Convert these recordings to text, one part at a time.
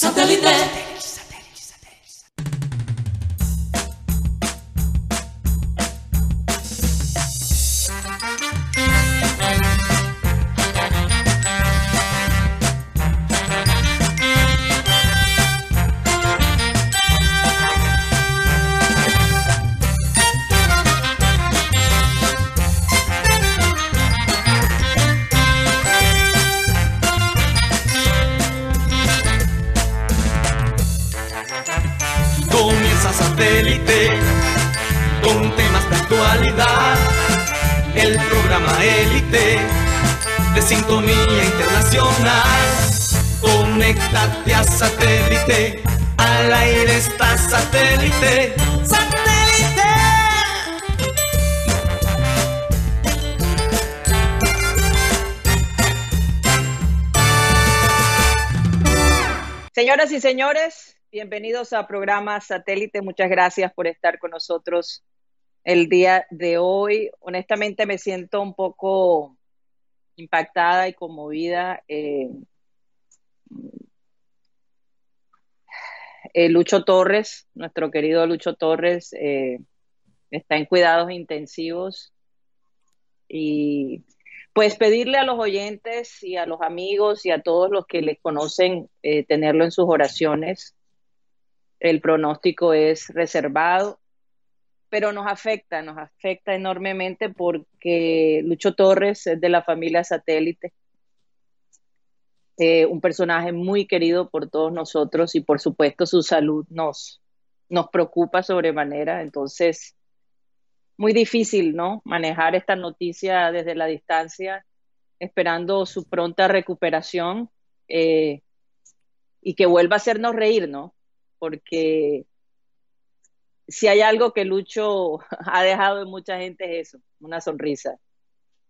Satellite. Señores, bienvenidos a programa Satélite. Muchas gracias por estar con nosotros el día de hoy. Honestamente me siento un poco impactada y conmovida. Eh, eh, Lucho Torres, nuestro querido Lucho Torres, eh, está en cuidados intensivos y pues pedirle a los oyentes y a los amigos y a todos los que le conocen eh, tenerlo en sus oraciones. El pronóstico es reservado, pero nos afecta, nos afecta enormemente porque Lucho Torres es de la familia satélite, eh, un personaje muy querido por todos nosotros y por supuesto su salud nos, nos preocupa sobremanera. Entonces, muy difícil, ¿no? Manejar esta noticia desde la distancia, esperando su pronta recuperación eh, y que vuelva a hacernos reír, ¿no? Porque si hay algo que Lucho ha dejado en mucha gente es eso, una sonrisa.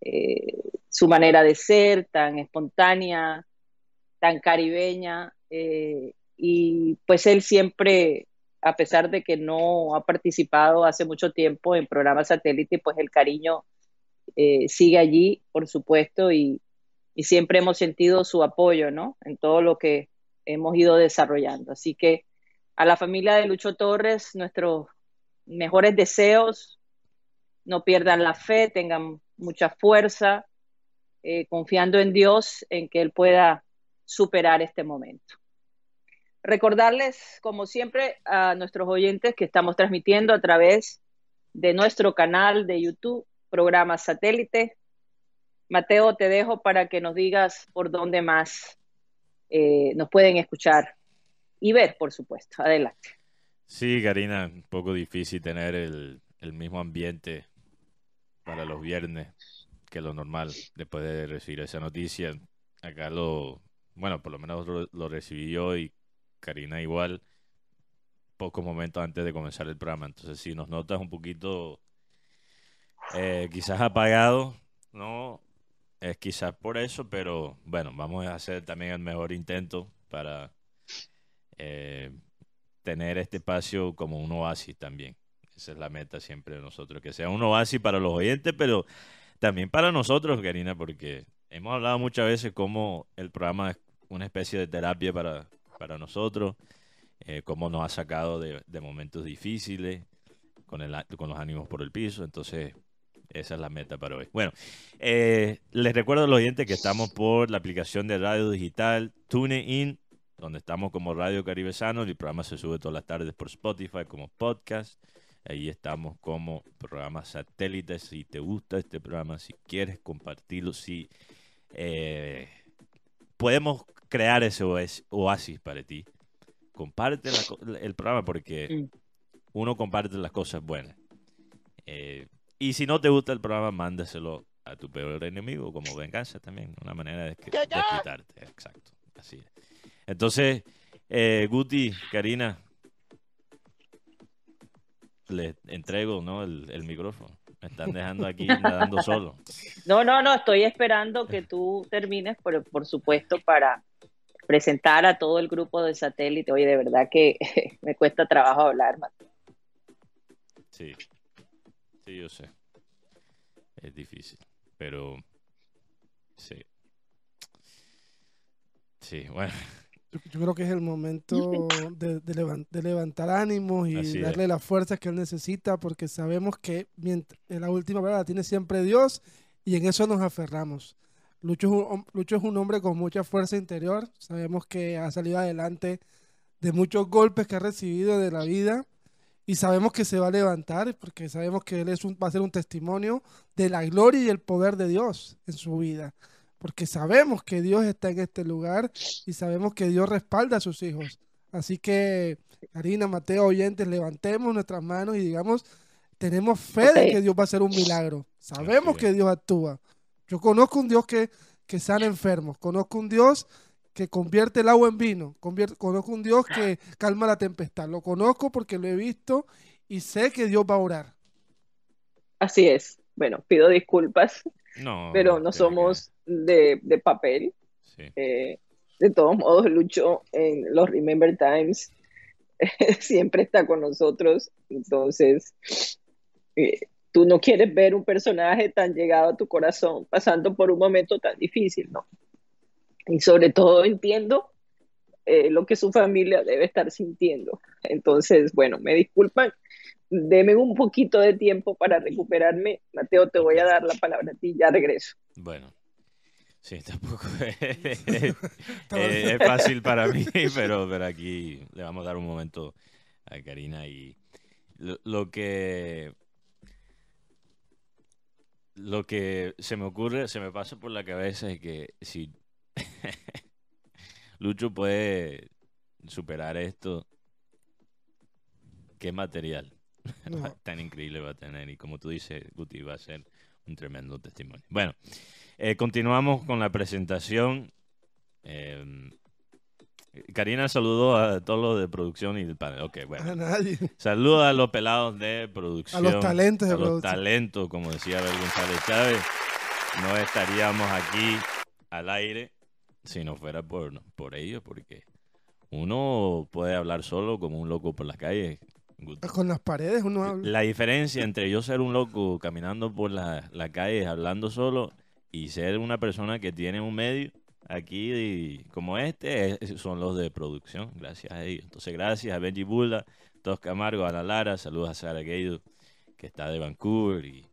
Eh, su manera de ser, tan espontánea, tan caribeña, eh, y pues él siempre a pesar de que no ha participado hace mucho tiempo en programas satélite, pues el cariño eh, sigue allí, por supuesto, y, siempre hemos sentido su apoyo, ¿no? En todo lo que hemos ido desarrollando. Así que a la familia de Lucho Torres, nuestros mejores deseos, no pierdan la fe, tengan mucha fuerza, eh, confiando en Dios, en que Él pueda superar este momento. Recordarles, como siempre, a nuestros oyentes que estamos transmitiendo a través de nuestro canal de YouTube, programa satélite. Mateo, te dejo para que nos digas por dónde más eh, nos pueden escuchar y ver, por supuesto. Adelante. Sí, Karina, un poco difícil tener el, el mismo ambiente para los viernes que lo normal después de recibir esa noticia. Acá lo, bueno, por lo menos lo, lo recibí yo y Karina igual, pocos momentos antes de comenzar el programa. Entonces, si nos notas un poquito eh, quizás apagado, ¿no? Es quizás por eso, pero bueno, vamos a hacer también el mejor intento para eh, tener este espacio como un oasis también. Esa es la meta siempre de nosotros, que sea un oasis para los oyentes, pero también para nosotros, Karina, porque hemos hablado muchas veces cómo el programa es una especie de terapia para, para nosotros, eh, cómo nos ha sacado de, momentos difíciles, con los ánimos por el piso. Entonces, esa es la meta para hoy. Bueno, eh, les recuerdo a los oyentes que estamos por la aplicación de radio digital TuneIn, donde estamos como Radio Caribe Sano. El programa se sube todas las tardes por Spotify como podcast. Ahí estamos como programa satélite. Si te gusta este programa, si quieres compartirlo, si eh, podemos crear ese oasis para ti. Comparte la, el programa porque uno comparte las cosas buenas. Eh, y si no te gusta el programa, mándaselo a tu peor enemigo como venganza también. Una manera de, de quitarte. Exacto. Así es. Entonces, eh, Guti, Karina, les entrego ¿no? el, el micrófono. Me están dejando aquí nadando solo. No, no, no, estoy esperando que tú termines, pero por supuesto para presentar a todo el grupo de satélite. Oye, de verdad que me cuesta trabajo hablar, Mateo. Sí, sí, yo sé. Es difícil, pero sí. Sí, bueno. Yo, creo que es el momento de, levantar ánimos y darle las fuerzas que él necesita, porque sabemos que mientras, la última palabra la tiene siempre Dios y en eso nos aferramos. Lucho es, un, Lucho es un hombre con mucha fuerza interior. Sabemos que ha salido adelante de muchos golpes que ha recibido de la vida y sabemos que se va a levantar porque sabemos que él es un, va a ser un testimonio de la gloria y el poder de Dios en su vida porque sabemos que Dios está en este lugar y sabemos que Dios respalda a sus hijos. Así que, Karina, Mateo, oyentes, levantemos nuestras manos y digamos, tenemos fe de que Dios va a hacer un milagro. Sabemos que Dios actúa. Yo conozco un Dios que, que sana enfermos, conozco un Dios que convierte el agua en vino, conozco un Dios que calma la tempestad. Lo conozco porque lo he visto y sé que Dios va a orar. Así es. Bueno, pido disculpas pero no somos de, papel. Eh, de todos modos, Lucho en los Remember Times siempre está con nosotros. Entonces, eh, tú no quieres ver un personaje tan llegado a tu corazón pasando por un momento tan difícil, ¿no? Y sobre todo entiendo eh, lo que su familia debe estar sintiendo. Entonces, bueno, me disculpan deme un poquito de tiempo para recuperarme. Mateo, te voy a dar la palabra a ti, ya regreso. Bueno, sí, tampoco es, es, fácil para mí, pero, pero aquí le vamos a dar un momento a Karina y lo, que lo que se me ocurre, se me pasa por la cabeza es que si Lucho puede superar esto, ¿qué material? Tan increíble va a tener. Y como tú dices, Guti, va a ser un tremendo testimonio. Bueno, eh, continuamos con la presentación. Eh, Karina saludó a todos los de producción y del panel. Ok, bueno. Saluda a los pelados de producción. A los talentos de a los talentos, como decía Abel González Chávez. No estaríamos aquí al aire si no fuera por, por ellos, porque uno puede hablar solo como un loco por las calles, con las paredes uno habla. La diferencia entre yo ser un loco caminando por la, la calle hablando solo y ser una persona que tiene un medio aquí como este son los de producción, gracias a ellos. Entonces, gracias a Benji Bula, Tos Camargo, a la Lara, saludos a Sara Gueido, que está de Vancouver y,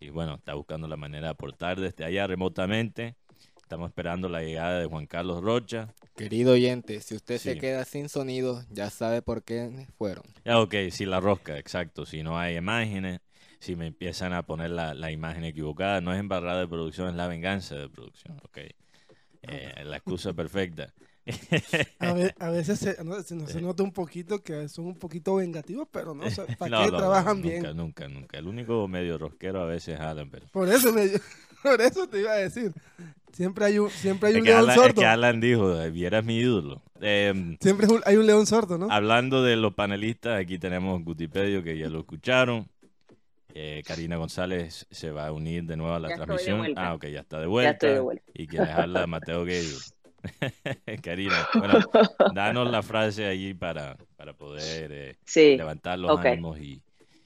y, bueno, está buscando la manera de aportar desde allá remotamente. Estamos esperando la llegada de Juan Carlos Rocha. Querido oyente, si usted se queda sin sonido, ya sabe por qué fueron. Ya, ok, si la rosca, exacto. Si no hay imágenes, si me empiezan a poner la, imagen equivocada, no es embarrada de producción, es la venganza de producción, ok. Eh, la excusa perfecta. a, veces se, nota un poquito que son un poquito vengativos, pero no, ¿para qué trabajan bien? Nunca, nunca, nunca. El único medio rosquero a veces jalan, pero... Por eso, por eso te iba a decir. Siempre hay un, siempre hay un león sordo. Es que Alan dijo, vieras mi ídolo. Em, siempre hay un león sordo, ¿no? Hablando de los panelistas, aquí tenemos Gutipedio, que ya lo escucharon. Eh, Karina González se va a unir de nuevo a la transmisión. Ah, ok, ya está de vuelta. Y quienes habla Mateo Guedo. Karina, bueno, danos la frase allí para, para poder eh, levantar los ánimos y,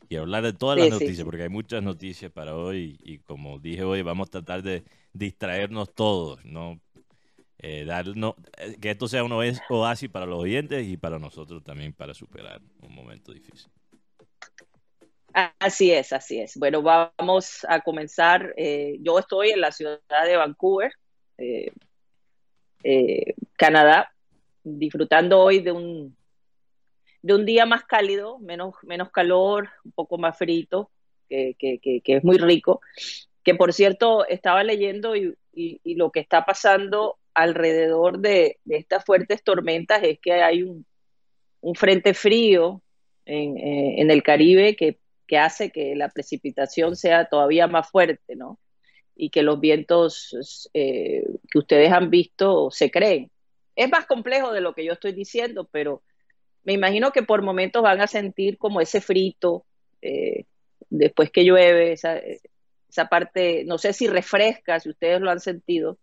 y, hablar de todas las noticias, porque hay muchas noticias para hoy y como dije hoy, vamos a tratar de distraernos todos, ¿no? Eh, eh, que esto sea un oasis para los oyentes y para nosotros también para superar un momento difícil. Así es, así es. Bueno, vamos a comenzar. Eh, yo estoy en la ciudad de Vancouver, Canadá, disfrutando hoy de un, de un día más cálido, menos, menos calor, un poco más frito, que, que, que es muy rico que por cierto estaba leyendo y, lo que está pasando alrededor de, estas fuertes tormentas es que hay un, frente frío en, eh, el Caribe que, hace que la precipitación sea todavía más fuerte, ¿no? Y que los vientos eh, que ustedes han visto se creen. Es más complejo de lo que yo estoy diciendo, pero me imagino que por momentos van a sentir como ese frito eh, después que llueve, esa parte, no sé si refresca, si ustedes lo han sentido,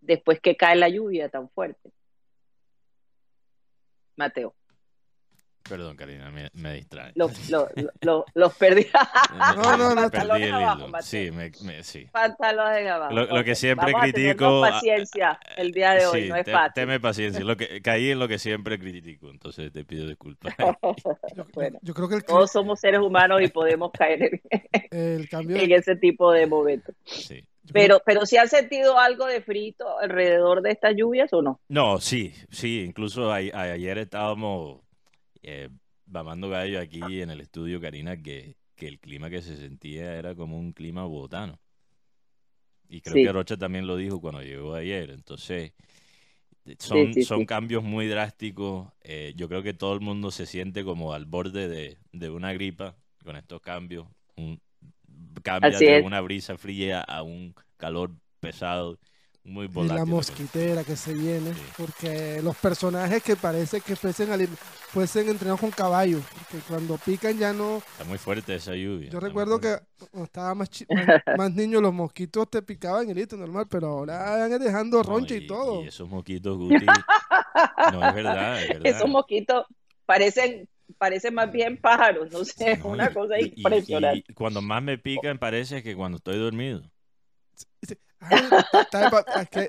después que cae la lluvia tan fuerte. Mateo. Perdón, Karina, me, me distrae. Los, los perdí. no, no, no. Perdí el hilo. Sí, me, me, sí. Pantalones abajo. Lo, lo que siempre critico. A paciencia el día de hoy, no es fácil. Teme paciencia. Lo que, caí en lo que siempre critico, entonces te pido disculpas. bueno, yo creo que todos somos seres humanos y podemos caer en, el cambio en ese tipo de momentos. Sí. Pero, pero si han sentido algo de frito alrededor de estas lluvias o no? No, sí, sí. Incluso ayer estábamos eh, mamando gallo aquí en el estudio, Karina, que, que, el clima que se sentía era como un clima bogotano. Y creo que Rocha también lo dijo cuando llegó ayer. Entonces, son, son cambios muy drásticos. Eh, yo creo que todo el mundo se siente como al borde de, de una gripa con estos cambios. Un, cambia de una brisa fría a un calor pesado muy volátil. Y la mosquitera que se viene, porque los personajes que parece que fuesen, fuesen entrenados con caballos, porque cuando pican ya no... Está muy fuerte esa lluvia. Yo recuerdo que cuando estaba más, más, niño los mosquitos te picaban y listo, normal, pero ahora van dejando roncha y, todo. Y esos mosquitos, Guti, no, es verdad, es verdad. Esos mosquitos parecen parecen más bien pájaros, no sé, una cosa impresionante. Y, cuando más me pican parece que cuando estoy dormido.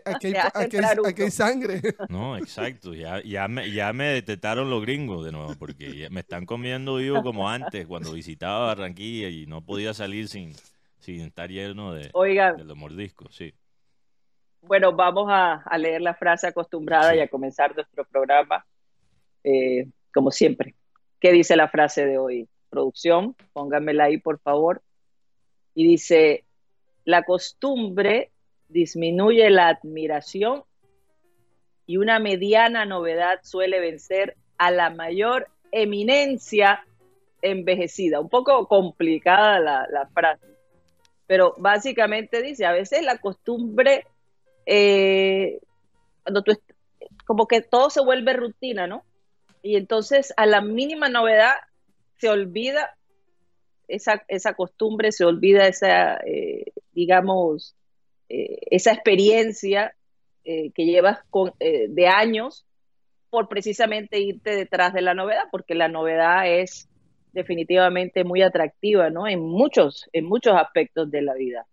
Aquí, hay sangre. No, exacto. Ya, ya, me, ya me detectaron los gringos de nuevo, porque me están comiendo vivo como antes, cuando visitaba Barranquilla y no podía salir sin, sin estar lleno de, de los mordiscos. Sí. Bueno, vamos a, leer la frase acostumbrada y a comenzar nuestro programa, eh, como siempre. ¿Qué dice la frase de hoy? Producción, pónganmela ahí, por favor. Y dice, la costumbre disminuye la admiración y una mediana novedad suele vencer a la mayor eminencia envejecida. Un poco complicada la, frase, pero básicamente dice, a veces la costumbre, eh, cuando tú, como que todo se vuelve rutina, ¿no? Y entonces a la mínima novedad se olvida esa, esa costumbre, se olvida esa, eh, digamos, eh, esa experiencia eh, que llevas con, de años por precisamente irte detrás de la novedad, porque la novedad es definitivamente muy atractiva, ¿no? En muchos, en muchos aspectos de la vida.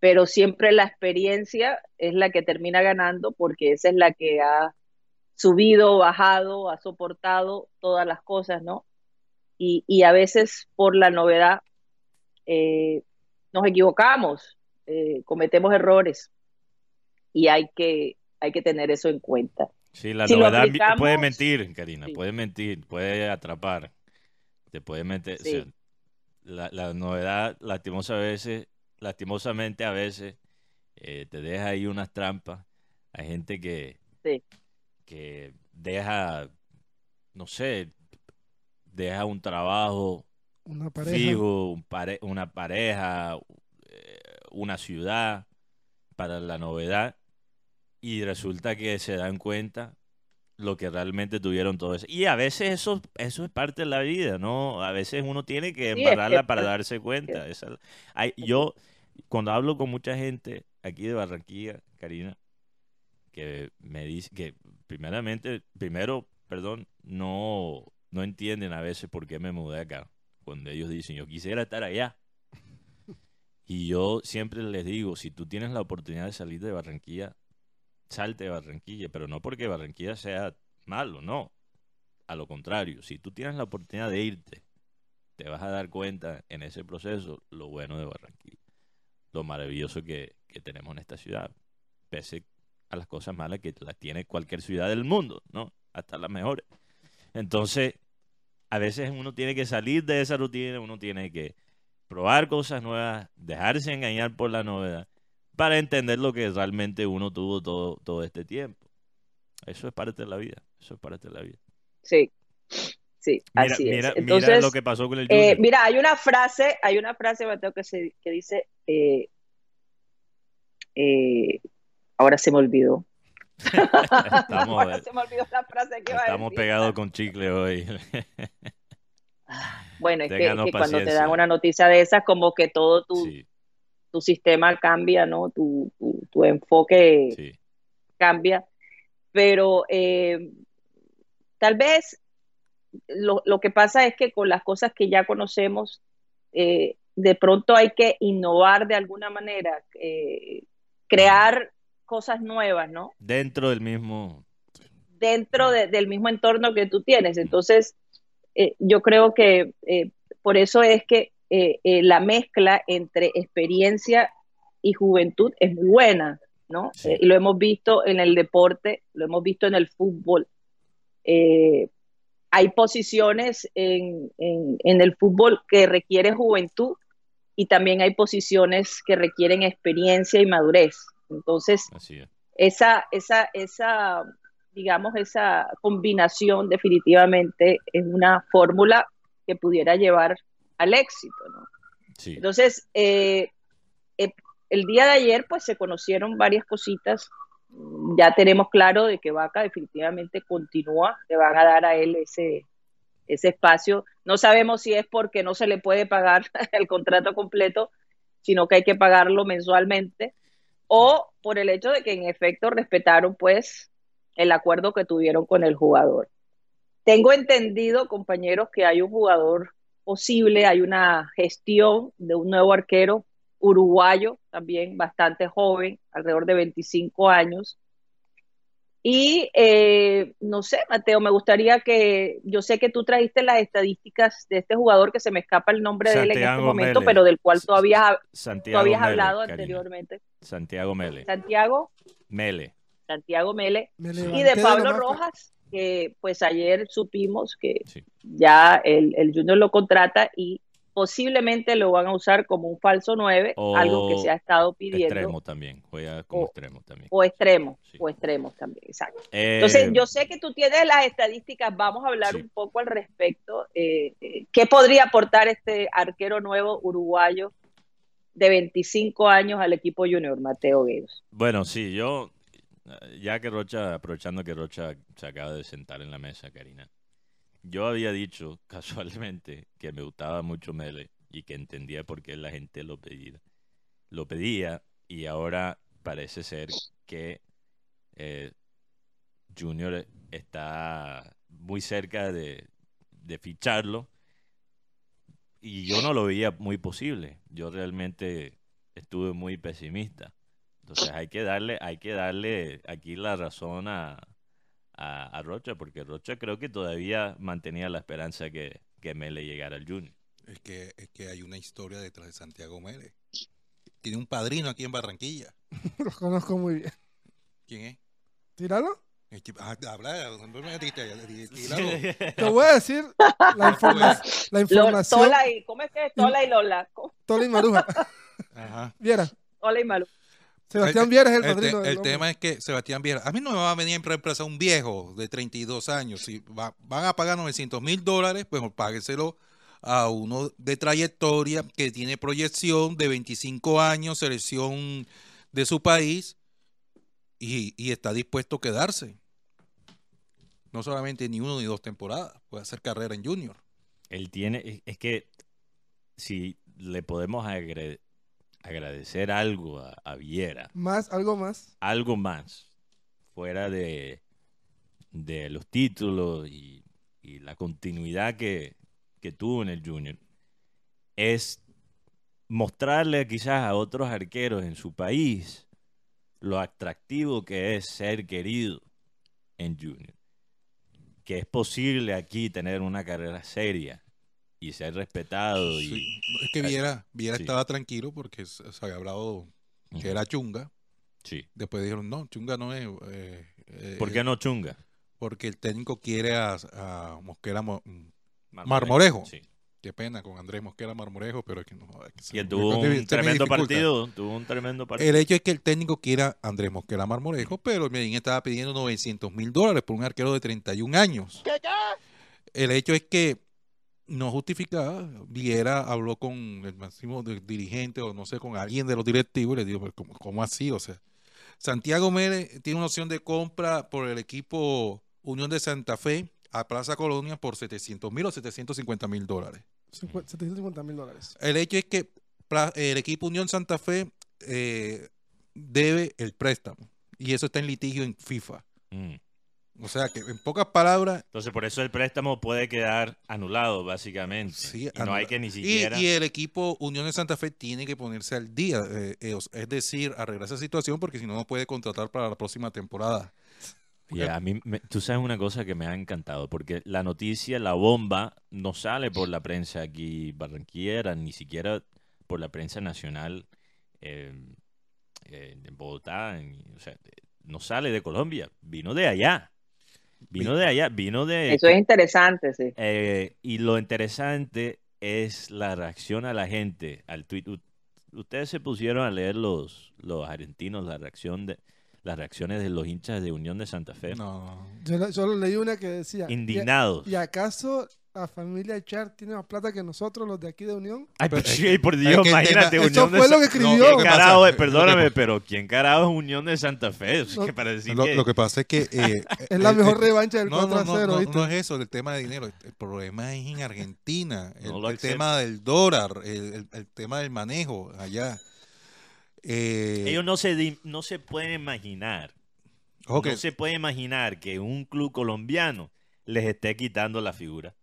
Pero siempre la experiencia es la que termina ganando porque esa es la que ha subido, bajado, ha soportado todas las cosas, ¿no? Y, a veces por la novedad eh, nos equivocamos, eh, cometemos errores y hay que, hay que tener eso en cuenta. Sí, la novedad puede mentir, Karina, puede mentir, puede atrapar, te puede meter. la, novedad, lastimosa a veces, lastimosamente a veces, eh, te deja ahí unas trampas. Hay gente que, que deja, no sé, deja un trabajo una pareja. fijo, una pareja, una ciudad para la novedad y resulta que se dan cuenta lo que realmente tuvieron todo eso. Y a veces eso, eso es parte de la vida, ¿no? A veces uno tiene que embarrarla para darse cuenta. hay, yo, cuando hablo con mucha gente aquí de Barranquilla, Karina, que me dice que primeramente, primero, perdón, no, no entienden a veces por qué me mudé acá. Cuando ellos dicen, yo quisiera estar allá. Y yo siempre les digo, si tú tienes la oportunidad de salir de Barranquilla, salte de Barranquilla, pero no porque Barranquilla sea malo, no. A lo contrario, si tú tienes la oportunidad de irte, te vas a dar cuenta en ese proceso lo bueno de Barranquilla, lo maravilloso que, que tenemos en esta ciudad, pese a las cosas malas que las tiene cualquier ciudad del mundo, ¿no? Hasta las mejores. Entonces, a veces uno tiene que salir de esa rutina, uno tiene que probar cosas nuevas, dejarse engañar por la novedad, para entender lo que realmente uno tuvo todo, todo este tiempo. Eso es parte de la vida, eso es parte de la vida. Sí, sí, así es. Entonces, mira lo que pasó con el eh, Mira, hay una frase, hay una frase, Mateo, que, se, que dice, eh, eh, ahora se me olvidó, estamos, se me olvidó la frase que estamos pegados con chicle hoy. bueno, es que, cuando te dan una noticia de esas, como que todo tu, tu sistema cambia, ¿no? Tu, tu, enfoque cambia. Pero eh, tal vez lo, lo, que pasa es que con las cosas que ya conocemos, eh, de pronto hay que innovar de alguna manera, eh, crear cosas nuevas, ¿no? Dentro del mismo... Dentro del mismo entorno que tú tienes. Entonces, eh, yo creo que por eso es que la mezcla entre experiencia y juventud es muy buena, ¿no? y lo hemos visto en el deporte, lo hemos visto en el fútbol. Eh, hay posiciones en, el fútbol que requieren juventud y también hay posiciones que requieren experiencia y madurez. Entonces, esa, esa, esa, digamos, esa combinación definitivamente es una fórmula que pudiera llevar al éxito. Entonces, eh, eh, el día de ayer, pues se conocieron varias cositas ya tenemos claro de que Vaca definitivamente continúa, le van a dar a él ese, ese espacio. No sabemos si es porque no se le puede pagar el contrato completo, sino que hay que pagarlo mensualmente, o por el hecho de que en efecto respetaron pues el acuerdo que tuvieron con el jugador. Tengo entendido, compañeros, que hay un jugador posible, hay una gestión de un nuevo arquero uruguayo, también bastante joven, alrededor de 25 años. Y eh, no sé, Mateo, me gustaría que, yo sé que tú trajiste las estadísticas de este jugador que se me escapa el nombre de él en este momento, pero del cual tú habías, habías hablado anteriormente. Santiago Mele. Santiago Mele. Santiago Mele. y de Pablo Rojas, que pues ayer supimos que ya el, el Junior lo contrata y posiblemente lo van a usar como un falso 9, algo que se ha estado pidiendo. Extremo también, juega como extremo también. O extremo, o extremos también, exacto. Eh, Entonces, yo sé que tú tienes las estadísticas, vamos a hablar un poco al respecto. Eh, eh, ¿Qué podría aportar este arquero nuevo uruguayo de 25 años al equipo junior, Mateo Guedos? Bueno, sí, yo, ya que Rocha, aprovechando que Rocha se acaba de sentar en la mesa, Karina yo había dicho casualmente que me gustaba mucho Mele y que entendía por qué la gente lo pedía. Lo pedía y ahora parece ser que eh, Junior está muy cerca de, de ficharlo y yo no lo veía muy posible. Yo realmente estuve muy pesimista. Entonces hay que darle, hay que darle aquí la razón a, a, Rocha, porque Rocha creo que todavía mantenía la esperanza que, que Mele llegara al Junior. Es que, es que hay una historia detrás de Santiago Mele. Tiene un padrino aquí en Barranquilla. Lo conozco muy bien. ¿Quién es? ¿Tíralo? Habla, Te voy a decir la, información. Tola y, ¿Cómo es que es Tola y Lola? Tola y Maruja. Ajá. Viera. Tola y Maruja. Sebastián Viera es el padrino. El, tema es que Sebastián Viera, a mí no me va a venir a reemplazar un viejo de 32 años. Si van a pagar 900 mil dólares, pues págueselo a uno de trayectoria que tiene proyección de 25 años, selección de su país y, está dispuesto a quedarse. No solamente ni uno ni dos temporadas, puede hacer carrera en junior. Él tiene, es que si le podemos agregar agradecer algo a, Viera. ¿Más? ¿Algo más? Algo más. Fuera de, de los títulos y, la continuidad que, tuvo en el Junior. Es mostrarle quizás a otros arqueros en su país lo atractivo que es ser querido en Junior. Que es posible aquí tener una carrera seria y ser respetado. Y... Es que Viera, Viera estaba tranquilo porque se, había hablado que era chunga. Sí. Después dijeron, no, chunga no es. Eh, eh, ¿Por qué no chunga? Porque el técnico quiere a, Mosquera Marmorejo. Sí. Qué pena con Andrés Mosquera Marmorejo, pero es que no. y tuvo un tremendo partido. Tuvo un tremendo partido. El hecho es que el técnico quiera a Andrés Mosquera Marmorejo, pero el Medellín estaba pidiendo 900 mil dólares por un arquero de 31 años. ¿Qué, qué? El hecho es que no justificaba. Viera habló con el máximo dirigente o no sé, con alguien de los directivos y le dijo, ¿cómo, así? O sea, Santiago Mérez tiene una opción de compra por el equipo Unión de Santa Fe a Plaza Colonia por 700 mil o 750 mil dólares. 750 mil dólares. El hecho es que el equipo Unión Santa Fe eh, debe el préstamo y eso está en litigio en FIFA. Mm. O sea que en pocas palabras. Entonces por eso el préstamo puede quedar anulado, básicamente. Sí, y no hay que ni siquiera. Y, el equipo Unión de Santa Fe tiene que ponerse al día. Eh, eh, es decir, arreglar esa situación porque si no, no puede contratar para la próxima temporada. Y a mí, tú sabes una cosa que me ha encantado, porque la noticia, la bomba, no sale por la prensa aquí barranquillera, ni siquiera por la prensa nacional eh, en Bogotá, o sea, no sale de Colombia, vino de allá. Vino de allá, vino de... Eso es interesante, sí. Eh, y lo interesante es la reacción a la gente, al tweet. Ustedes se pusieron a leer los, los argentinos, la reacción de las reacciones de los hinchas de Unión de Santa Fe. No. Yo solo leí una que decía... Indignados. ¿Y acaso la familia Char tiene más plata que nosotros, los de aquí de Unión. Ay, pero, por Dios, imagínate. Unión fue lo que escribió. carajo, perdóname, pero ¿quién carajo es Unión de Santa Fe? lo, que... pasa es que... Eh, es la mejor revancha del 4 a 0, no, es eso, el tema de dinero. El problema es en Argentina. El, tema del dólar, el, tema del manejo allá. Eh, Ellos no se, no se pueden imaginar. No se puede imaginar que un club colombiano les esté quitando la figura.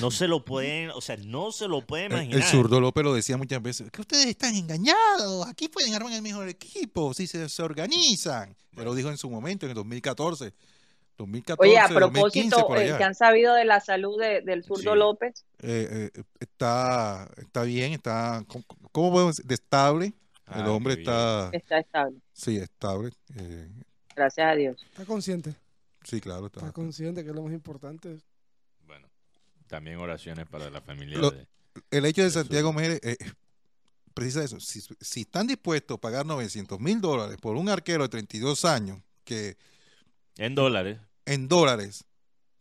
No se lo pueden, o sea, no se lo pueden imaginar. El, zurdo López lo decía muchas veces, que ustedes están engañados, aquí pueden armar el mejor equipo si se, se organizan. Lo dijo en su momento, en el 2014. 2014 Oye, a propósito, eh, ¿qué han sabido de la salud del zurdo López? Eh, eh, está, está bien, está, ¿cómo podemos decir? Estable. el ah, hombre está... Está estable. Sí, estable. Gracias a Dios. Está consciente. Sí, claro. Está, está consciente, que es lo más importante. También oraciones para la familia. el hecho de, Santiago Mérez eh, precisa eso. Si, están dispuestos a pagar 900 mil dólares por un arquero de 32 años, que... En dólares. En dólares.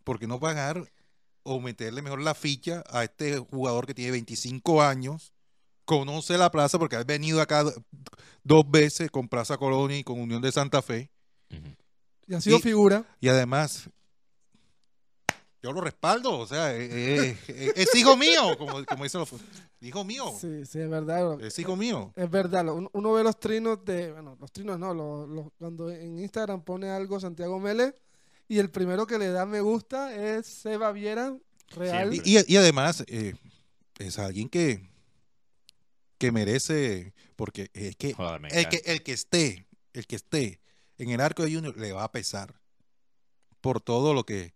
porque no pagar o meterle mejor la ficha a este jugador que tiene 25 años? Conoce la plaza porque ha venido acá dos veces con Plaza Colonia y con Unión de Santa Fe. Y ha sido figura. Y además yo lo respaldo, o sea, eh, eh, eh, es, hijo mío, como, como dicen los... Hijo mío. Sí, sí, es verdad. Es hijo mío. Es verdad, uno, ve los trinos de, bueno, los trinos no, los, cuando en Instagram pone algo Santiago Mele y el primero que le da me gusta es Seba Viera, real. Y, además es alguien que, que merece, porque es que, el que el que esté, el que esté en el arco de Junior le va a pesar por todo lo que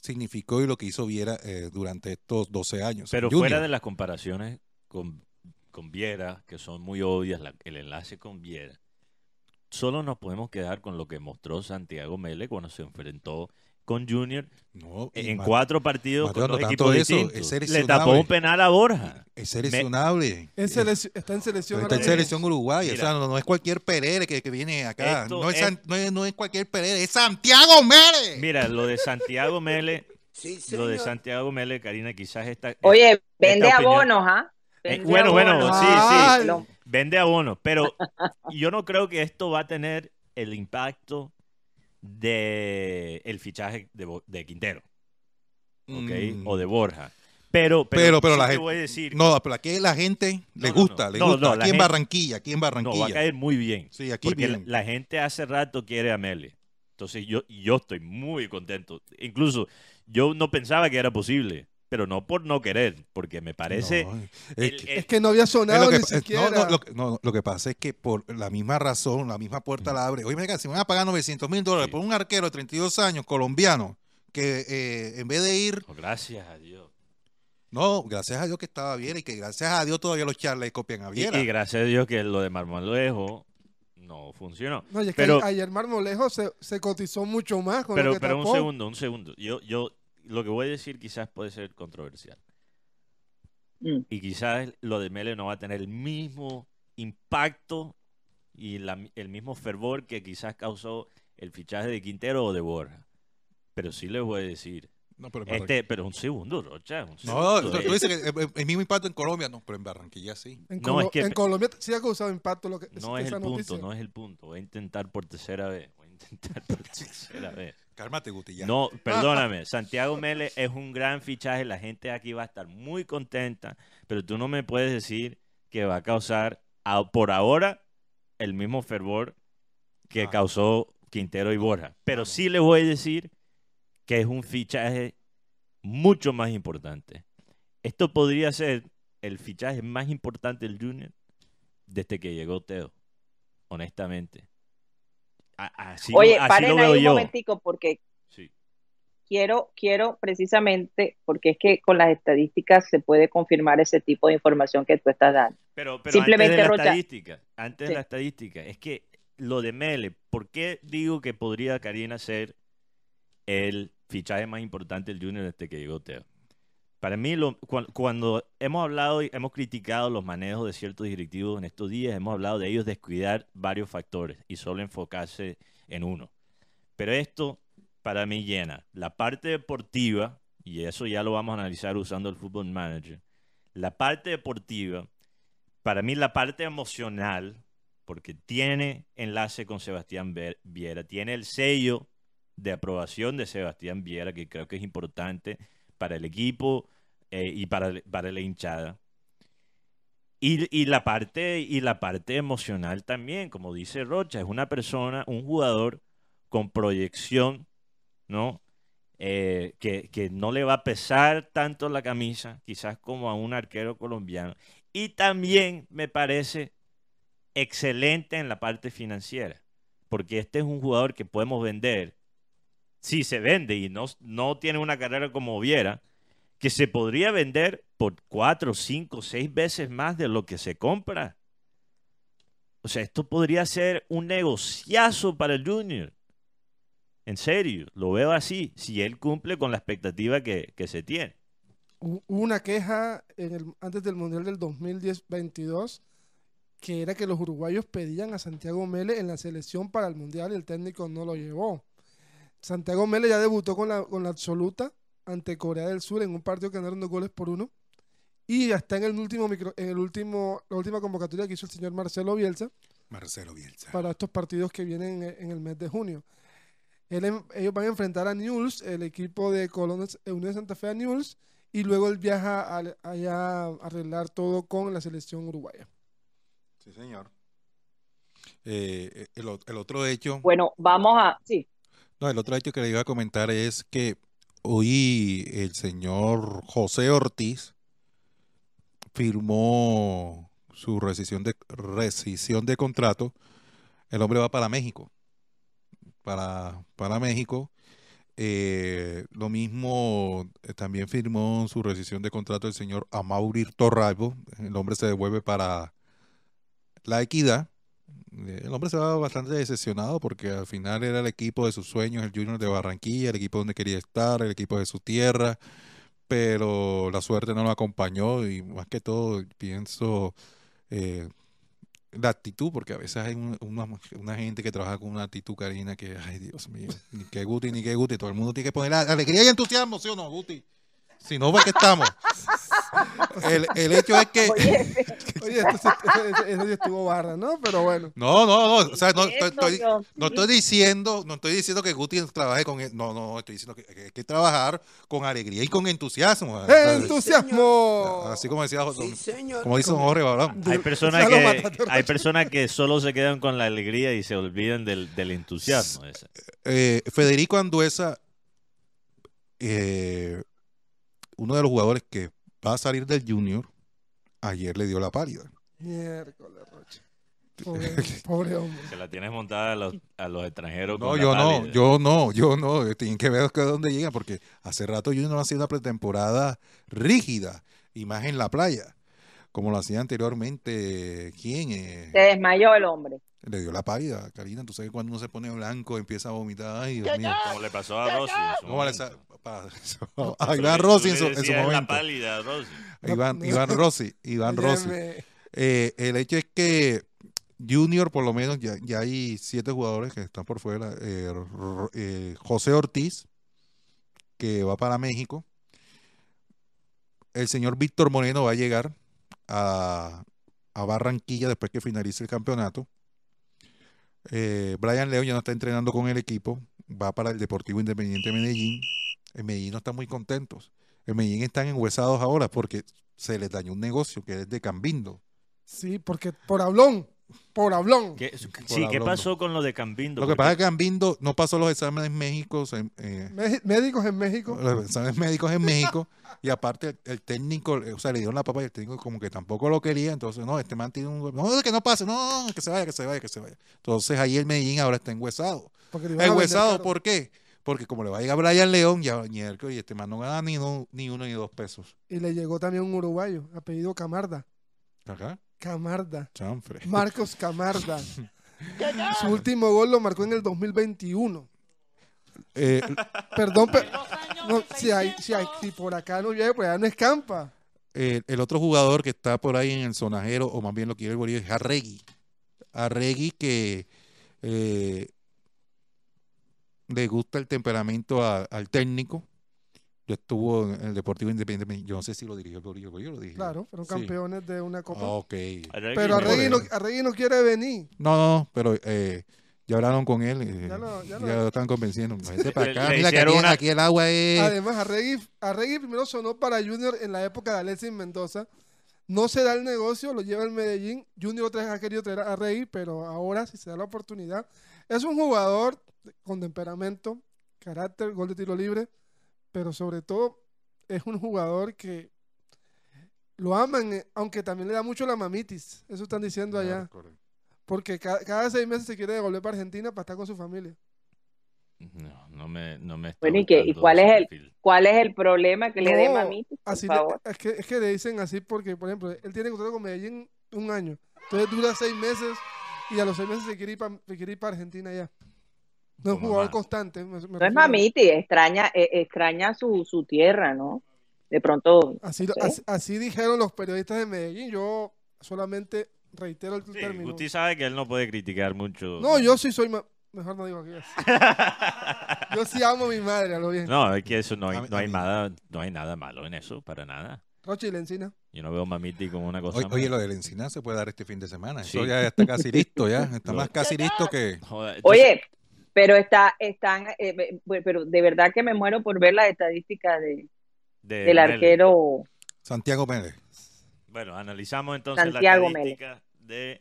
significó y lo que hizo Viera eh, durante estos 12 años. Pero fuera de las comparaciones con, con Viera, que son muy obvias, el enlace con Viera, solo nos podemos quedar con lo que mostró Santiago Mele cuando se enfrentó con Junior en cuatro partidos con dos equipos distintos. Le tapó un penal a Borja. Es seleccionable. está en selección Está en selección uruguaya. o sea, no, es cualquier Pereira que, que viene acá. No es, no, es, cualquier Pereira, es Santiago Mele. Mira, lo de Santiago Mele, lo de Santiago Mele, Karina, quizás está... Oye, vende abonos, ¿ah? Eh, bueno, bueno, sí, sí. Vende abonos. Pero yo no creo que esto va a tener el impacto de el fichaje de, Quintero. ¿Ok? O de mm. Borja. Pero, pero, pero, la gente, voy a decir, no, pero aquí la gente le gusta, le gusta. aquí en Barranquilla, aquí en Barranquilla. No, va a caer muy bien. Sí, aquí porque La, gente hace rato quiere a Mele. Entonces yo, yo estoy muy contento. Incluso yo no pensaba que era posible pero no por no querer, porque me parece... es, que, no había sonado ni siquiera. No, lo, no, lo, que pasa es que por la misma razón, la misma puerta la abre. Oye, mira, si van a pagar 900 mil dólares por un arquero de 32 años, colombiano, que eh, en vez de ir... gracias a Dios. No, gracias a Dios que estaba bien y que gracias a Dios todavía los charles copian a Viera. Y, gracias a Dios que lo de Marmolejo no funcionó. No, y es pero, que ayer Marmolejo se, se, cotizó mucho más con Pero, lo que pero un segundo, un segundo. Yo, yo, lo que voy a decir quizás puede ser controversial. Mm. Y quizás lo de Mele no va a tener el mismo impacto y el mismo fervor que quizás causó el fichaje de Quintero o de Borja. Pero sí les voy a decir. No, pero, este, pero un segundo, Rocha. no, tú, dices que el, mismo impacto en Colombia, no, pero en Barranquilla sí. En, Colombia sí ha causado impacto lo que No es el punto, no es el punto. Voy a intentar por tercera vez. Voy a intentar por tercera vez. Cálmate, Guti, No, perdóname. Santiago Mele es un gran fichaje. La gente aquí va a estar muy contenta. Pero tú no me puedes decir que va a causar, por ahora, el mismo fervor que causó Quintero y Borja. Pero sí le voy a decir que es un fichaje mucho más importante. Esto podría ser el fichaje más importante del Junior desde que llegó Teo, honestamente. Así, Oye, paren ahí un momentico porque quiero, quiero precisamente, porque es que con las estadísticas se puede confirmar ese tipo de información que tú estás dando. Pero, Simplemente antes de la estadística, antes de la estadística, es que lo de Mele, ¿por qué digo que podría Karina ser el fichaje más importante del Junior desde que llegó Teo? Para mí, cuando hemos hablado y hemos criticado los manejos de ciertos directivos en estos días, hemos hablado de ellos descuidar varios factores y solo enfocarse en uno. Pero esto, para mí, llena la parte deportiva, y eso ya lo vamos a analizar usando el Football Manager. La parte deportiva, para mí, la parte emocional, porque tiene enlace con Sebastián Viera, tiene el sello de aprobación de Sebastián Viera, que creo que es importante para el equipo eh, y para, para la hinchada. Y, y, la parte, y la parte emocional también, como dice Rocha, es una persona, un jugador con proyección, ¿no? Eh, que, que, no le va a pesar tanto la camisa, quizás como a un arquero colombiano. Y también me parece excelente en la parte financiera, porque este es un jugador que podemos vender si se vende y no, no tiene una carrera como Viera, que se podría vender por cuatro, cinco, seis veces más de lo que se compra. O sea, esto podría ser un negociazo para el Junior. En serio, lo veo así, si él cumple con la expectativa que, se tiene. Hubo una queja en el, antes del Mundial del 2010-22 que era que los uruguayos pedían a Santiago Mele en la selección para el Mundial y el técnico no lo llevó. Santiago Mele ya debutó con la, con la absoluta ante Corea del Sur en un partido que ganaron dos goles por uno. Y ya está en el último micro, en el último, la última convocatoria que hizo el señor Marcelo Bielsa. Marcelo Bielsa. Para estos partidos que vienen en, el mes de junio. Em, ellos van a enfrentar a Newell's, el equipo de Colón Unión de Santa Fe a Newell's, y luego él viaja allá a arreglar todo con la selección uruguaya. Sí, señor. Eh, el, el, otro hecho. Bueno, vamos a. Sí. No, el otro hecho que le iba a comentar es que hoy el señor José Ortiz firmó su rescisión de, rescisión de contrato. El hombre va para México. Para, para México. Eh, lo mismo eh, también firmó su rescisión de contrato el señor Amaurir Torralbo. El hombre se devuelve para la equidad. El hombre se va bastante decepcionado porque al final era el equipo de sus sueños, el Junior de Barranquilla, el equipo donde quería estar, el equipo de su tierra, pero la suerte no lo acompañó y más que todo pienso eh, la actitud, porque a veces hay una, gente que trabaja con una actitud, Karina, que, ay Dios mío, ni que Guti, ni que Guti, todo el mundo tiene que poner alegría y entusiasmo, ¿sí o no, Guti? Si no, ¿para qué estamos? El, el, hecho es que. Oye, esto, eso, estuvo barra, ¿no? Pero bueno. No, no, no. O sea, no, estoy, no estoy diciendo, no estoy diciendo que Guti trabaje con. No, no, estoy diciendo que, hay que trabajar con alegría y con entusiasmo. ¡Entusiasmo! Así como decía como dice Jorge Barón. Hay personas que, hay personas que solo se quedan con la alegría y se olvidan del, del entusiasmo. Eh, Federico Anduesa. Eh, uno de los jugadores que va a salir del Junior, ayer le dio la pálida. Miércoles, Roche. Pobre, hombre. Se la tienes montada a los, a los extranjeros. No, yo no, yo no, yo no. Tienen que ver dónde llegan, porque hace rato Junior no ha sido una pretemporada rígida, y más en la playa, como lo hacía anteriormente. ¿Quién? es? Se desmayó el hombre. Le dio la pálida, Karina. Tú sabes que cuando uno se pone blanco empieza a vomitar. Ay, Dios mío. Como le pasó a Rossi. a Iván Rossi en su, momento. Iván, Iván Rossi. Iván Rossi. Eh, el hecho es que Junior, por lo menos, ya, ya hay siete jugadores que están por fuera. Eh, eh, José Ortiz, que va para México. El señor Víctor Moreno va a llegar a, Barranquilla después que finalice el campeonato. Brian León ya no está entrenando con el equipo, va para el Deportivo Independiente Medellín. En Medellín no están muy contentos. En Medellín están enhuesados ahora porque se les dañó un negocio que es de Cambindo. Sí, porque por hablón. Por hablón. sí, ¿qué pasó con lo de Cambindo? Lo que pasa es que Cambindo no pasó los exámenes en México. Eh, médicos en México. Los exámenes médicos en México. y aparte, el, técnico, o sea, le dieron la papa y el técnico como que tampoco lo quería. Entonces, no, este man tiene un. No, que no pase, no, que se vaya, que se vaya, que se vaya. Entonces, ahí el Medellín ahora está enguesado. ¿Enguesado por qué? Porque como le va a llegar a Brian León, ya y este man no gana ni, ni uno ni dos pesos. Y le llegó también un uruguayo, apellido Camarda. Acá. Camarda. Marcos Camarda. Su último gol lo marcó en el 2021. Eh, Perdón, pero si, hay, si, hay, si, por acá no llueve, pues ya no escampa. el otro jugador que está por ahí en el sonajero, o más bien lo quiere el Bolívar, es Arregui. Arregui que eh, le gusta el temperamento al técnico yo estuvo en el Deportivo Independiente, yo no sé si lo dirigió el Bolillo, yo lo dije. Claro, fueron campeones de una copa. Ah, ok. Pero Arregui no, no quiere venir. No, no, pero eh, ya hablaron con él, eh, ya, lo están convenciendo. para acá, mira que aquí, el agua es... Además, Arregui, primero sonó para Junior en la época de Alexis Mendoza. No se da el negocio, lo lleva el Medellín. Junior otra vez ha querido traer a Arregui, pero ahora si se da la oportunidad. Es un jugador con temperamento, carácter, gol de tiro libre pero sobre todo es un jugador que lo aman, eh, aunque también le da mucho la mamitis. Eso están diciendo allá. Porque cada, seis meses se quiere devolver para Argentina para estar con su familia. No, no me, no me Bueno, ¿y, cuál es el cuál es el problema que le dé mamitis? así es, que, es que le dicen así porque, por ejemplo, él tiene contrato con Medellín un año. Entonces dura seis meses y a los seis meses se quiere ir para, quiere ir para Argentina ya. No es jugador constante. no es mamiti, extraña, eh, extraña su, su tierra, ¿no? De pronto. Así, así, dijeron los periodistas de Medellín. Yo solamente reitero el término. Usted sabe que él no puede criticar mucho. No, yo sí soy. Mejor no digo que Yo sí amo a mi madre, a lo bien. No, es que eso no hay, no hay, nada, no hay nada malo en eso, para nada. Roche y la encina. Yo no veo mamiti como una cosa. Oye, lo de la encina se puede dar este fin de semana. Eso ya está casi listo, ya. Está más casi listo que. Oye, pero está, están, eh, pero de verdad que me muero por ver las estadísticas de, del arquero Santiago Mélez. Bueno, analizamos entonces la estadística de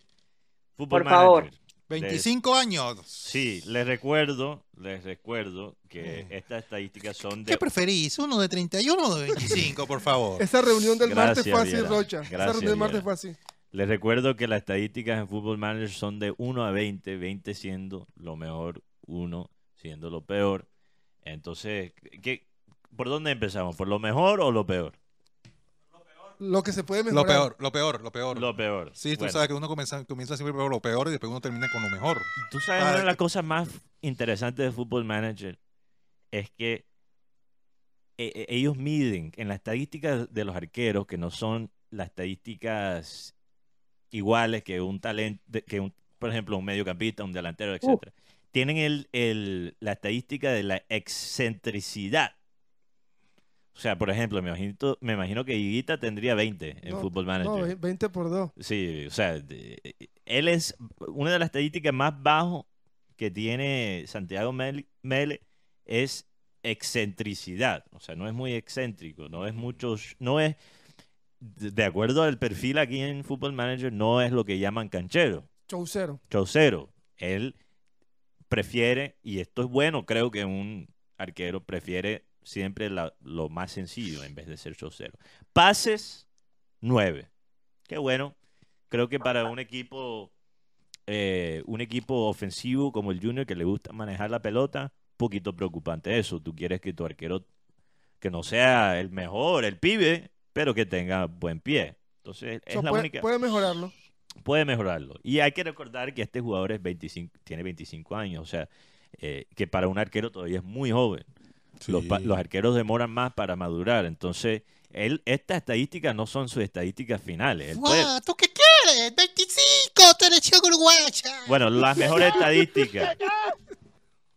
Fútbol Por favor. 25 años. Sí, les recuerdo, les recuerdo que mm. estas estadísticas son de... ¿Qué preferís? ¿Uno de 31 o de 25, por favor? Esa reunión del martes fue así, Rocha. Esa reunión del martes fue así. Les recuerdo que las estadísticas en Fútbol Manager son de 1 a 20, 20 siendo lo mejor, uno siendo lo peor. Entonces, ¿qué, ¿por dónde empezamos? ¿Por lo mejor o lo peor? Lo que se puede mejorar. Lo peor, lo peor, lo peor. Lo peor. Sí, tú sabes que uno comienza, comienza siempre por lo peor y después uno termina con lo mejor. Tú sabes, una de las cosas más interesantes de Football Manager es que e, e, ellos miden en las estadísticas de los arqueros, que no son las estadísticas iguales que un talento, que un, por ejemplo, un mediocampista, un delantero, etcétera tienen el, el, la estadística de la excentricidad. O sea, por ejemplo, me imagino, me imagino que Higuita tendría 20 en Football Manager. No, 20 por 2. Sí, o sea, él es una de las estadísticas más bajas que tiene Santiago Mele, es excentricidad. O sea, no es muy excéntrico, no es mucho, no es, de acuerdo al perfil aquí en Football Manager, no es lo que llaman canchero. Chaucero. Chaucero. Él prefiere, y esto es bueno, creo que un arquero prefiere siempre lo más sencillo en vez de ser chocero. Pases, 9. Qué bueno. Creo que para un equipo, eh, un equipo ofensivo como el Junior que le gusta manejar la pelota, poquito preocupante eso. Tú quieres que tu arquero, que no sea el mejor, el pibe, pero que tenga buen pie. Entonces, es la única. Puede mejorarlo puede mejorarlo. Y hay que recordar que este jugador es 25, tiene 25 años, o sea, eh, que para un arquero todavía es muy joven. Los, arqueros demoran más para madurar, entonces él, estas estadísticas no son sus estadísticas finales. ¿Tú qué quieres? 25, tú uruguaya. Bueno, las mejores estadísticas.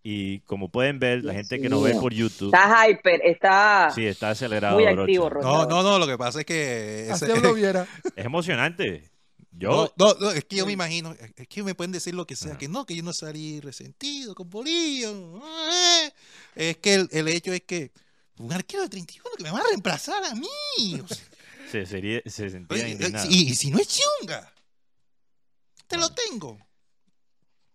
Y como pueden ver, la gente que nos ve por YouTube. Está hyper, está. Sí, está acelerado. Muy activo, No, no, no, lo que pasa es que. Es, lo viera. es emocionante. Yo, no, no, es que yo me imagino, es que me pueden decir lo que sea, que no, que yo no salí resentido con Bolillo. Eh. Es que el, hecho es que un arquero de 31 que me va a reemplazar a mí. se, sería, se sentía y, si no es chunga. te lo tengo.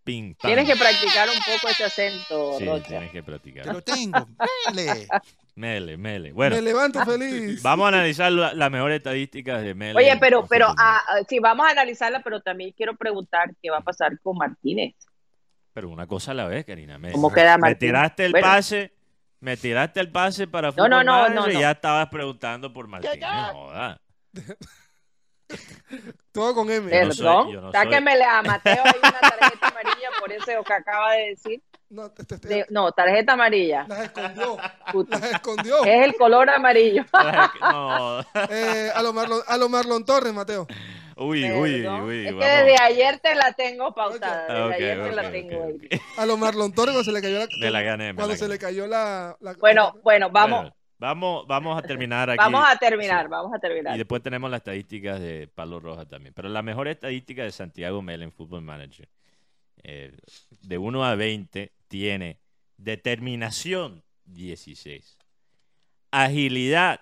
Tienes que practicar un poco ese acento, sí, tienes que practicar. Te lo tengo. Mele. Mele, Mele. Bueno, me levanto feliz. Vamos a analizar las mejores estadísticas de Mele. Oye, pero, pero, ah, ah, sí, vamos a analizarla, pero también quiero preguntar qué va a pasar con Martínez. Pero una cosa a la vez, Karina. Me, ¿Cómo queda Martínez? Me tiraste el pase, me tiraste el pase para no, no, no, y ya estabas preguntando por Martínez. Joda. Todo con M. Perdón. No soy, Sáquenmele a Mateo hay una tarjeta amarilla por eso que acaba de decir. No, te, te, de, no, tarjeta amarilla. Las escondió. Las escondió. Es el color amarillo. no. eh, a, lo Marlon, a lo Marlon Torres, Mateo. Uy, uy, uy. Es que desde ayer te la tengo pautada. Desde okay, ayer okay, te la tengo ahí. A lo Marlon Torres cuando se le cayó la. Me la gané. Cuando la se le cayó la. la bueno, bueno, vamos. Bueno. Vamos, vamos a terminar aquí. Vamos a terminar, vamos a terminar. Y después tenemos las estadísticas de Palo Roja también. Pero la mejor estadística de Santiago Mel en Football Manager, eh, de 1 a 20, tiene determinación 16, agilidad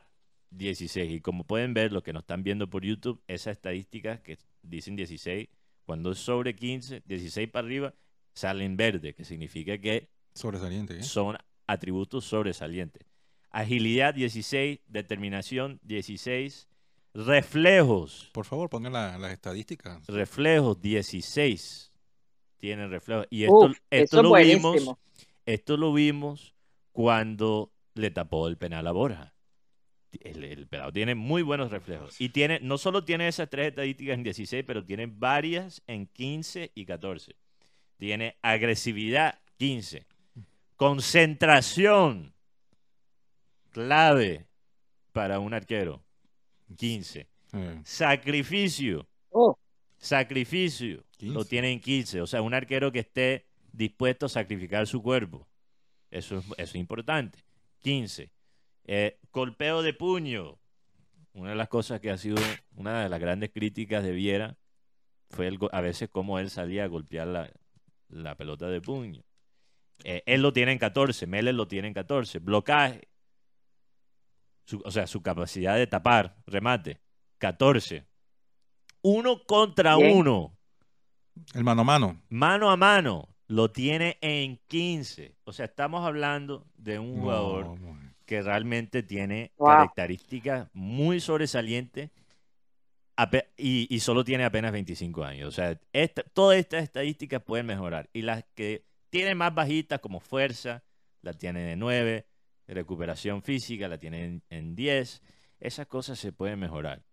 16. Y como pueden ver, los que nos están viendo por YouTube, esas estadísticas que dicen 16, cuando es sobre 15, 16 para arriba, salen verde, que significa que Sobresaliente, ¿eh? son atributos sobresalientes agilidad 16, determinación 16, reflejos. Por favor, pongan las estadísticas. Reflejos 16. Tienen reflejos. Y esto, esto lo vimos. Esto lo vimos cuando le tapó el penal a Borja. El, el pelado tiene muy buenos reflejos. Y tiene, no solo tiene esas tres estadísticas en 16, pero tiene varias en 15 y 14. Tiene agresividad 15. Concentración clave para un arquero. 15. Eh. Sacrificio. Oh. Sacrificio. Lo tiene en 15. O sea, un arquero que esté dispuesto a sacrificar su cuerpo. Eso es, eso es importante. 15. Eh, golpeo de puño. Una de las cosas que ha sido una de las grandes críticas de Viera fue el, a veces cómo él salía a golpear la, la pelota de puño. Eh, él lo tiene en 14, Meller lo tiene en 14. Blocaje, o sea, su capacidad de tapar, remate, 14. Uno contra uno. El mano a mano. Mano a mano. Lo tiene en 15. O sea, estamos hablando de un jugador que realmente tiene características muy sobresalientes y, solo tiene apenas 25 años. O sea, todas estas estadísticas pueden mejorar. Y las que tienen más bajitas, como fuerza, la tiene de 9, recuperación física la tienen en 10. Esas cosas se pueden mejorar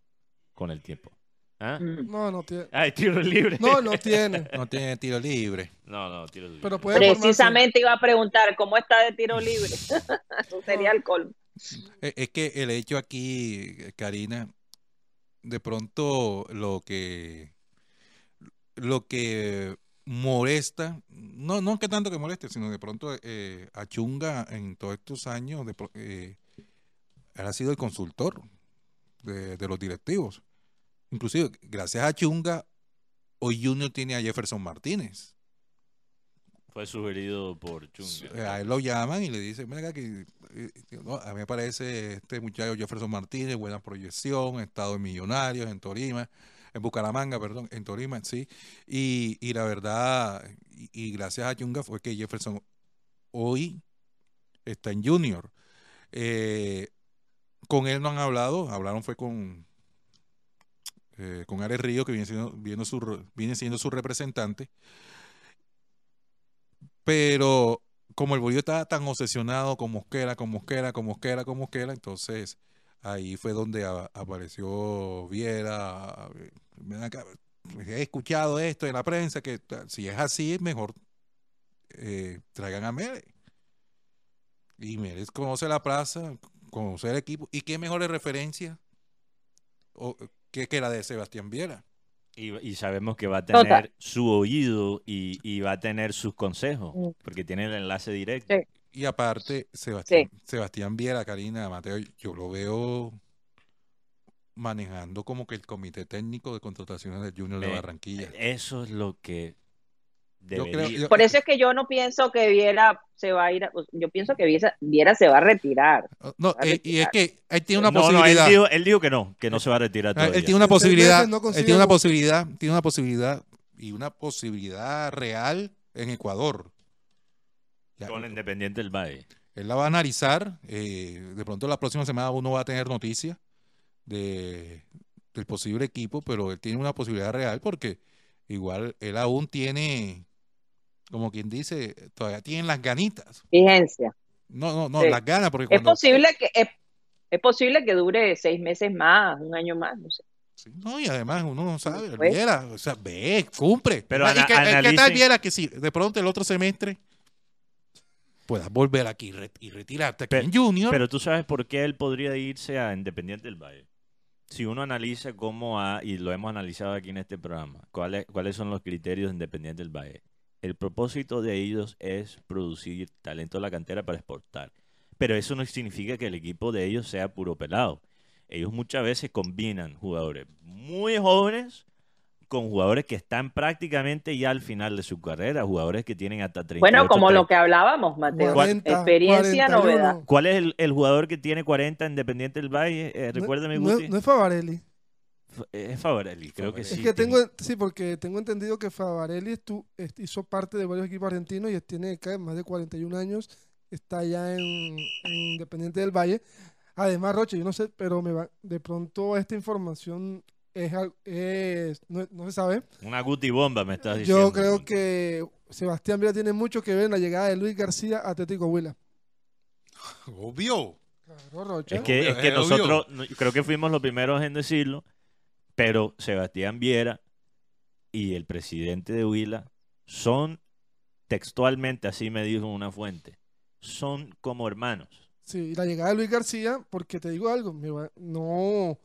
con el tiempo. ¿Ah? Mm. No, no tiene. Ah, tiro libre. No, no tiene. No tiene tiro libre. No, no, tiro libre. Pero Precisamente iba a preguntar cómo está de tiro libre. sería el colmo. Eh, es que el hecho aquí, Karina, de pronto lo que lo que molesta, no, no que tanto que moleste, sino de pronto eh, a Chunga en todos estos años, de, eh, él ha sido el consultor de, los directivos. Inclusive, gracias a Chunga, hoy Junior tiene a Jefferson Martínez. Fue sugerido por Chunga. A él lo llaman y le dicen, mira que eh, a mí me parece este muchacho Jefferson Martínez, buena proyección, estado de millonarios en Torima en Bucaramanga, perdón, en Torima, sí. Y, y la verdad, y, gracias a Chunga fue que Jefferson hoy está en Junior. Eh, con él no han hablado, hablaron fue con eh, con Ares Río, que viene siendo, su, viene siendo su representante. Pero como el Bolívar estaba tan obsesionado con Mosquera, con Mosquera, con Mosquera, con Mosquera, entonces Ahí fue donde apareció Viera. He escuchado esto en la prensa, que si es así, es mejor eh, traigan a Mere. Y Mere conoce la plaza, conoce el equipo. ¿Y qué mejor referencia que, que la de Sebastián Viera? Y, sabemos que va a tener su oído y, va a tener sus consejos, mm. porque tiene el enlace directo. Y aparte, Sebastián, Sebastián Viera, Karina, Mateo, yo lo veo manejando como que el comité técnico de contrataciones del Junior de Barranquilla. Eso es lo que Por eso es que yo no pienso que Viera se va a ir, yo pienso que Viera, se va a retirar. Oh, no, eh, y es que él tiene una posibilidad. él, dijo, que no, que no se va a retirar. Él tiene una posibilidad, él tiene una posibilidad, tiene una posibilidad y una posibilidad real en Ecuador. Con Independiente del Valle. Él la va a analizar. Eh, de pronto la próxima semana uno va a tener noticias de, del posible equipo, pero él tiene una posibilidad real porque igual él aún tiene, como quien dice, todavía tiene las ganitas. Vigencia. No, no, no, las ganas. Porque es posible que es, posible que dure seis meses más, un año más, no sé. no, y además uno no sabe, pues. Viera, o sea, ve, cumple. Pero ¿Y qué, tal Viera que si de pronto el otro semestre puedas volver aquí y retirarte aquí en Junior? Pero tú sabes por qué él podría irse a Independiente del Valle si uno analiza cómo ha, y lo hemos analizado aquí en este programa, cuáles, cuáles son los criterios independientes del Valle. El propósito de ellos es producir talento de la cantera para exportar. Pero eso no significa que el equipo de ellos sea puro pelado. Ellos muchas veces combinan jugadores muy jóvenes con jugadores que están prácticamente ya al final de su carrera, jugadores que tienen hasta 30 Bueno, como lo que hablábamos, Mateo. Experiencia, novedad. ¿Cuál es el, jugador que tiene 40 Independiente del Valle? Eh, recuérdame, no, no, es Favarelli. Es Favarelli, creo que sí. Es que tengo, sí, porque tengo entendido que Favarelli hizo parte de varios equipos argentinos y tiene más de 41 años, está ya en, Independiente del Valle. Además, Roche, yo no sé, pero me va, de pronto esta información es, no, se sabe. Una guti bomba me estás diciendo. Yo creo que Sebastián Villa tiene mucho que ver en la llegada de Luis García a Atlético Huila. Obvio. Es que, es que nosotros creo que fuimos los primeros en decirlo, pero Sebastián Viera y el presidente de Huila son textualmente, así me dijo una fuente, son como hermanos. Sí, la llegada de Luis García, porque te digo algo, no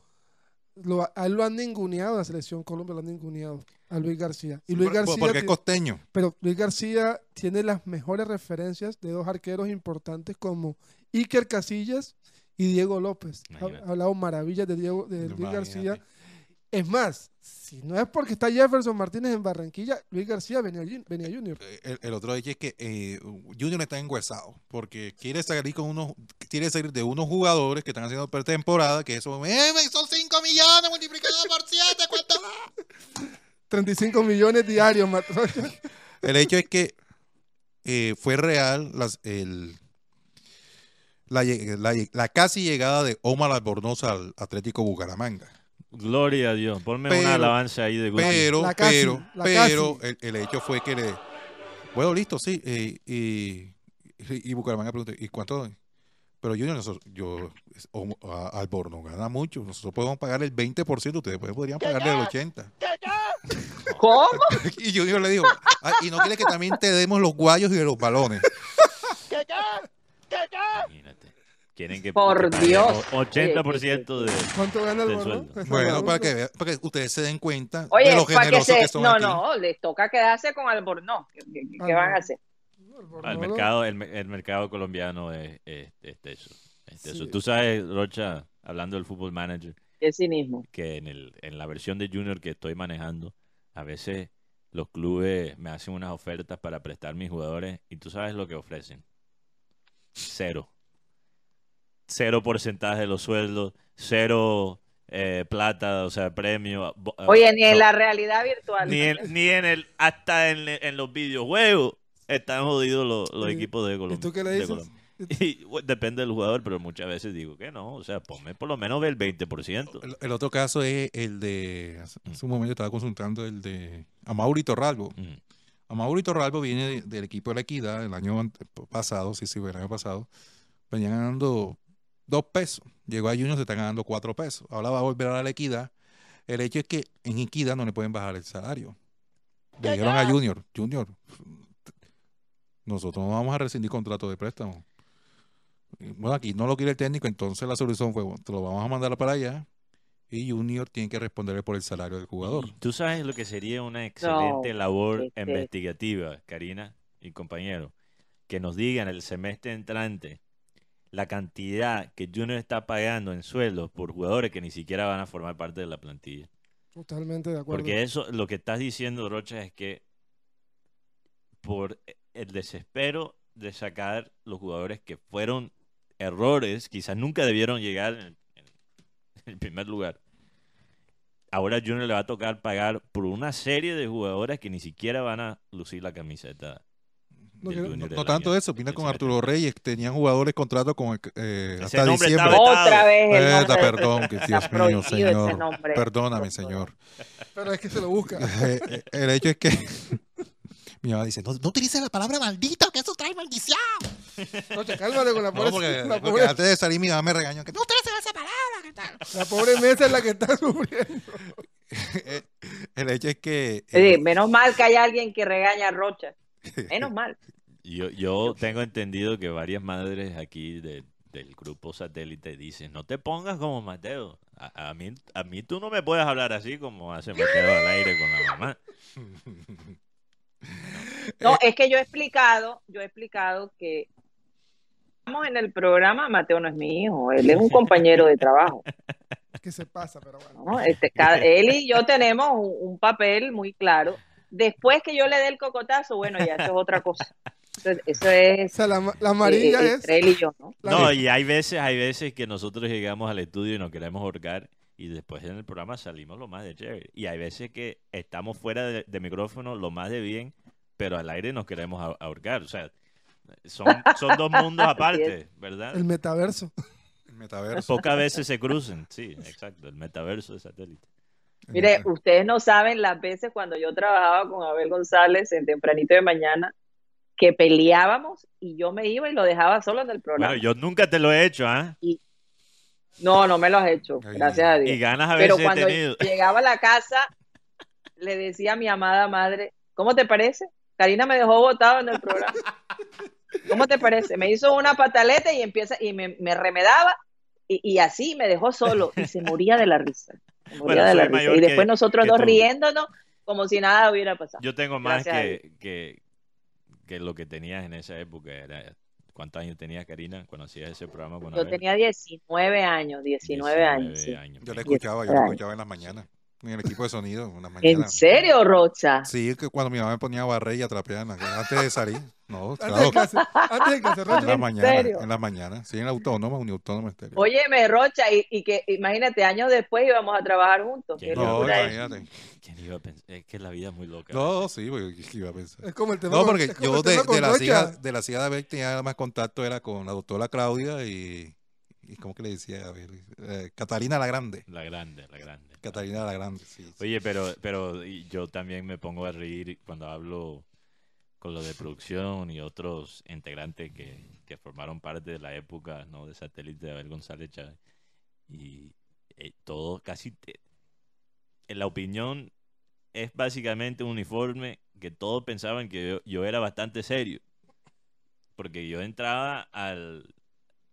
lo, a él lo han ninguneado la selección Colombia, lo han ninguneado a Luis García. Y Luis García porque es costeño. Pero Luis García tiene las mejores referencias de dos arqueros importantes como Iker Casillas y Diego López. Ha hablado maravillas de Diego de Luis García es más, si no es porque está Jefferson Martínez en Barranquilla, Luis García venía, venía Junior. Eh, el, otro hecho es que eh, Junior está enguesado porque quiere salir con unos, quiere salir de unos jugadores que están haciendo pretemporada, que eso eh, son 5 millones multiplicados por 7, ¿cuánto 35 millones diarios. El hecho es que eh, fue real las, el, la, la, casi llegada de Omar Albornoz al Atlético Bucaramanga. Gloria a Dios. Ponme una alabanza ahí de Guti. Pero, pero, pero, el, hecho fue que le. Bueno, listo, sí. Eh, y, y Bucaramanga preguntó, ¿y cuánto? Pero Junior, yo, Alborno gana mucho. Nosotros podemos pagar el 20%, ustedes podrían pagarle el 80%. ¿Cómo? y Junior le dijo, ah, y no quiere que también te demos los guayos y los balones. Quieren que por Dios 80% de ¿Cuánto gana el sueldo? Bueno, para que, para que ustedes se den cuenta de lo generosos que, son No, no, les toca quedarse con Albornoz. ¿Qué, qué, van a hacer? el mercado, el, mercado colombiano es, es, eso. Tú sabes, Rocha, hablando del fútbol manager, ¿Qué cinismo? que en, el, en la versión de Junior que estoy manejando, a veces los clubes me hacen unas ofertas para prestar mis jugadores y tú sabes lo que ofrecen. Cero cero porcentaje de los sueldos, cero eh, plata, o sea, premio. Eh, Oye, ni en la realidad virtual. Ni en, ni en el, hasta en, los videojuegos están jodidos los, equipos de Colombia. ¿Y tú qué le dices? Y, depende del jugador, pero muchas veces digo que no. O sea, ponme por lo menos el 20%. El, otro caso es el de. Hace un momento estaba consultando el de Amauri Torralbo. Mm. Amauri Torralbo viene del equipo de la Equidad el año pasado, sí, sí, el año pasado. Venían ganando dos pesos. Llegó a Junior, se están ganando cuatro pesos. Ahora va a volver a la equidad. El hecho es que en equidad no le pueden bajar el salario. Le dijeron a Junior, Junior, nosotros no vamos a rescindir contrato de préstamo. Bueno, aquí no lo quiere el técnico, entonces la solución fue, te lo vamos a mandar para allá y Junior tiene que responderle por el salario del jugador. Tú sabes lo que sería una excelente labor este investigativa, Karina y compañero, que nos digan el semestre entrante la cantidad que Junior está pagando en sueldos por jugadores que ni siquiera van a formar parte de la plantilla. Totalmente de acuerdo. Porque eso, lo que estás diciendo, Rocha, es que por el desespero de sacar los jugadores que fueron errores, quizás nunca debieron llegar en el, primer lugar, ahora Junior le va a tocar pagar por una serie de jugadores que ni siquiera van a lucir la camiseta. No, tanto eso, vino con Arturo Reyes, tenían jugadores contratos con eh, hasta diciembre. Otra vez. perdón, que Dios mío, señor. Perdóname, señor. Pero es que se lo busca. Eh, eh, el hecho es que mi mamá dice, no, no utilices la palabra maldito, que eso trae maldición. No, cálmate con la pobre. No, porque, antes de salir mi mamá me regañó que no utilices esa palabra. ¿qué tal? La pobre mesa es la que está sufriendo. el hecho es que... Eh, menos mal que hay alguien que regaña a Rocha. Menos mal. Yo, yo tengo entendido que varias madres aquí del grupo satélite dicen, no te pongas como Mateo. A, mí, a mí tú no me puedes hablar así como hace Mateo al aire con la mamá. No, es que yo he explicado, yo he explicado que estamos en el programa, Mateo no es mi hijo, él es un compañero de trabajo. Que se pasa, pero bueno. Este, él y yo tenemos un, papel muy claro. Después que yo le dé el cocotazo, bueno, ya eso es otra cosa. eso es. O sea, la, amarilla eh, es. Él y yo, ¿no? No, y hay veces, hay veces que nosotros llegamos al estudio y nos queremos ahorcar y después en el programa salimos lo más de chévere. Y hay veces que estamos fuera de, micrófono lo más de bien, pero al aire nos queremos ahorcar. O sea, son, son dos mundos aparte, ¿verdad? El metaverso. El metaverso. Pocas veces se cruzan, sí, exacto, el metaverso de satélite. Mire, ustedes no saben las veces cuando yo trabajaba con Abel González en tempranito de mañana, que peleábamos y yo me iba y lo dejaba solo en el programa. Bueno, yo nunca te lo he hecho, ¿ah? No, no me lo has hecho, gracias a Dios. Y ganas a Pero cuando llegaba a la casa, le decía a mi amada madre, ¿cómo te parece? Karina me dejó botado en el programa. ¿Cómo te parece? Me hizo una pataleta y empieza y me, remedaba y, así me dejó solo y se moría de la risa. Moría de la risa. Y después nosotros dos riéndonos como si nada hubiera pasado. Yo tengo más que, que, que, lo que tenías en esa época. Era, ¿Cuántos años tenías, Karina, cuando hacías ese programa? Con yo tenía 19 años, 19, años. Yo le escuchaba, yo le escuchaba en las mañanas en el equipo de sonido una mañana. ¿En serio, Rocha? Sí, que cuando mi mamá me ponía a barrer y a trapear antes de salir. No, claro. Antes de antes de clase, Rocha. En la mañana, en la mañana. Sí, en la autónoma, un autónoma estéreo. Óyeme, Rocha, y, que imagínate, años después íbamos a trabajar juntos. No, imagínate. ¿Quién iba a pensar? Es que la vida es muy loca. No, sí, porque iba a pensar? Es como el tema No, porque yo de, de, la hija, de la hija de Abel tenía más contacto era con la doctora Claudia y ¿Y cómo que le decía? A ver, eh, Catarina la Grande. La Grande, la Grande. Catarina la Grande. Oye, pero, pero yo también me pongo a reír cuando hablo con lo de producción y otros integrantes que, que formaron parte de la época ¿no? de satélite de Abel González Chávez. Y eh, todo, casi, en la opinión, es básicamente un uniforme que todos pensaban que yo era bastante serio. Porque yo entraba al,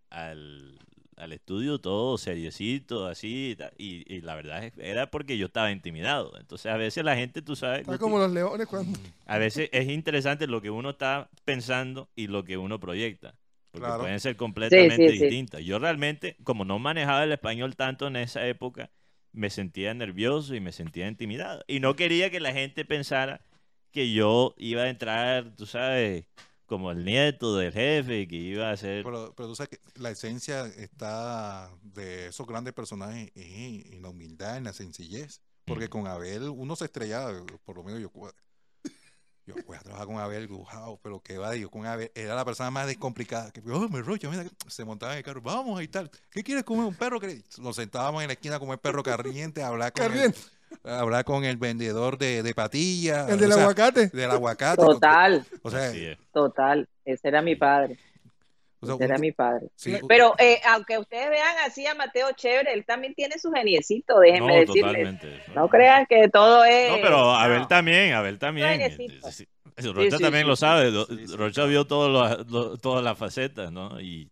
al al estudio todo seriecito, así, y, y, la verdad era porque yo estaba intimidado. Entonces a veces la gente, tú sabes... Está como los leones cuando... A veces es interesante lo que uno está pensando y lo que uno proyecta. Porque pueden ser completamente distintas. Yo realmente, como no manejaba el español tanto en esa época, me sentía nervioso y me sentía intimidado. Y no quería que la gente pensara que yo iba a entrar, tú sabes, como el nieto del jefe que iba a ser... Pero, pero tú sabes que la esencia está de esos grandes personajes en, la humildad, en la sencillez. Porque con Abel uno se estrellaba, por lo menos yo, yo voy a trabajar con Abel, wow, pero qué va, yo con Abel, era la persona más descomplicada. Que, oh, me rollo, mira, se montaba en el carro, vamos y tal. ¿Qué quieres comer? Un perro que nos sentábamos en la esquina como el perro carriente a hablar con él hablar con el vendedor de, de patillas. El del aguacate. Del aguacate. Total. O sea, total. Ese era mi padre. Ese era mi padre. Pero eh, aunque ustedes vean así a Mateo Chévere, él también tiene su geniecito, déjenme no, decirles. No crean que todo es. No, pero Abel también, Abel también. Rocha también lo sabe. Rocha vio todas las facetas, ¿no? Y...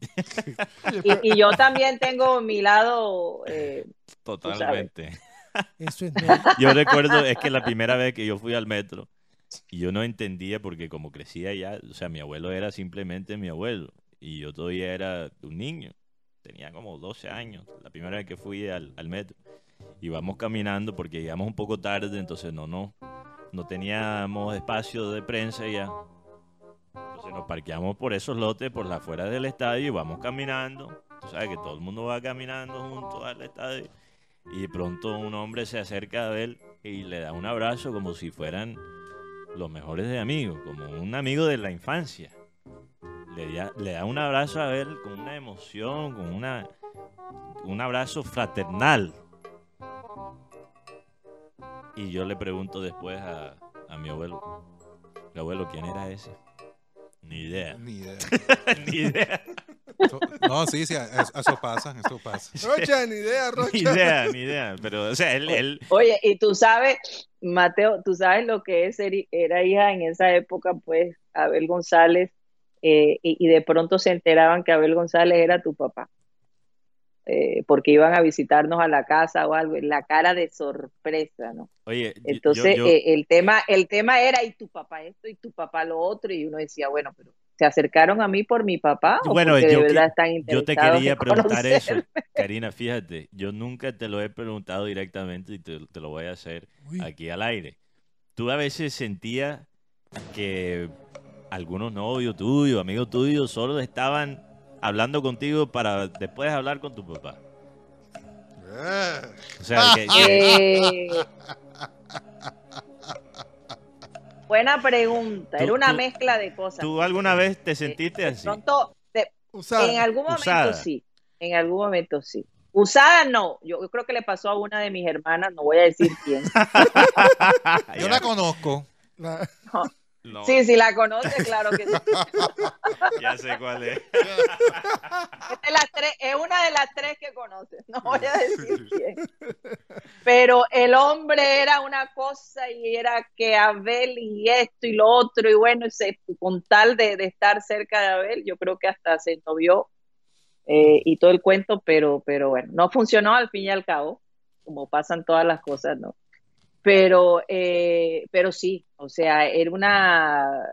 y, yo también tengo mi lado. Eh, Totalmente. Yo recuerdo, es que la primera vez que yo fui al metro, yo no entendía porque como crecía ya, o sea, mi abuelo era simplemente mi abuelo, y yo todavía era un niño, tenía como 12 años, la primera vez que fui al, metro. Y vamos caminando porque llegamos un poco tarde, entonces no, no, no teníamos espacio de prensa ya. Entonces nos parqueamos por esos lotes, por la afuera del estadio y vamos caminando. Tú sabes que todo el mundo va caminando junto al estadio y de pronto un hombre se acerca a él y le da un abrazo como si fueran los mejores de amigos, como un amigo de la infancia. Le da, le da un abrazo a él con una emoción, con una, un abrazo fraternal. Y yo le pregunto después a, a mi abuelo, mi abuelo, ¿quién era ese? Ni idea. Ni idea. Ni idea. No, sí, sí, eso pasa, eso pasa. Rocha, ni idea, Rocha. Ni idea, ni idea. Pero, o sea, él, él... Oye, y tú sabes, Mateo, tú sabes lo que es, era hija en esa época, pues, Abel González, eh, y, y, de pronto se enteraban que Abel González era tu papá. Eh, porque iban a visitarnos a la casa o algo, en la cara de sorpresa, ¿no? Oye, entonces yo, yo... Eh, el tema, el tema era y tu papá esto y tu papá lo otro y uno decía, bueno, pero se acercaron a mí por mi papá o bueno, porque yo, de verdad están yo te quería preguntar eso, Karina, fíjate, yo nunca te lo he preguntado directamente y te, te lo voy a hacer Uy. aquí al aire. Tú a veces sentías que algunos novios tuyos, amigos tuyos, solo estaban hablando contigo para después hablar con tu papá. O sea, que, que... Buena pregunta. Era una tú, mezcla de cosas. ¿Tú alguna vez te sentiste así? Pronto, de, Usada. en algún momento Usada. sí. En algún momento sí. Usada no. Yo, yo, creo que le pasó a una de mis hermanas, no voy a decir quién. Yo la conozco. No. No, Sí, si la conoce, claro que sí. ya sé cuál es. Es, tres, una de las tres que conoce, no voy a decir quién. Pero el hombre era una cosa y era que Abel y esto y lo otro, y bueno, se, con tal de, de, estar cerca de Abel, yo creo que hasta se novió eh, y todo el cuento, pero, pero bueno, no funcionó al fin y al cabo, como pasan todas las cosas, ¿no? Pero, eh, pero sí, o sea, era una...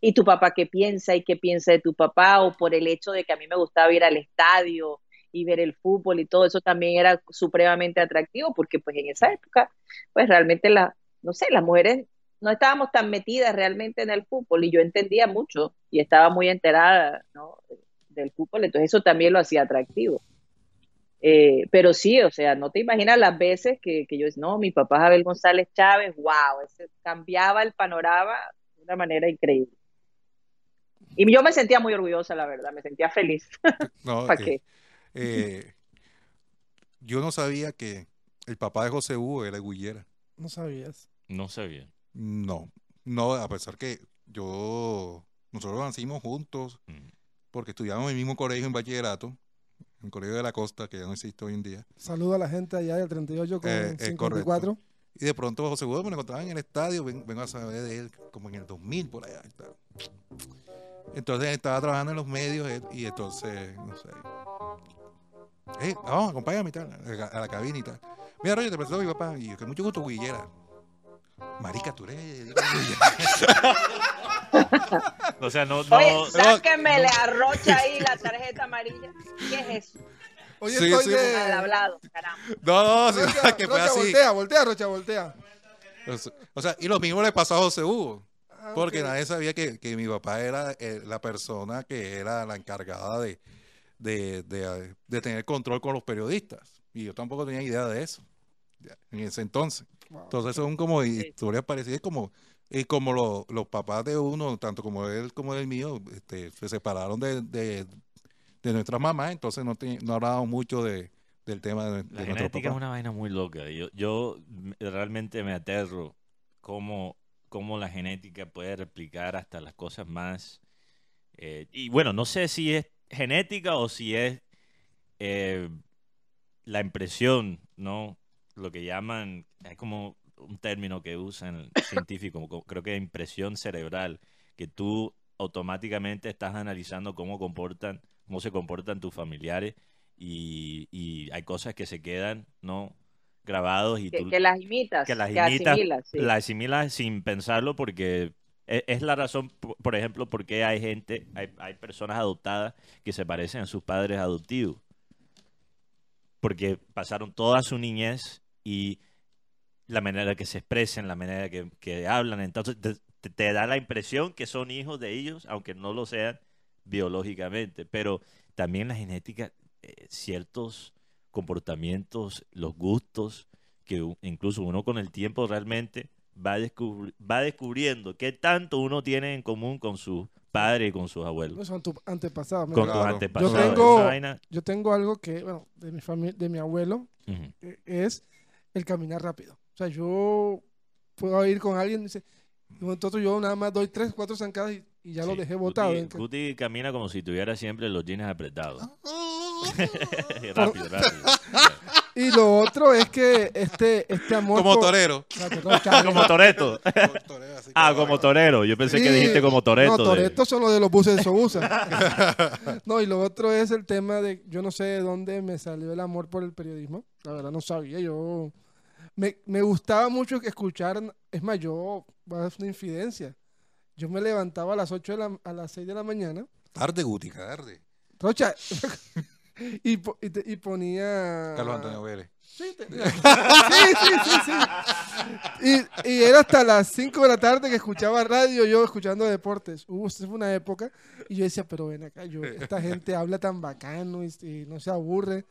¿Y tu papá qué piensa? ¿Y qué piensa de tu papá? O por el hecho de que a mí me gustaba ir al estadio y ver el fútbol y todo eso también era supremamente atractivo, porque pues en esa época, pues realmente la, no sé, las mujeres no estábamos tan metidas realmente en el fútbol y yo entendía mucho y estaba muy enterada ¿no? del fútbol, entonces eso también lo hacía atractivo. Eh, pero sí, o sea, no te imaginas las veces que, que yo no, mi papá es Abel González Chávez, wow, ese cambiaba el panorama de una manera increíble. Y yo me sentía muy orgullosa, la verdad, me sentía feliz. No, ¿Para eh, qué? eh, yo no sabía que el papá de José Hugo era Guillera. No sabías. No sabía. No, no, a pesar que yo, nosotros nacimos juntos Mm. porque estudiamos en el mismo colegio en bachillerato, en Colegio de la Costa, que ya no existe hoy en día. Saludo a la gente allá del 38 con Eh, eh, 54. Y de pronto José Hugo me lo encontraba en el estadio, ven- vengo a saber de él como en el 2000 por allá. tal. Entonces estaba trabajando en los medios eh, y entonces, no sé. Eh, vamos, acompáñame tal, a la, cabina y tal. Mira, Roger, te presento a mi papá. Y yo, que mucho gusto, Guillera. Marica, tú eres. O sea, no, no, Oye, sáquenmele a Rocha ahí la tarjeta amarilla. ¿Qué es eso? Oye, Sí, estoy sí. de... Mal hablado, caramba. No, no, sí, Rocha, que fue Rocha, así. voltea, voltea, Rocha, voltea. O sea, y lo mismo le pasó a José Hugo. Ah, Porque nadie sabía que, que mi papá era eh, la persona que era la encargada de, de, de, de tener control con los periodistas. Y yo tampoco tenía idea de eso en ese entonces. Wow. Entonces son como historias parecidas, como, y como lo- los papás de uno, tanto como él como el mío, este, se separaron de, de, de nuestras mamás, entonces no, te- no hablábamos mucho de, del tema de, de La genética es una vaina muy loca. Yo, yo realmente me aterro cómo, cómo la genética puede replicar hasta las cosas más... eh, y bueno, no sé si es genética o si es eh, la impresión, ¿no? Lo que llaman, es como un término que usan científicos, como- creo que impresión cerebral, que tú automáticamente estás analizando cómo comportan, cómo se comportan tus familiares y, y hay cosas que se quedan no grabados y Que, tú que las imitas, que las que imitas, asimilas. sí. las asimilas sin pensarlo porque e- es la razón, por por ejemplo, por qué hay gente, hay, hay personas adoptadas que se parecen a sus padres adoptivos. Porque pasaron toda su niñez y la manera que se expresan, la manera que, que hablan, entonces te, da la impresión que son hijos de ellos, aunque no lo sean biológicamente. Pero también la genética, eh, ciertos comportamientos, los gustos, que incluso uno con el tiempo realmente va, va descubriendo qué tanto uno tiene en común con su padre y con sus abuelos. Con tus antepasados. Con tus antepasados. Yo tengo, yo tengo algo que, bueno, de mi, familia, de mi abuelo, eh, es el caminar rápido. O sea, yo puedo ir con alguien y dice, entonces yo nada más doy tres, cuatro zancadas y, ya lo dejé botado. Guti, camina como si tuviera siempre los jeans apretados. rápido, rápido. Y lo otro es que este, este amor. Como torero. como toreto. ah, como torero. Yo pensé que dijiste como toreto. No, toreto son los de los buses de Sobusa. no, y lo otro es el tema de. Yo no sé de dónde me salió el amor por el periodismo. La verdad no sabía. Yo. Me, me gustaba mucho escuchar. Es más, yo. Hacer una infidencia. Yo me levantaba a las 8 de la, a las 6 de la mañana. Tarde, Guti, tarde. Rocha. Y, y, ponía. Carlos Antonio Vélez. Sí, sí, sí, sí, Y, y, era hasta las 5 de la tarde que escuchaba radio, yo escuchando deportes. Hubo fue una época y yo decía, pero ven acá, yo, esta gente habla tan bacano y, no se aburre.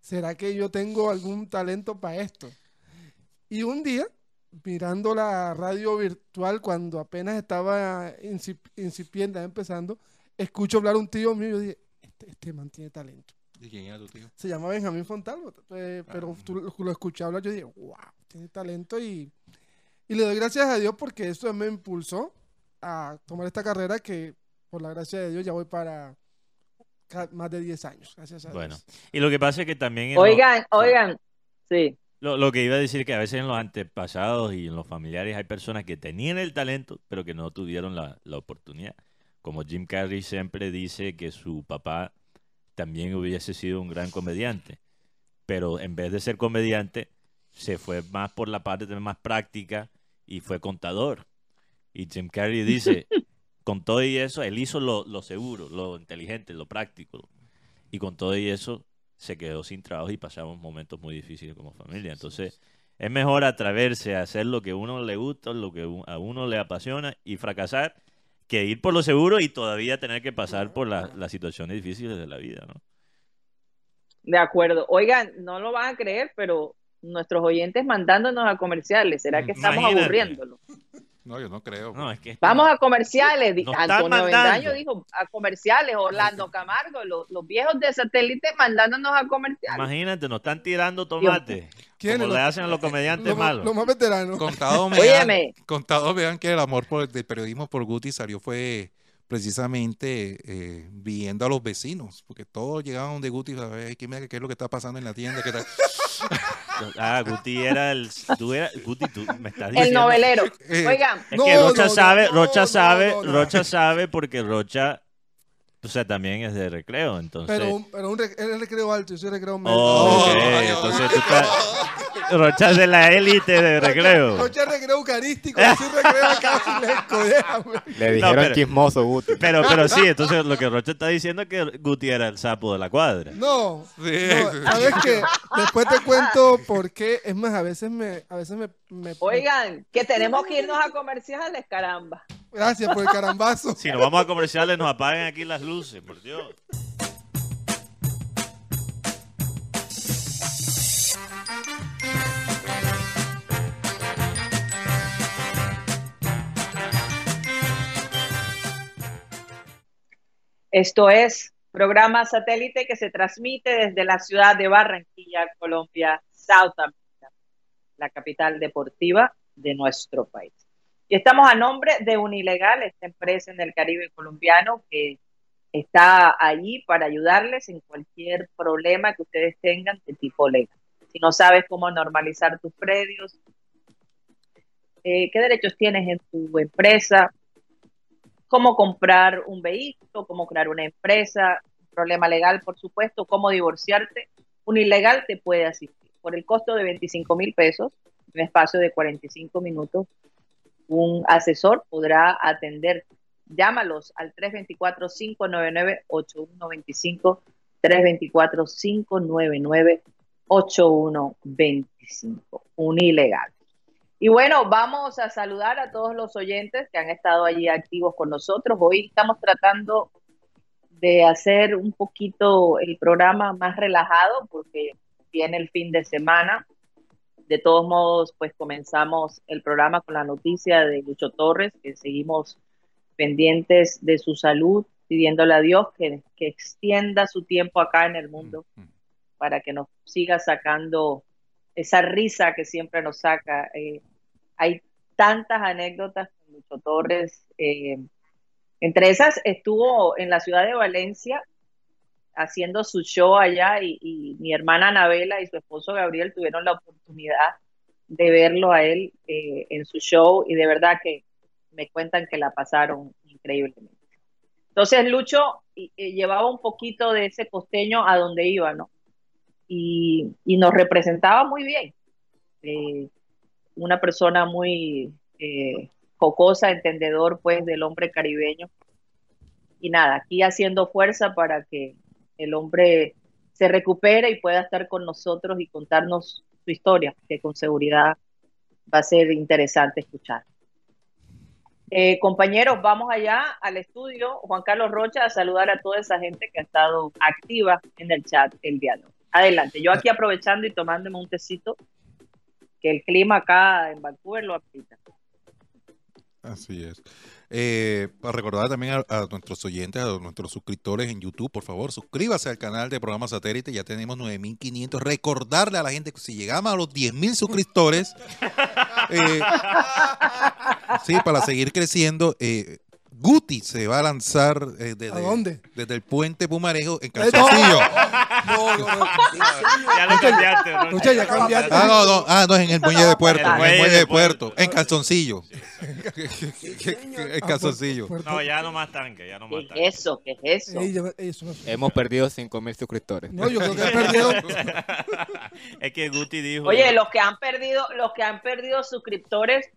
¿Será que yo tengo algún talento para esto? Y un día, mirando la radio virtual cuando apenas estaba incipiente, empezando, escucho hablar un tío mío y yo dije, este, este man tiene talento. ¿Y quién era tu tío? Se llama Benjamín Fontalvo, eh, pero ah. tú lo, escuché hablar, yo dije, wow, tiene talento y, y le doy gracias a Dios porque eso me impulsó a tomar esta carrera que por la gracia de Dios ya voy para más de 10 años, gracias a Dios. Bueno, y lo que pasa es que también... Oigan, oigan, sí. Lo, lo, que iba a decir que a veces en los antepasados y en los familiares hay personas que tenían el talento, pero que no tuvieron la, la oportunidad. Como Jim Carrey siempre dice que su papá también hubiese sido un gran comediante. Pero en vez de ser comediante, se fue más por la parte más práctica y fue contador. Y Jim Carrey dice, con todo y eso, él hizo lo, lo seguro, lo inteligente, lo práctico. Y con todo y eso, se quedó sin trabajo y pasamos momentos muy difíciles como familia. Entonces, es mejor atreverse a hacer lo que a uno le gusta, lo que a uno le apasiona y fracasar que ir por lo seguro y todavía tener que pasar por las situaciones difíciles de la vida, ¿no? De acuerdo. Oigan, no lo van a creer, pero nuestros oyentes mandándonos a comerciales, ¿será que estamos aburriéndolo? No, yo no creo. Vamos a comerciales. Antonio Bendaño dijo a comerciales. Orlando Camargo, los, viejos de satélite mandándonos a comerciales. Imagínate, nos están tirando tomate. Como le hacen a los comediantes malos. Los más veteranos. Contado vean, contado vean que el amor por el periodismo por Guti salió fue precisamente eh, viendo a los vecinos, porque todos llegaban de Guti a ver qué, es lo que está pasando en la tienda. ¿qué tal? ah, Guti era el. Tú Guti, tú me estás diciendo. El novelero. Eh, Oigan. Es que Rocha sabe, Rocha sabe, Rocha sabe porque Rocha o sea, también es de recreo, entonces. Pero, pero un es recreo alto, yo soy recreo medio. Oh, ok, entonces tú estás. Rocha es de la élite de recreo. Rocha es recreo eucarístico, yo soy recreo acá sin Le dijeron no, pero, chismoso Guti. Pero, pero sí, entonces lo que Rocha está diciendo es que Guti era el sapo de la cuadra. No, sí. no ¿sabes qué? Después te cuento por qué. Es más, a veces me. A veces me, me Oigan, que tenemos que irnos a comerciales, caramba. Gracias por el carambazo. Si nos vamos a comerciales, nos apaguen aquí las luces, por Dios. Esto es programa satélite que se transmite desde la ciudad de Barranquilla, Colombia, South America, la capital deportiva de nuestro país. Y estamos a nombre de Unilegal, esta empresa en el Caribe colombiano que está allí para ayudarles en cualquier problema que ustedes tengan de tipo legal. Si no sabes cómo normalizar tus predios, eh, qué derechos tienes en tu empresa, cómo comprar un vehículo, cómo crear una empresa, problema legal, por supuesto, cómo divorciarte, Unilegal te puede asistir. Por el costo de 25 mil pesos, un espacio de 45 minutos, un asesor podrá atender. Llámalos al 324-599-8125, 324-599-8125, un ilegal. Y bueno, vamos a saludar a todos los oyentes que han estado allí activos con nosotros. Hoy estamos tratando de hacer un poquito el programa más relajado porque viene el fin de semana. De todos modos, pues comenzamos el programa con la noticia de Lucho Torres, que seguimos pendientes de su salud, pidiéndole a Dios que, que extienda su tiempo acá en el mundo mm, mm. para que nos siga sacando esa risa que siempre nos saca. Eh, hay tantas anécdotas con Lucho Torres. Eh, entre esas estuvo en la ciudad de Valencia haciendo su show allá y, mi hermana Anabela y su esposo Gabriel tuvieron la oportunidad de verlo a él eh, en su show y de verdad que me cuentan que la pasaron increíblemente. Entonces Lucho llevaba un poquito de ese costeño a donde iba, ¿no? Y, nos representaba muy bien. Eh, una persona muy eh, jocosa, entendedor pues del hombre caribeño. Y nada, aquí haciendo fuerza para que el hombre se recupere y pueda estar con nosotros y contarnos su historia, que con seguridad va a ser interesante escuchar. Eh, compañeros, vamos allá al estudio. Juan Carlos Rocha, a saludar a toda esa gente que ha estado activa en el chat el día de hoy. Adelante, yo aquí aprovechando y tomándome un tecito, que el clima acá en Vancouver lo aplica. Así es. Eh, para recordar también a, nuestros oyentes, a nuestros suscriptores en YouTube, por favor, suscríbase al canal de Programa Satélite. Ya tenemos 9.500. Recordarle a la gente que si llegamos a los 10.000 suscriptores, eh, sí, para seguir creciendo, eh, Guti se va a lanzar eh, desde, dónde? desde el puente Pumarejo en Calzoncillo. No, no, no. Ya lo cambiaste. ¿no? ya cambiaste. Ah, no, no, ah, no, es en el muelle de puerto. En el muelle de puerto. En Calzoncillo. en Calzoncillo. No, ya no más tanque, ya no más tanque. ¿Qué es eso? ¿Qué es eso? Hemos perdido 5.000 suscriptores. No, yo creo que he perdido. es que Guti dijo. Oye, los que han perdido, los que han perdido suscriptores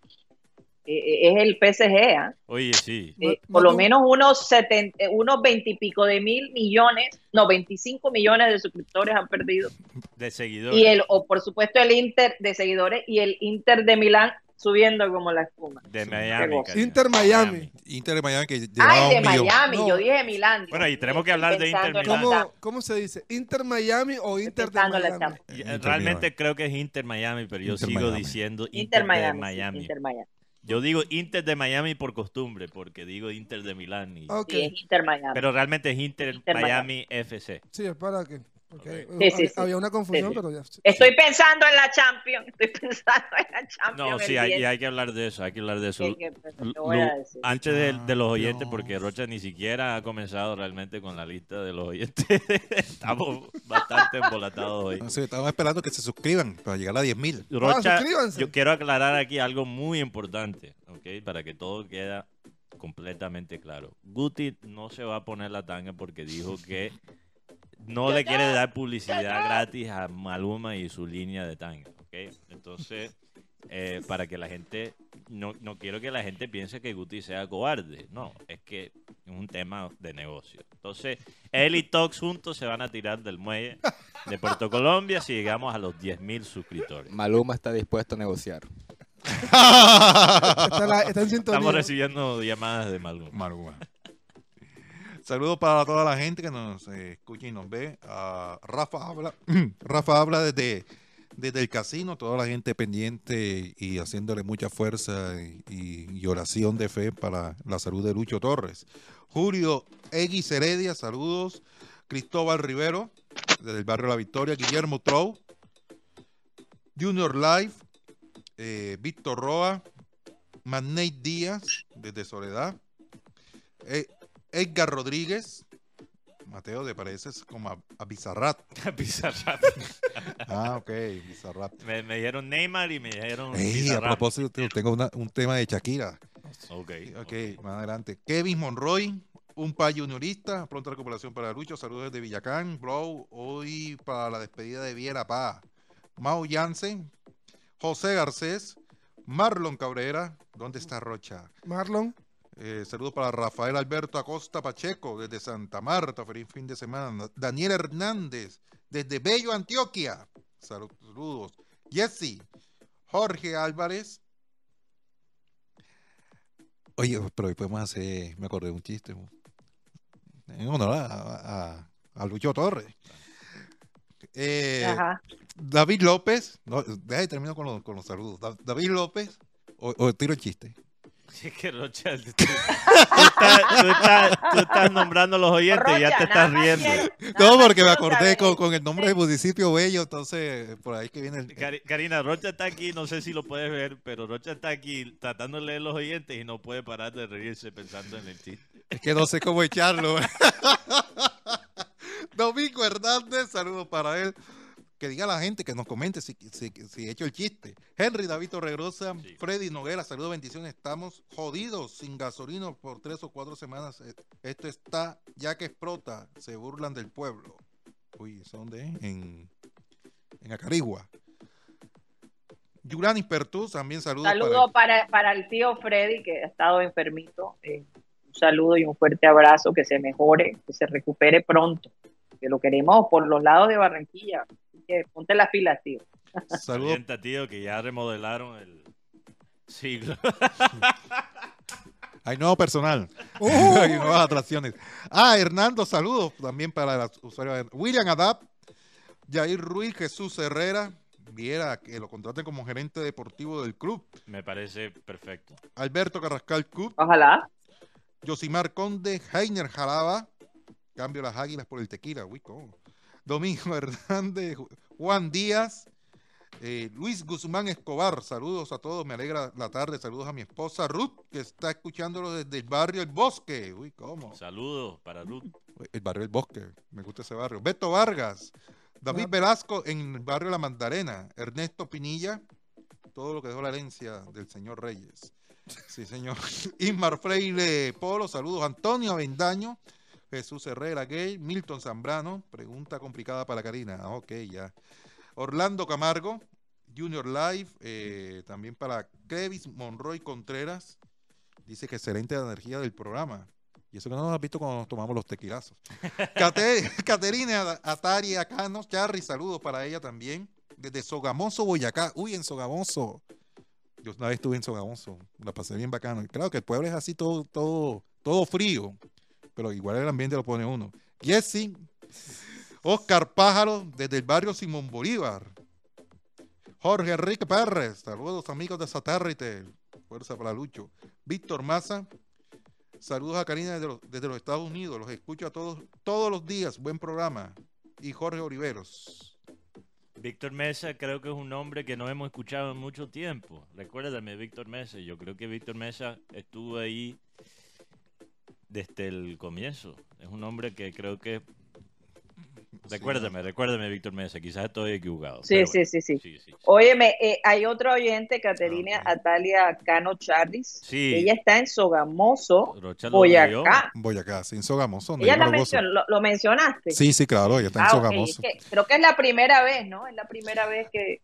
eh, es el PSG. ¿ah? Oye, sí. Eh, por lo menos unos, 70, eh, unos 20 y pico de mil millones, no, 25 millones de suscriptores han perdido. De seguidores. Y el, o por supuesto el Inter de seguidores y el Inter de Milán subiendo como la espuma. De Miami. Inter Miami. Inter de Miami que Ay, de Miami, yo dije Milán. Bueno, y tenemos que hablar de Inter Miami. ¿Cómo, ¿Cómo, se dice? ¿Inter Miami o Inter de Miami? Realmente creo que es Inter Miami, pero yo sigo diciendo Inter, Miami, Miami. Inter Miami. Yo digo Inter de Miami por costumbre, porque digo Inter de Milán. Y... Inter Miami. Pero realmente es Inter, Miami, FC. Sí, es para que Sí, había, una confusión, pero ya. Estoy pensando en la Champions. Estoy pensando en la Champions. No, sí, hay, hay, que hablar de eso. Hay que hablar de eso. antes de, los oyentes, porque Rocha ni siquiera ha comenzado realmente con la lista de los oyentes. estamos bastante embolatados hoy. No, estamos esperando que se suscriban para llegar a 10.000. Rocha, ah, yo quiero aclarar aquí algo muy importante, ¿ok? Para que todo quede completamente claro. Guti no se va a poner la tanga porque dijo que no le quiere dar publicidad gratis a Maluma y su línea de tanga, ¿ok? Entonces, eh, para que la gente, no, no quiero que la gente piense que Guti sea cobarde, no, es que es un tema de negocio. Entonces, él y Tox juntos se van a tirar del muelle de Puerto Colombia si llegamos a los 10.000 suscriptores. Maluma está dispuesto a negociar. Estamos recibiendo llamadas de Maluma. Maluma. Saludos para toda la gente que nos eh, escucha y nos ve. Rafa habla, Rafa habla desde, desde el casino, toda la gente pendiente y haciéndole mucha fuerza y, oración de fe para la salud de Lucho Torres. Julio X Heredia, saludos. Cristóbal Rivero, desde el barrio La Victoria. Guillermo Trou. Junior Life. Eh, Víctor Roa. Magnate Díaz, desde Soledad. Eh, Edgar Rodríguez. Mateo, ¿te pareces como a, a Bizarrat? Bizarrat. ah, ok, Bizarrat. Me, me, dijeron Neymar y me dijeron. Hey, a propósito, tengo un tema de Shakira. Ok. Ok, más adelante. Kevin Monroy, un pa juniorista. Pronta recuperación para Lucho. Saludos desde Villacán. Bro, hoy para la despedida de Viera Pa. Mau Jansen, José Garcés, Marlon Cabrera. ¿Dónde está Rocha? Marlon. Eh, saludos para Rafael Alberto Acosta Pacheco desde Santa Marta. Feliz fin de semana. Daniel Hernández desde Bello, Antioquia. Saludos. Jesse. Jorge Álvarez. Oye, pero hoy podemos hacer, me acordé de un chiste. En honor a, a, Lucho Torres. Eh, David López, no, deja y termino con, con los saludos. David López, o, o tiro el chiste. Sí, que Rocha, tú, estás, nombrando a los oyentes y ya te estás riendo. no, porque me acordé con, el nombre del municipio Bello, entonces por ahí que viene el... Karina, Rocha está aquí, no sé si lo puedes ver, pero Rocha está aquí tratando de leer los oyentes y no puede parar de reírse pensando en el chiste. Es que no sé cómo echarlo. Domingo Hernández, saludos para él que diga la gente, que nos comente si, si, he hecho el chiste. Henry David Torregrosa, Freddy Noguera, saludos, bendiciones. Estamos jodidos, sin gasolina por tres o cuatro semanas. Eh, esto está, ya que explota, se burlan del pueblo. Uy, ¿eso dónde es? En, en Acarigua. Yurani Pertú, también saludos. Saludo para, para, el tío Freddy, que ha estado enfermito. Eh, un saludo y un fuerte abrazo, que se mejore, que se recupere pronto. Que lo queremos por los lados de Barranquilla que ponte las pilas, tío. Saludos. tío, que ya remodelaron el siglo. Hay nuevo personal. Uh. Hay nuevas atracciones. Ah, Hernando, saludos también para los usuarios. William Adap, Jair Ruiz, Jesús Herrera. Viera que lo contraten como gerente deportivo del club. Me parece perfecto. Alberto Carrascal Club. Ojalá. Josimar Conde, Heiner Jalaba. Cambio las águilas por el tequila. Uy, ¿cómo? Domingo Hernández, Juan Díaz, eh, Luis Guzmán Escobar, saludos a todos, me alegra la tarde, saludos a mi esposa Ruth, que está escuchándolo desde el barrio El Bosque. Uy, ¿cómo? Saludos para Ruth. El barrio El Bosque, me gusta ese barrio. Beto Vargas, David Velasco en el barrio La Mandarena, Ernesto Pinilla, todo lo que dejó la herencia del señor Reyes. Sí, señor. Inmar Freire Polo, saludos. Antonio Avendaño, Jesús Herrera Gay, Milton Zambrano, pregunta complicada para Karina, ah, ok, ya. Orlando Camargo, Junior Live, eh, también para Kevis Monroy Contreras, dice que excelente la energía del programa. Y eso que no nos has visto cuando nos tomamos los tequilazos. Caterina Atari Acano, Charry, saludos para ella también. Desde Sogamoso, Boyacá. Uy, en Sogamoso. Yo una vez estuve en Sogamoso, la pasé bien bacano. claro que el pueblo es así todo, todo, todo frío pero igual el ambiente lo pone uno. Jesse, Oscar Pájaro, desde el barrio Simón Bolívar. Jorge Enrique Pérez, saludos amigos de Satélite, fuerza para Lucho. Víctor Maza, saludos a Karina desde los, desde los, Estados Unidos, los escucho a todos todos los días, buen programa. Y Jorge Oliveros. Víctor Mesa creo que es un nombre que no hemos escuchado en mucho tiempo. Recuérdame, Víctor Mesa. Yo creo que Víctor Mesa estuvo ahí desde el comienzo. Es un hombre que creo que... Recuérdame, recuérdame, Víctor Mesa, quizás estoy equivocado. Sí, sí, sí, sí, Óyeme, eh, hay otro oyente, Caterina ah, Atalia Cano Charlis. Sí. Ella está en Sogamoso, Boyacá. Boyacá, sí, en Sogamoso. Ella lo, mencionaste. Sí, sí, claro, ella está en ah, Sogamoso. creo que es la primera vez, ¿no? Es la primera vez que...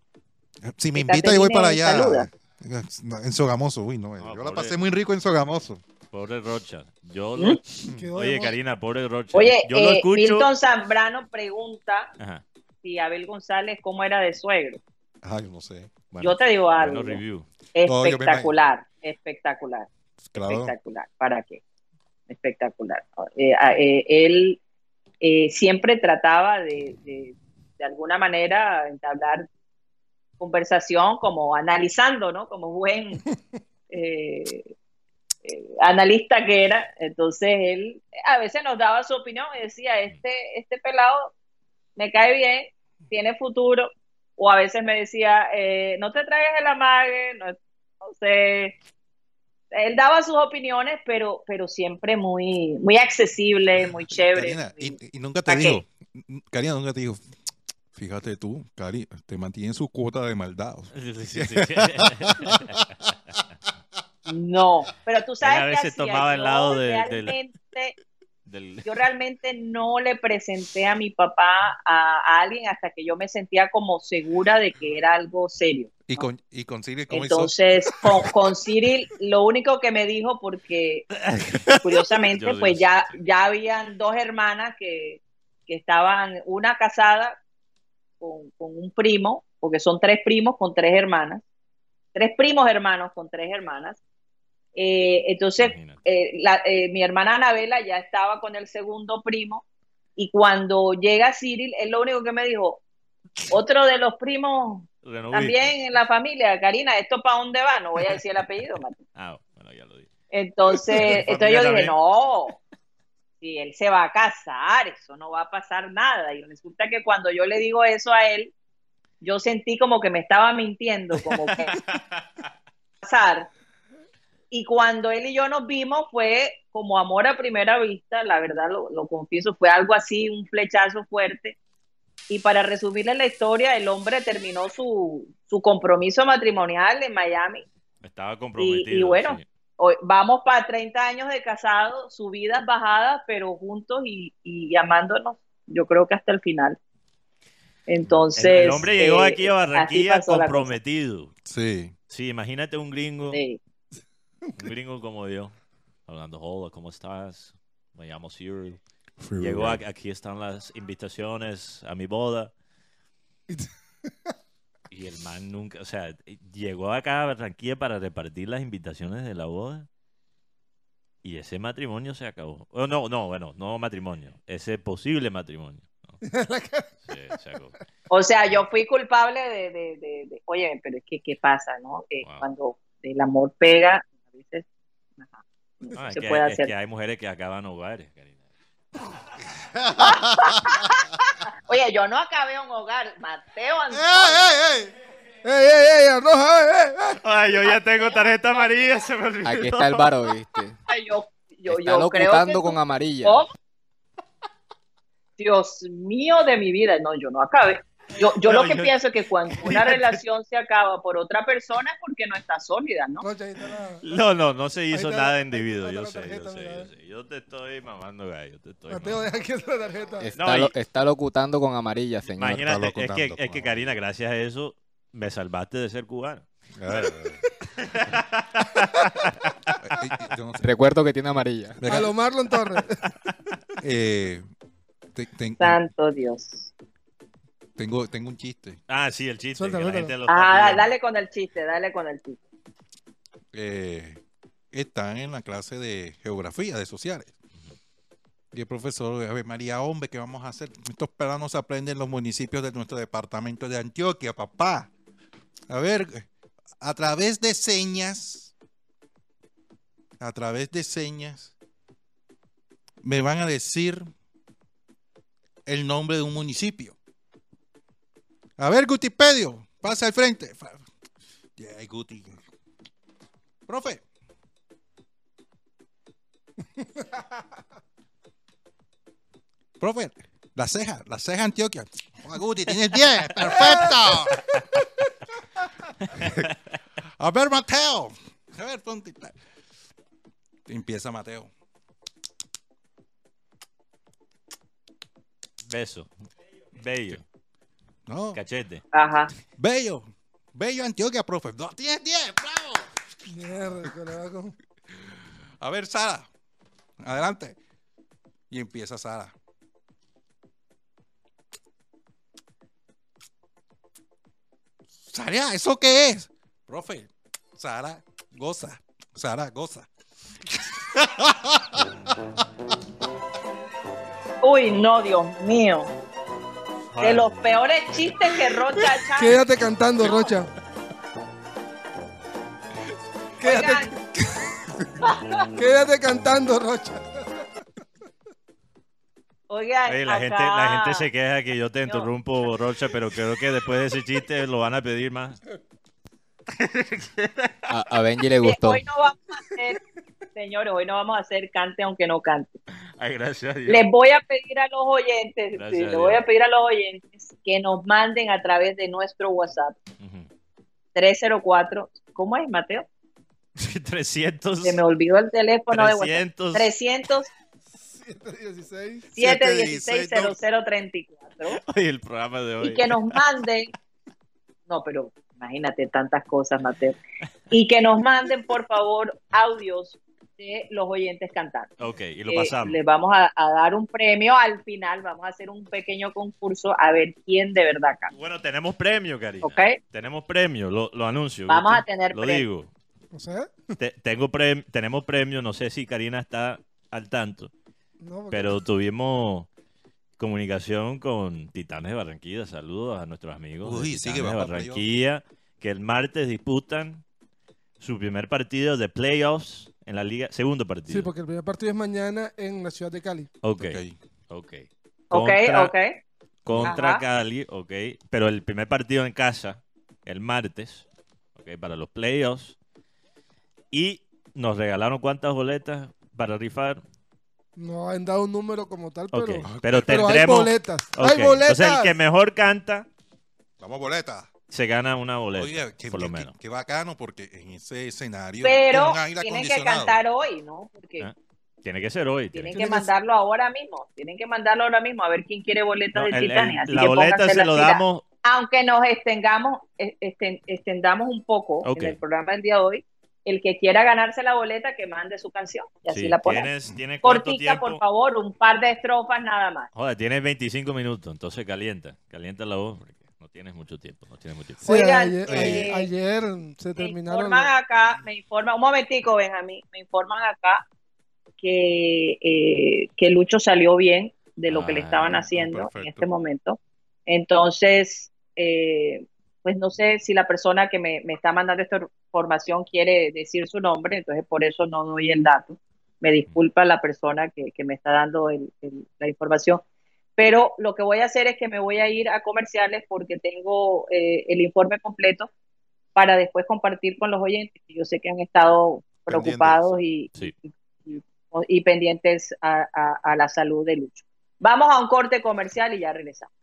Si me invita, yo voy para allá. En Sogamoso, uy, no. yo la pasé muy rico en Sogamoso. Pobre Rocha. Yo ¿Mm? Oye, Karina, pobre Rocha. Oye, yo eh, Milton Zambrano pregunta si Abel González cómo era de suegro. Ay, no sé. yo te digo algo. Espectacular, espectacular. Espectacular. ¿Para qué? Espectacular. Eh, eh, él siempre trataba de, de, de alguna manera entablar conversación como analizando, ¿no? Como buen eh, eh, analista que era, entonces él a veces nos daba su opinión y decía, este, este pelado me cae bien, tiene futuro, o a veces me decía, eh, no te traigas el amague, no, sé, él daba sus opiniones, pero, pero siempre muy, muy accesible, muy chévere. y, nunca te dijo, Karina nunca te dijo, fíjate tú, Cari, te mantiene su cuota de maldad. No, pero tú sabes que tomaba el lado de, realmente, yo realmente no le presenté a mi papá a, alguien hasta que yo me sentía como segura de que era algo serio. ¿Y con, y con Cyril cómo Entonces, Con, con Cyril, lo único que me dijo, porque curiosamente, pues ya, ya habían dos hermanas que, que estaban, una casada con, con un primo, porque son tres primos con tres hermanas, tres primos hermanos con tres hermanas, eh, entonces, eh, eh, mi hermana Anabela ya estaba con el segundo primo y cuando llega Cyril, él lo único que me dijo, otro de los primos también en la familia, Karina, ¿esto para dónde va? No voy a decir el apellido, Ah, bueno, ya lo dije. Entonces, entonces yo dije, no, si él se va a casar, eso no va a pasar nada. Y resulta que cuando yo le digo eso a él, yo sentí como que me estaba mintiendo, como que pasar. Y cuando él y yo nos vimos fue como amor a primera vista, la verdad lo, lo confieso, fue algo así, un flechazo fuerte. Y para resumirle la historia, el hombre terminó su, su compromiso matrimonial en Miami. Estaba comprometido. Y, bueno, hoy, vamos para 30 años de casado, subidas, bajadas, pero juntos y, y, amándonos, yo creo que hasta el final. Entonces. El, el hombre llegó aquí a Barranquilla comprometido. Sí. Sí, imagínate un gringo. Sí. Un gringo como yo. Hablando, hola, ¿cómo estás? Me llamo Cyril. Llegó aquí están las invitaciones a mi boda. y el man nunca, o sea, llegó acá a Barranquilla para repartir las invitaciones de la boda. Y ese matrimonio se acabó. Oh, no, no, bueno, no matrimonio. Ese posible matrimonio. O sea, yo fui culpable de, de, de, oye, pero es que, ¿qué pasa, no? Cuando el amor pega, a veces se puede hacer. Es que hay mujeres que acaban hogares, Oye, yo no acabé un hogar, Mateo Antonio. ¡Ey, ey, ey! ¡Ey, ey, ey! Ay, yo ya tengo tarjeta amarilla, se me olvidó. Aquí está el varo, ¿viste? Ay, yo, yo, está yo creo que con amarilla. Dios mío de mi vida. No, yo no acabé. Yo, yo lo que pienso es que cuando una relación se acaba por otra persona es porque no está sólida, ¿no? No, no, no se hizo nada individuo. Yo sé, yo sé, yo sé. Yo te estoy mamando gallo. Te estoy Mateo, deja aquí la tarjeta. Está, lo, está, locutando con amarilla, señor. Imagínate, es que, es que Karina, gracias a eso, me salvaste de ser cubano. Recuerdo que tiene amarilla. A lo Marlon Torres. eh, Santo Dios. Tengo, tengo un chiste. Ah, sí, el chiste. ah, dale con el chiste, dale con el chiste. Eh, están en la clase de geografía, de sociales. Y el profesor, a ver, María, hombre, ¿qué vamos a hacer? Estos pelanos aprenden los municipios de nuestro departamento de Antioquia, papá. A ver, a través de señas, a través de señas, me van a decir el nombre de un municipio. A ver, Gutipedio, pasa al frente. Yeah, Guti. Profe. Profe, la ceja, la ceja Antioquia. Oh, Guti, tienes 10, perfecto. A ver, Mateo. A ver, tontita. Empieza Mateo. Beso. Bello. No. Cachete. Ajá. Bello. Bello Antioquia, profe. No, 10, 10, bravo. Mierda, A ver, Sara. Adelante. Y empieza Sara. Sara, ¿eso qué es? Profe, Sara, goza. Sara, goza. Uy, no, Dios mío. De los peores chistes que Rocha ha Quédate cantando, Rocha. Quédate, Quédate cantando, Rocha. Oigan, la, gente, la gente se queja que yo te interrumpo, Rocha, pero creo que después de ese chiste lo van a pedir más. A, Benji le gustó. Hoy no vamos a hacer, señores, hoy no vamos a hacer cante aunque no cante. Ay, gracias a Dios. Les voy a pedir a los oyentes, les voy a pedir a los oyentes que nos manden a través de nuestro WhatsApp. 304, ¿cómo es, Mateo? 300. Se me olvidó el teléfono 300, de WhatsApp. 300 716 716 0034. Hoy el programa de hoy. Y que nos manden. No, pero imagínate tantas cosas, Mateo. Y que nos manden, por favor, audios de los oyentes cantando. Ok, y lo pasamos. les vamos a, dar un premio al final, vamos a hacer un pequeño concurso a ver quién de verdad canta. Bueno, tenemos premio, Karina. Ok. Tenemos premio, lo, lo anuncio. Vamos a tener Lo digo. ¿O sea? tengo tenemos premio, no sé si Karina está al tanto, pero tuvimos comunicación con Titanes de Barranquilla. Saludos a nuestros amigos Uy, de sí, que Barranquilla, que el martes disputan su primer partido de playoffs en la liga, segundo partido. Sí, porque el primer partido es mañana en la ciudad de Cali. Ok, Ok. ok. Ok, Contra- ok. Contra Ajá. Cali, ok. Pero el primer partido en casa, el martes, ok, para los playoffs. Y nos regalaron cuántas boletas para rifar. No han dado un número como tal, pero, Ok, pero pero hay tendremos. boletas. ¡Hay boletas! Entonces el que mejor canta Vamos, boleta. Se gana una boleta, Oiga, qué, por lo qué- menos. qué- bacano, porque en ese escenario. Pero tienen que cantar hoy, ¿no? Porque Ah, Tiene que ser hoy. tiene tienen que- que Tiene que- mandarlo ahora mismo. Tienen que mandarlo ahora mismo a ver quién quiere boletas No, de el- el- Titanes. Así la que boleta se las lo damos. Aunque nos extendamos, eh, esten- extendamos un poco Ok. en el programa del día de hoy, el que quiera ganarse la boleta, que mande su canción. Y así Sí, la ponemos. tienes, tienes cuánto Cortica, tiempo. por favor, un par de estrofas nada más. Joder, tienes 25 minutos, entonces calienta. Calienta la voz porque no tienes mucho tiempo. No tienes mucho tiempo. Sí, Oigan, ayer, eh, ayer se Me terminaron. informan acá, me informan, un momentico, Benjamín, me informan acá que, eh, que Lucho salió bien de lo que le Ah, estaban ah, haciendo en este momento. Entonces, eh, pues no sé si la persona que me, me está mandando esta información quiere decir su nombre, entonces por eso no doy el dato. Me disculpa la persona que, que me está dando el- el- la información. Pero lo que voy a hacer es que me voy a ir a comerciales porque tengo eh, el informe completo para después compartir con los oyentes, que yo sé que han estado preocupados y, Sí. y- y- y pendientes a, a- a la salud de Lucho. Vamos a un corte comercial y ya regresamos.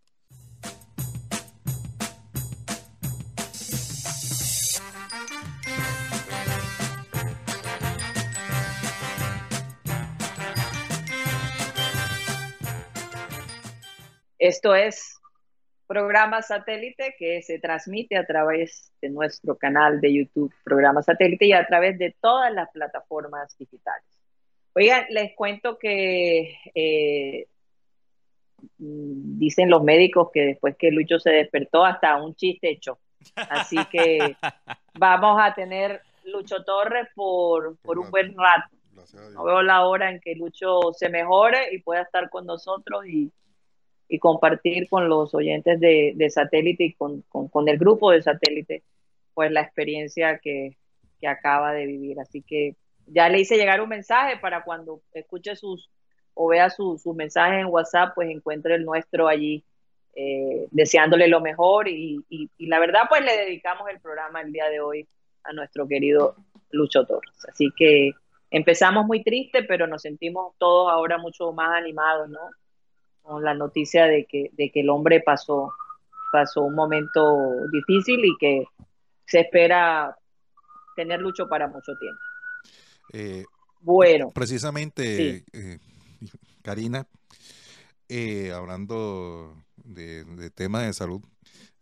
Esto es programa satélite que se transmite a través de nuestro canal de YouTube, programa satélite, y a través de todas las plataformas digitales. Oigan, les cuento que eh, dicen los médicos que después que Lucho se despertó, hasta un chiste hecho. Así que vamos a tener Lucho Torres por, por un buen rato. No veo la hora en que Lucho se mejore y pueda estar con nosotros y, y compartir con los oyentes de, satélite y con, con- con el grupo de satélite, pues la experiencia que, que acaba de vivir. Así que ya le hice llegar un mensaje para cuando escuche sus o vea su- sus mensajes en WhatsApp, pues encuentre el nuestro allí, eh, deseándole lo mejor y, y- y la verdad, pues le dedicamos el programa el día de hoy a nuestro querido Lucho Torres. Así que empezamos muy triste, pero nos sentimos todos ahora mucho más animados, ¿no? Con la noticia de que, de que el hombre pasó, pasó un momento difícil y que se espera tener Lucho para mucho tiempo. Eh, Bueno, precisamente, eh, Karina, eh, hablando de, de temas de salud,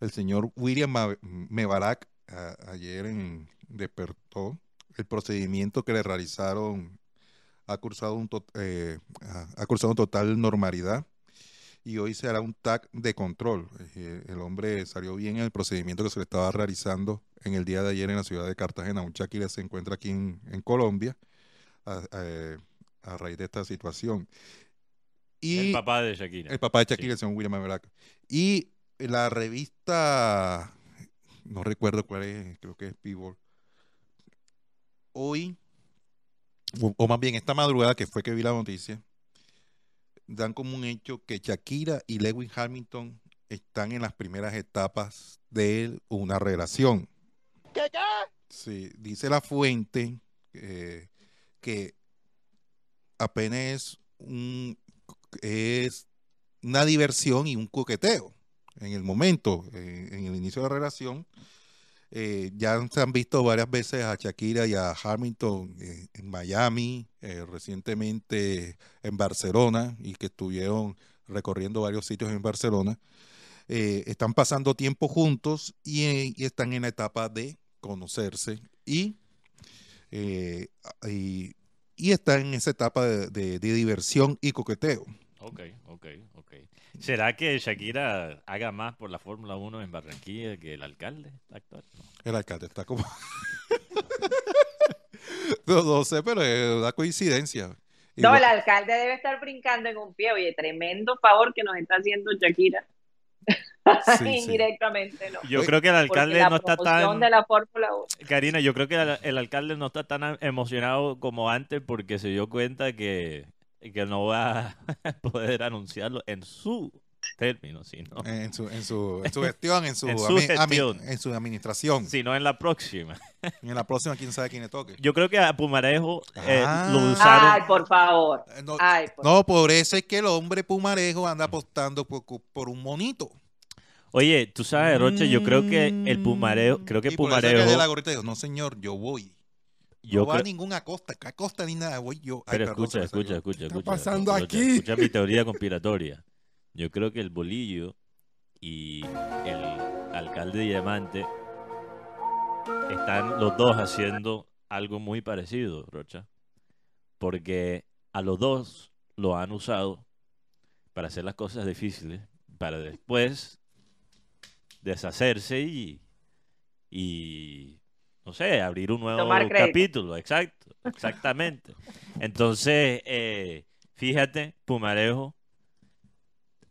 el señor William Mebarak a- ayer en- despertó el procedimiento que le realizaron ha cursado un to- eh, ha cursado total normalidad y hoy se hará un TAC de control. Eh, el hombre salió bien en el procedimiento que se le estaba realizando en el día de ayer en la ciudad de Cartagena. Un Shakira se encuentra aquí en, en Colombia a, a- a raíz de esta situación. Y el papá de Shakira. el papá de Shakira, Sí. el señor William Mebarak. Y la revista, no recuerdo cuál es, creo que es People. Hoy, o, o más bien esta madrugada que fue que vi la noticia, dan como un hecho que Shakira y Lewis Hamilton están en las primeras etapas de una relación. Sí, dice la fuente eh, que apenas es un es una diversión y un coqueteo en el momento, eh, en el inicio de la relación. Eh, ya se han visto varias veces a Shakira y a Hamilton eh, en Miami, eh, recientemente en Barcelona, y que estuvieron recorriendo varios sitios en Barcelona. Eh, están pasando tiempo juntos y, están en la etapa de conocerse y, y, y están en esa etapa de diversión y coqueteo. Ok, ok, ok. ¿Será que Shakira haga más por la Fórmula 1 en Barranquilla que el alcalde actual? No. El alcalde está como... no, no sé, pero es una coincidencia. No, el alcalde debe estar brincando en un pie. Oye, tremendo favor que nos está haciendo Shakira. Indirectamente, ¿no? Yo creo que el alcalde no está tan. de la Fórmula 1. Karina, yo creo que el, alcalde no está tan emocionado como antes porque se dio cuenta que, que no va a poder anunciarlo en su término, sino en su, en su, en su gestión, en su, en su, gestión. en su administración. Sino en la próxima. en la próxima, quién sabe quién le toque. Yo creo que a Pumarejo eh, ah. lo usaron. Ay, por favor. Eh, no, por... eso es que el hombre Pumarejo anda apostando por, por un monito. Oye, tú sabes, Roche, yo creo que el Pumarejo, creo que Pumarejo. no, señor, yo voy. Yo no va a ninguna costa, costa ni nada, voy yo. Pero escucha, escucha, escucha, escucha. ¿Qué está pasando aquí? Escucha mi teoría conspiratoria. Yo creo que el Bolillo y el alcalde Diamante están los dos haciendo algo muy parecido, Rocha. Porque a los dos lo han usado para hacer las cosas difíciles, para después deshacerse y, y no sé, abrir un nuevo capítulo. Exacto, exactamente. Entonces, eh, fíjate, Pumarejo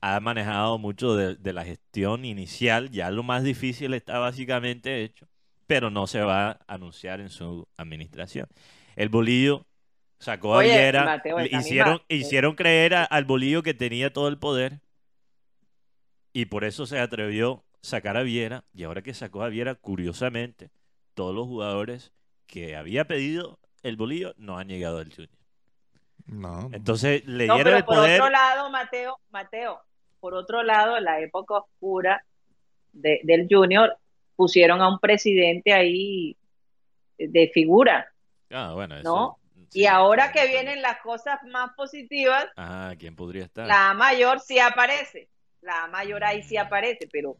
ha manejado mucho de, la gestión inicial, ya lo más difícil está básicamente hecho, pero no se va a anunciar en su administración. El bolillo sacó a Viera, hicieron, hicieron creer al bolillo que tenía todo el poder y por eso se atrevió a sacar a Viera y ahora que sacó a Viera, curiosamente, todos los jugadores que había pedido el bolillo no han llegado al Junior. No. Entonces le dieron el poder. Por otro lado, Mateo, Mateo, por otro lado, la época oscura del Junior, pusieron a un presidente ahí de figura. Ah, bueno, ¿no? y ahora que vienen las cosas más positivas, ah, ¿quién podría estar? La mayor sí aparece, la mayor ahí sí aparece, pero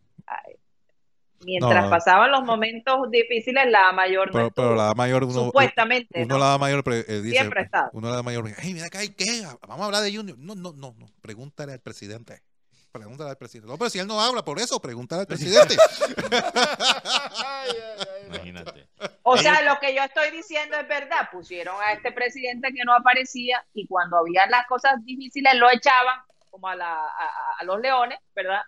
mientras pasaban los momentos difíciles, la mayor no pero, la mayor uno, supuestamente uno la mayor eh, dice, siempre está uno la mayor hey mira acá qué vamos a hablar de Junior no no no no pregúntale al presidente Pregúntale al presidente. No, pero si él no habla por eso, pregúntale al presidente. Imagínate. O sea, lo que yo estoy diciendo es verdad. Pusieron a este presidente que no aparecía y cuando había las cosas difíciles lo echaban como a, la, a, los leones, ¿verdad?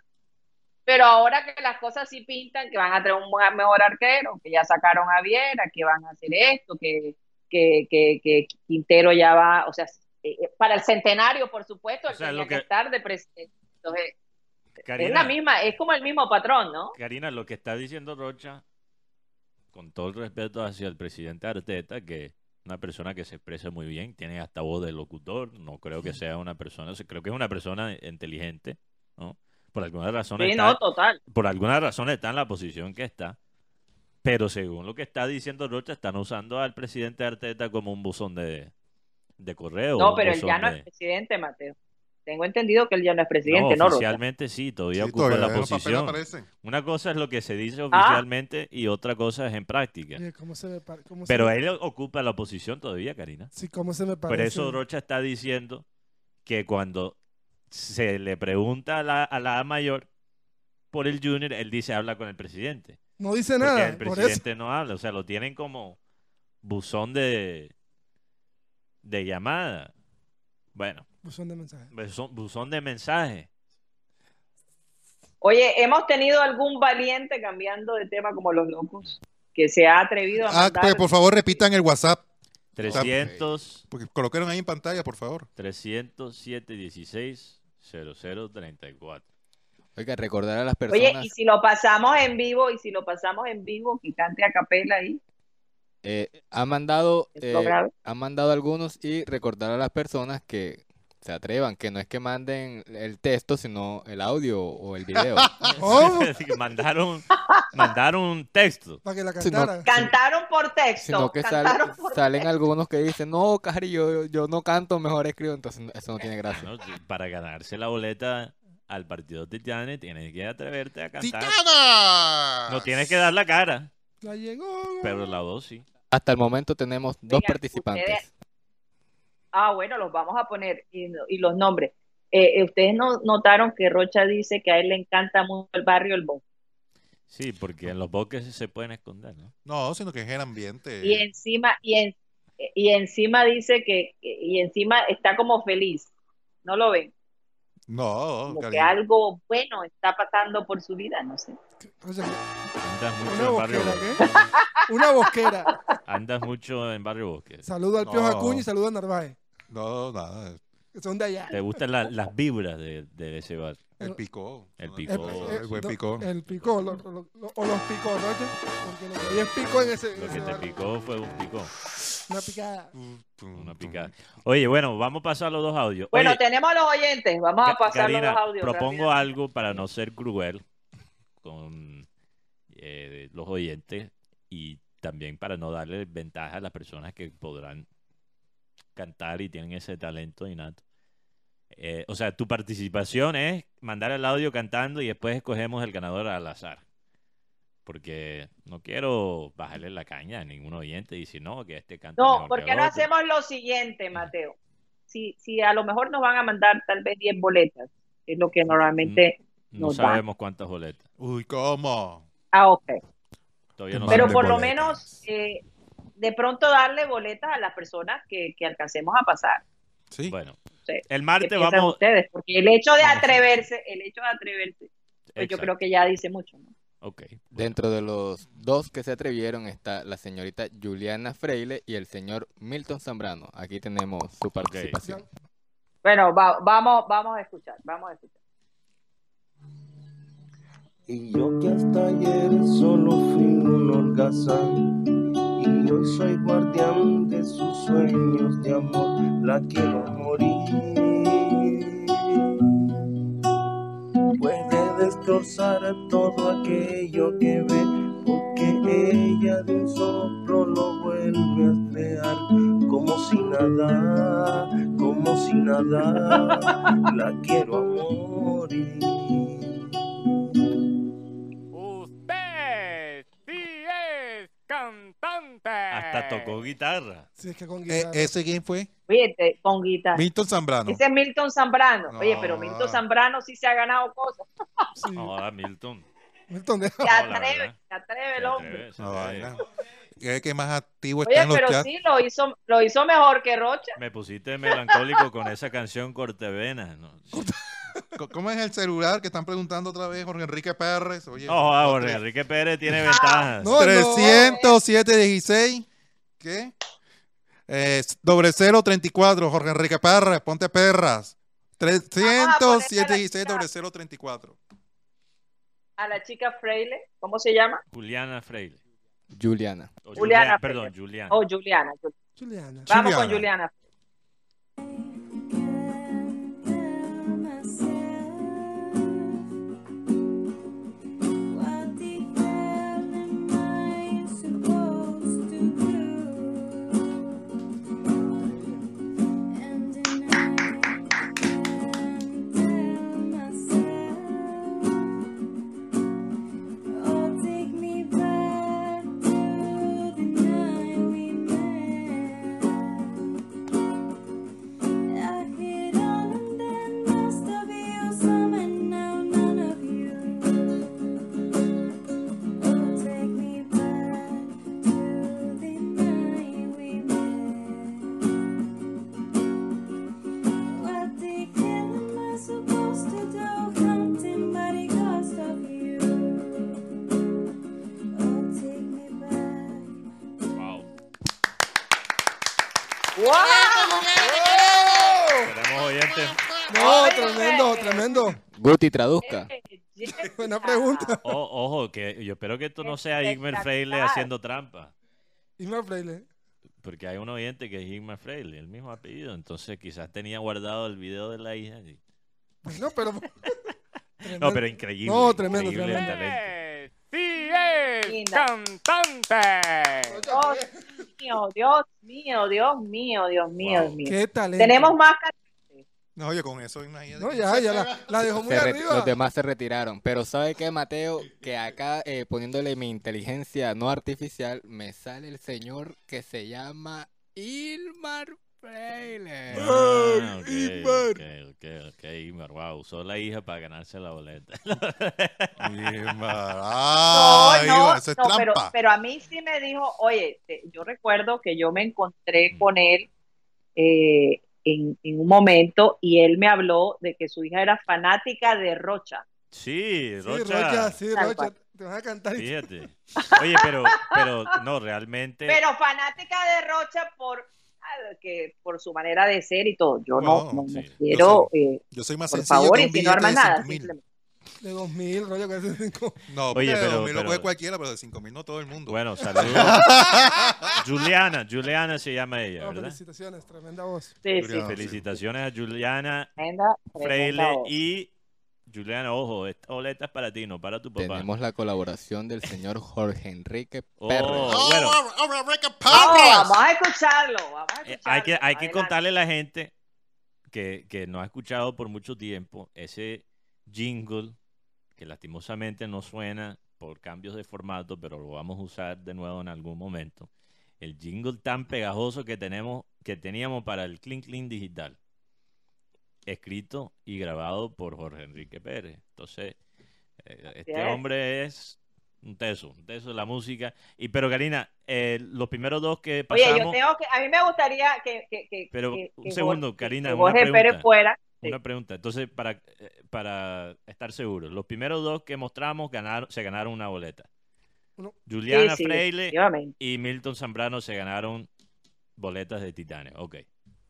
Pero ahora que las cosas sí pintan, que van a tener un mejor arquero, que ya sacaron a Viera, que van a hacer esto, que, que, que, Quintero ya va, o sea, eh, eh, para el centenario, por supuesto, tenía que estar de presidente entonces, es la misma, es como el mismo patrón, ¿no? Karina, lo que está diciendo Rocha, con todo el respeto hacia el presidente Arteta, que una persona que se expresa muy bien, tiene hasta voz de locutor, no creo que sea una persona, creo que es una persona inteligente, ¿no? Por alguna razón sí, no, total. por alguna razón está en la posición que está. Pero según lo que está diciendo Rocha, están usando al presidente Arteta como un buzón de, de correo. No, pero él ya no es presidente, Mateo. Tengo entendido que él ya no es presidente, ¿no? Oficialmente sí, todavía ocupa la posición. Una cosa es lo que se dice ah. oficialmente y otra cosa es en práctica. Pero él ocupa la posición todavía, Karina. Sí, ¿cómo se me parece? Por eso Rocha está diciendo que cuando se le pregunta a la, a la mayor por el junior, él dice habla con el presidente. No dice nada. el presidente no habla, o sea, lo tienen como buzón de, de llamada. Bueno, Buzón de mensaje. Buzón, de mensaje. Oye, ¿hemos tenido algún valiente cambiando de tema como los locos? Que se ha atrevido a. Ah, pues, por favor, repitan el WhatsApp. 300. Porque colocaron ahí en pantalla, por favor. 307 16 0034. Oiga, recordar a las personas. Oye, y si lo pasamos en vivo, y si lo pasamos en vivo, que cante a capela ahí. Eh, ha mandado, eh, ha mandado algunos y recordar a las personas que se atrevan, que no es que manden el texto, sino el audio o el video. oh. mandaron, mandaron un texto. Para que la cantaron por texto. Sino que salen algunos que dicen, no, Cari, yo, yo no canto, mejor escribo. Entonces eso no tiene gracia. para ganarse la boleta al partido de Titane, tienes que atreverte a cantar. No tienes que dar la cara. La llegó. Pero la voz sí. Hasta el momento tenemos dos participantes. Ah, bueno, los vamos a poner y, los nombres. Eh, eh, ustedes no, notaron que Rocha dice que a él le encanta mucho el barrio El Bosque. Sí, porque en los bosques se pueden esconder, ¿no? No, sino que es el ambiente. Y encima, y, y encima dice que, y encima está como feliz. ¿No lo ven? No, como que algo bueno está pasando por su vida, no sé. Andas mucho en Barrio Bosque. Una bosquera. Andas mucho en Barrio Bosque. Saludo al Pio Acuña y saludo a Narváez. No, nada. Son de allá. ¿Te gustan las vibras de, de ese bar? El picó. El picó. El, buen picó. El picó, o los picó, ¿no? Porque lo que es picó en ese. Lo que te picó fue un picó. Una picada. Una picada. Oye, bueno, vamos a pasar los dos audios. Bueno, tenemos los oyentes. Vamos a pasar los dos audios. Propongo algo para no ser cruel con eh, los oyentes y también para no darle ventaja a las personas que podrán cantar y tienen ese talento innato. Eh, o sea, tu participación es mandar el audio cantando y después escogemos el ganador al azar. Porque no quiero bajarle la caña a ningún oyente y si no, que este canta. No, porque no hacemos lo siguiente, Mateo. Si, si a lo mejor nos van a mandar tal vez 10 boletas, es lo que normalmente. No, sabemos cuántas boletas. Uy, ¿cómo? Ah, ok. Pero por lo menos, eh, de pronto darle boletas a las personas que, que alcancemos a pasar. Sí. Bueno, el martes vamos. ustedes? Porque el hecho de atreverse, el hecho de atreverse, pues yo creo que ya dice mucho, ¿no? Ok. Dentro de los dos que se atrevieron está la señorita Juliana Freile y el señor Milton Zambrano. Aquí tenemos su participación. Bueno, vamos, vamos a escuchar, vamos a escuchar. Y yo que hasta ayer solo fui un holgazán y hoy soy guardián de sus sueños de amor, la quiero morir. Puede destrozar todo aquello que ve, porque ella de un soplo lo vuelve a crear, como si nada, como si nada, la quiero a morir. Hasta tocó guitarra. Sí, es que con Eh, guitarra. ¿Ese quién fue? Fíjate, con guitarra. Milton Zambrano. Ese es Milton Zambrano. Oye, pero. Milton Zambrano sí se ha ganado cosas. Sí. No, a Milton. Milton, deja- Se atreve, se atreve el hombre. se No, atreve. que más activo está Oye, en los pero chats. sí, lo hizo, lo hizo mejor que Rocha. Me pusiste melancólico con esa canción Cortevena. No, ¿Cómo es el celular que están preguntando otra vez Jorge Enrique Pérez? Oye, no joda, Jorge Enrique Pérez tiene ventajas. No, 30716. ¿Qué? Eh, doble 034, Jorge Enrique Pérez, ponte perras. 30716 doble 034. A la chica Freile, ¿cómo se llama? Juliana Freire. Juliana. Juliana Juliana, perdón. Juliana. Oh, Juliana. Juliana. Vamos con Juliana. ¡Wow! Tenemos oyentes. No, tremendo, tremendo. Guti, traduzca. Buena pregunta. O- ojo, que yo espero que esto no sea Igmer Freile haciendo trampa. Ismael Freile. Porque hay un oyente que es Igmer Freile, el mismo apellido. Entonces quizás tenía guardado el video de la hija. y- Bueno, pero. No, pero increíble. No, tremendo, increíble el tremendo. talento. ¡Sí es Linda. cantante! Dios mío, Dios mío, Dios mío, Dios mío, Dios mío. Qué talento. Tenemos más No, oye, con eso imagínate. No, ya, ya la, la dejó muy Se re- arriba. los demás se retiraron. Pero ¿sabe qué, Mateo? Que acá, eh, poniéndole mi inteligencia no artificial, me sale el señor que se llama Ilmar Freile. Ah, ok, Imer. ok, ok, ok, Imer, wow, usó la hija para ganarse la boleta. Imer. No, Ah, no, eso es no, pero, trampa. pero a mí sí me dijo, oye, te- yo recuerdo que yo me encontré con él eh, en, en un momento y él me habló de que su hija era fanática de Rocha. Sí, Sí, Rocha, Rocha, sí, Rocha. Te vas a cantar. fíjate. Oye, pero, pero no, realmente, Pero fanática de Rocha por, que, por su manera de ser y todo. Yo no, no, no sí. quiero, eh, Yo soy más por sencillo favor, que y si no armas de nada, 5. De 2000, rollo que hace cinco. No, Oye, pero- de 2.000 lo pero- coge cualquiera, pero de 5 mil no todo el mundo. bueno, saludos. Juliana, Juliana se llama ella, No, ¿verdad? felicitaciones, tremenda voz. Sí, sí. Felicitaciones a Juliana tremenda, Freile tremenda voz. y Juliana, ojo, esta boleta es para ti, no para tu papá. Tenemos la colaboración del señor Jorge Enrique Oh, Pérez. bueno, No, vamos a escucharlo, vamos a Eh, hay que, hay que contarle a la gente que, que no ha escuchado por mucho tiempo ese jingle que lastimosamente no suena por cambios de formato, pero lo vamos a usar de nuevo en algún momento. El jingle tan pegajoso que tenemos, que teníamos para el Clean Clean Digital, escrito y grabado por Jorge Enrique Pérez. Entonces, eh, este es. hombre es un teso, un teso de la música. Y pero Karina, eh, los primeros dos que Oye, pasamos. yo tengo que, a mí me gustaría que, que, que- Pero, que- un que segundo, Jorge- Karina, que una Jorge pregunta. Pérez fuera. Sí. Una pregunta. Entonces, para, eh, para estar seguro, los primeros dos que mostramos ganaron, se ganaron una boleta. Juliana Sí, sí, Freile y Milton Zambrano se ganaron boletas de titanio. Ok.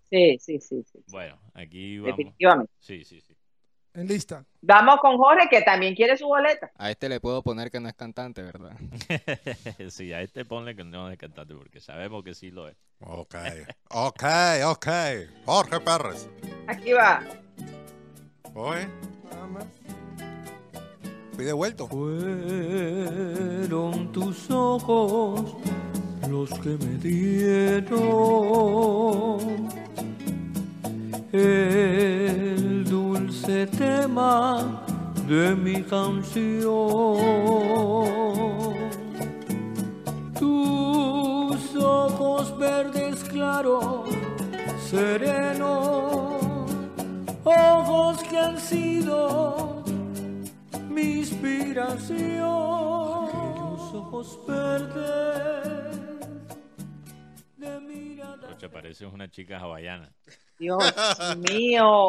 Sí, sí, sí, sí, Bueno, aquí vamos. definitivamente. Sí, sí, sí. En lista. Vamos con Jorge, que también quiere su boleta. A este le puedo poner que no es cantante, ¿verdad? sí, a este ponle que no es cantante porque sabemos que sí lo es. Ok, ok, ok. Jorge Pérez. Aquí va. Oye, Nada más. pide vuelto. Fueron tus ojos los que me dieron el dulce tema de mi canción. Tus ojos verdes claros, serenos, ojos que han sido mi inspiración. Tus ojos verdes de Rocha, pareces una chica hawaiana. Dios mío.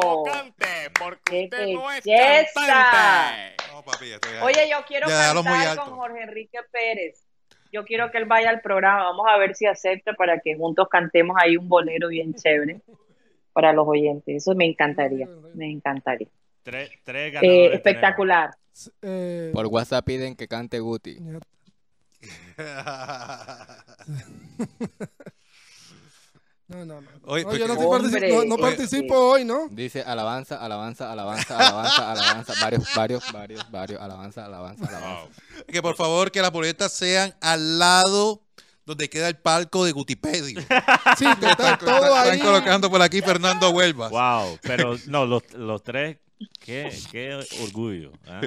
porque ¡Qué belleza! No, papi, estoy ahí. Oye, yo quiero Ya, cantar alto. con Jorge Enrique Pérez. Yo quiero que él vaya al programa. Vamos a ver si acepta para que juntos cantemos ahí un bolero bien chévere para los oyentes. Eso me encantaría. Me encantaría. Tres, tres Eh, espectacular. Eh, Por WhatsApp piden que cante Guti. No, no, no. No, yo no, participo oye. hoy, ¿no? Dice alabanza, alabanza, alabanza, alabanza, alabanza. Varios, varios, varios, varios. Alabanza, alabanza, alabanza. Wow. que por favor que las boletas sean al lado donde queda el palco de Gutipedio. Sí, está todo Están colocando por aquí Fernando Huelva. Wow, pero no, los, los tres, qué, qué orgullo. ¿ah?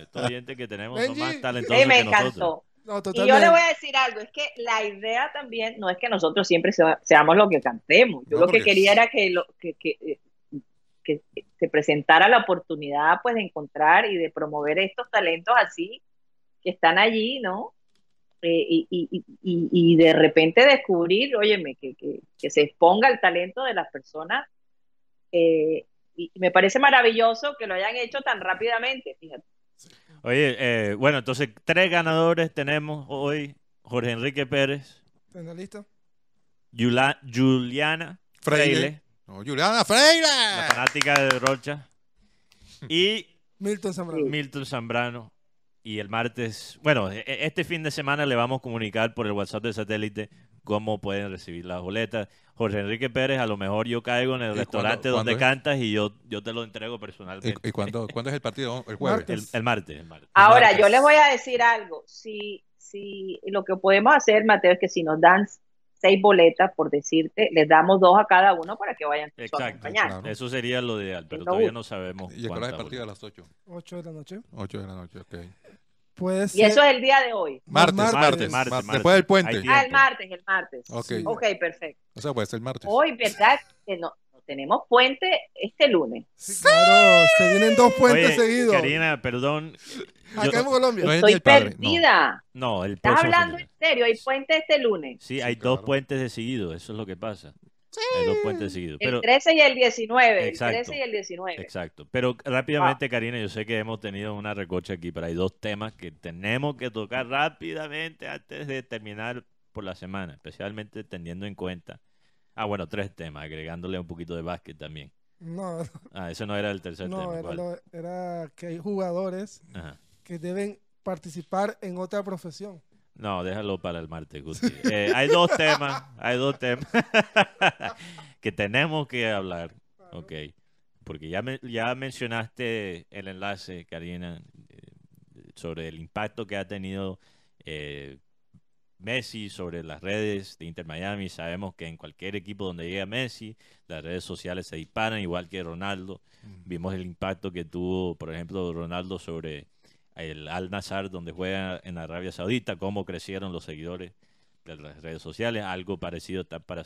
Estos oyentes que tenemos son más Sí, talentosos me que nosotros. encantó. No, Y yo le voy a decir algo, es que la idea también no es que nosotros siempre sea- seamos lo que cantemos. Yo No, lo que quería era que, lo, que, que, eh, que se presentara la oportunidad pues de encontrar y de promover estos talentos así que están allí, ¿no? Eh, y, y, y, y- y de repente descubrir, óyeme, que, que, que se exponga el talento de las personas. eh, y me parece maravilloso que lo hayan hecho tan rápidamente, fíjate. Oye, eh, bueno, entonces tres ganadores tenemos hoy. Jorge Enrique Pérez, ¿Está listo? Yula- Juliana Freire. No, Juliana la Freire. fanática de Rocha, y Milton Zambrano. Milton Zambrano. Y el martes, bueno, e- e- este fin de semana le vamos a comunicar por el WhatsApp de satélite cómo pueden recibir las boletas. Jorge Enrique Pérez, a lo mejor yo caigo en el ¿Y restaurante cuándo- donde cuándo es? cantas y yo, yo te lo entrego ¿Y, personalmente. y cuándo, cuándo es el partido? El jueves. Martes. El, el martes, el martes. Ahora, martes. yo les voy a decir algo. Si, si lo que podemos hacer, Mateo, es que si nos dan seis boletas, por decirte, les damos dos a cada uno para que vayan a Exacto, acompañar. claro. Eso sería lo ideal, pero todavía no sabemos Y el cuántas partido a las 8. 8 de la noche. 8 de la noche, ok. Puede Y ser. eso es el día de hoy. Martes, Martes, martes, martes, martes. Después del puente. Ah, el martes, el martes. Ok. Ok, perfecto. O sea, puede ser martes. Hoy, ¿verdad? Que no, tenemos puente este lunes. Sí, claro, se vienen dos puentes Oye, seguidos. Karina, perdón. Acá yo- en Colombia. No Estoy el padre, no. perdida. no, el ¿Estás hablando en de- serio? ¿Hay puente este lunes? Sí, hay claro. dos puentes decididos, eso es lo que pasa. Hay dos puentes decididos. El Pero, 13 y el 19. Exacto. El 13 y el 19. exacto. Pero rápidamente, Karina, yo sé que hemos tenido una recocha aquí, pero hay dos temas que tenemos que tocar rápidamente antes de terminar por la semana, especialmente teniendo en cuenta. Ah, bueno, tres temas, agregándole un poquito de básquet también. No, Ah, ese no era el tercer no, tema. era, era que hay jugadores Ajá. que deben participar en otra profesión. No, déjalo para el martes, Guti. Eh, hay dos temas, hay dos temas que tenemos que hablar, ok. Porque ya, me- ya mencionaste el enlace, Karina, eh, sobre el impacto que ha tenido eh, Messi sobre las redes de Inter Miami. Sabemos que en cualquier equipo donde llega Messi, las redes sociales se disparan, igual que Ronaldo. Vimos el impacto que tuvo, por ejemplo, Ronaldo sobre el Al Nassr, donde juega en Arabia Saudita, cómo crecieron los seguidores de las redes sociales. Algo parecido está, para,